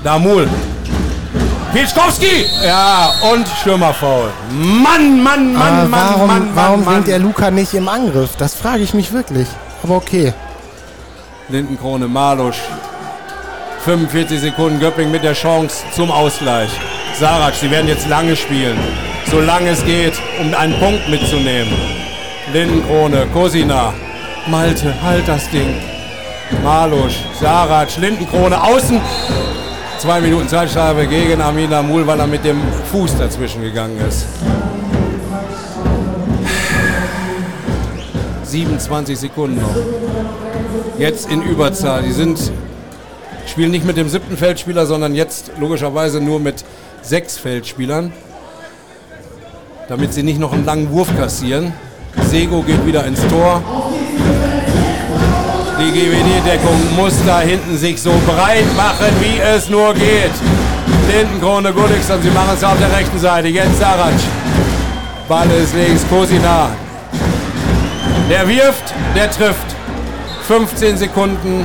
Damul. Wilczkowski! Ja, und Stürmerfoul. Mann, Mann, Mann, Aber Mann, warum, Mann, warum Mann, bringt der Mann. Luca nicht im Angriff? Das frage ich mich wirklich. Aber okay. Lindenkrone, Malusch. 45 Sekunden Göpping mit der Chance zum Ausgleich. Sarac, sie werden jetzt lange spielen. Solange es geht, um einen Punkt mitzunehmen. Lindenkrone, Kosina. Malte, halt das Ding. Malusch, Sarac, Lindenkrone, außen. Zwei Minuten Zeitstrafe gegen Amina Mul, weil er mit dem Fuß dazwischen gegangen ist. 27 Sekunden noch. Jetzt in Überzahl. Die sind spielen nicht mit dem siebten Feldspieler, sondern jetzt logischerweise nur mit sechs Feldspielern, damit sie nicht noch einen langen Wurf kassieren. Sego geht wieder ins Tor. Die GWD-Deckung muss da hinten sich so breit machen, wie es nur geht. Lindenkrone, Gullickson, sie machen es auf der rechten Seite. Jetzt Sarac. Ball ist links, Kosina. Der wirft, der trifft. 15 Sekunden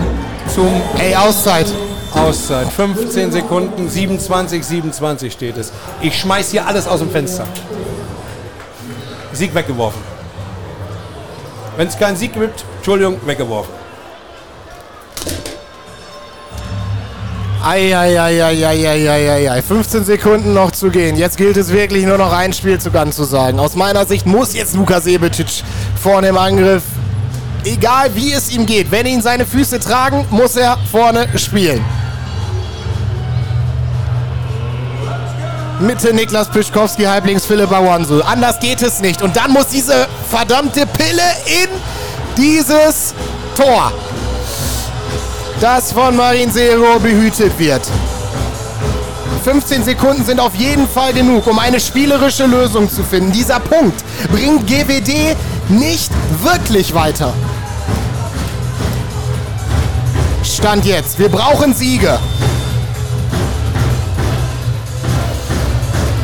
zum Ey, Auszeit. Auszeit. 15 Sekunden, 27, 27 steht es. Ich schmeiß hier alles aus dem Fenster. Sieg weggeworfen. Wenn es keinen Sieg gibt, Entschuldigung, weggeworfen. Eieieiei. 15 Sekunden noch zu gehen. Jetzt gilt es wirklich nur noch ein Spielzug anzusagen. Aus meiner Sicht muss jetzt Luka Sebetic vorne im Angriff, egal wie es ihm geht, wenn ihn seine Füße tragen, muss er vorne spielen. Mitte Niklas Pischkowski, halblinks Philipp Awansu. Anders geht es nicht. Und dann muss diese verdammte Pille in dieses Tor das von Marin Zero behütet wird. 15 Sekunden sind auf jeden Fall genug, um eine spielerische Lösung zu finden. Dieser Punkt bringt GWD nicht wirklich weiter. Stand jetzt. Wir brauchen Siege.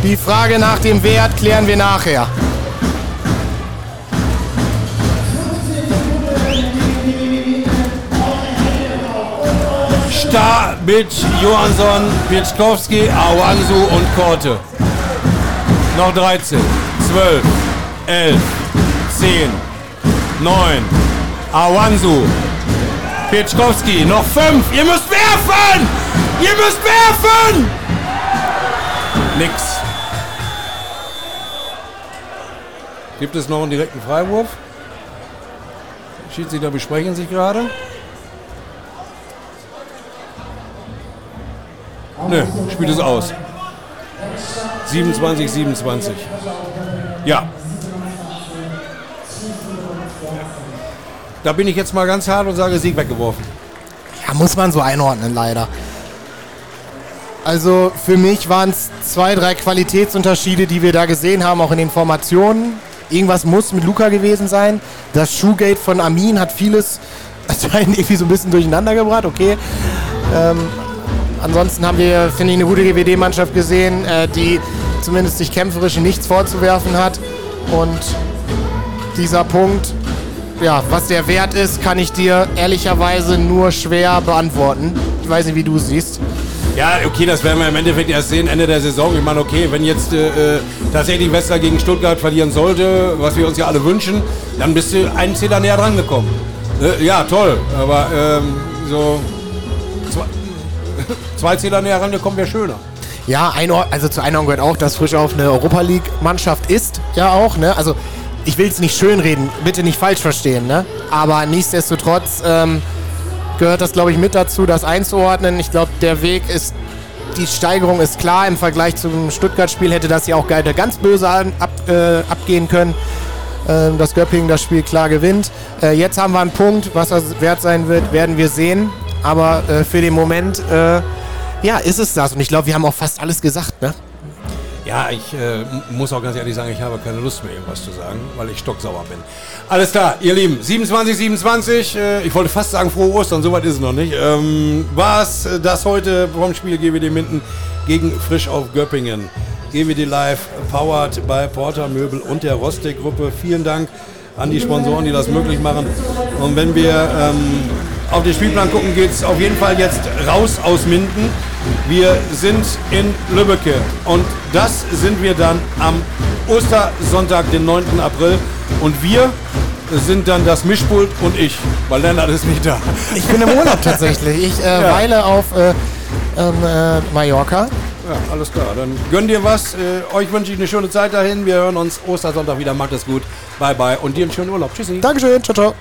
Die Frage nach dem Wert klären wir nachher. Stabic, Johansson, Pieczkowski, Awansu und Korte. Noch 13, 12, 11, 10, 9. Awansu, Pieczkowski, noch 5. Ihr müsst werfen! Ihr müsst werfen! Nix. Gibt es noch einen direkten Freiwurf? Schiedsrichter besprechen sich gerade. Nö, spielt es aus. 27, 27. Ja. Da bin ich jetzt mal ganz hart und sage Sieg weggeworfen. Ja, muss man so einordnen, leider. Also für mich waren es zwei, drei Qualitätsunterschiede, die wir da gesehen haben, auch in den Formationen. Irgendwas muss mit Luca gewesen sein. Das Shoegate von Amin hat vieles anscheinend irgendwie so ein bisschen durcheinander gebracht, okay. Ähm, ansonsten haben wir, finde ich, eine gute GWD-Mannschaft gesehen, äh, die zumindest sich kämpferisch nichts vorzuwerfen hat. Und dieser Punkt, ja, was der Wert ist, kann ich dir ehrlicherweise nur schwer beantworten. Ich weiß nicht, wie du siehst. Ja, okay, das werden wir im Endeffekt erst sehen, Ende der Saison. Ich meine, okay, wenn jetzt äh, äh, tatsächlich Wester gegen Stuttgart verlieren sollte, was wir uns ja alle wünschen, dann bist du einen Zähler näher dran gekommen. Äh, ja, toll, aber ähm, so zwei, zwei Zähler näher rangekommen wäre schöner. Ja, also zu Einordnung gehört auch, dass Frischhoff eine Europa League-Mannschaft ist, ja auch, ne? Also ich will es nicht schönreden, bitte nicht falsch verstehen, ne? Aber nichtsdestotrotz ähm, gehört das, glaube ich, mit dazu, das einzuordnen. Ich glaube, der Weg ist, die Steigerung ist klar. Im Vergleich zum Stuttgart-Spiel hätte das ja auch ganz böse ab, äh, abgehen können. Ähm, dass Göppingen das Spiel klar gewinnt. Äh, jetzt haben wir einen Punkt, was das wert sein wird, werden wir sehen. Aber äh, für den Moment, äh, ja, ist es das. Und ich glaube, wir haben auch fast alles gesagt, ne? Ja, ich äh, muss auch ganz ehrlich sagen, ich habe keine Lust mehr, irgendwas zu sagen, weil ich stocksauer bin. Alles klar, ihr Lieben, 27, 27, äh, ich wollte fast sagen frohe Ostern, soweit ist es noch nicht. Ähm, War es das heute vom Spiel GWD Minden gegen Frisch auf Göppingen? GWD Live, powered bei Porter Möbel und der Rostek-Gruppe. Vielen Dank an die Sponsoren, die das möglich machen. Und wenn wir ähm, auf den Spielplan gucken, geht es auf jeden Fall jetzt raus aus Minden. Wir sind in Lübbecke und das sind wir dann am Ostersonntag, den 9. April. Und wir sind dann das Mischpult und ich, weil Lennart ist nicht da. Ich bin im Urlaub tatsächlich. Ich äh, Ja. weile auf äh, ähm, äh, Mallorca. Ja, alles klar. Dann gönn dir was. Äh, euch wünsche ich eine schöne Zeit dahin. Wir hören uns Ostersonntag wieder. Macht es gut. Bye, bye. Und dir einen schönen Urlaub. Tschüssi. Dankeschön. Ciao, ciao.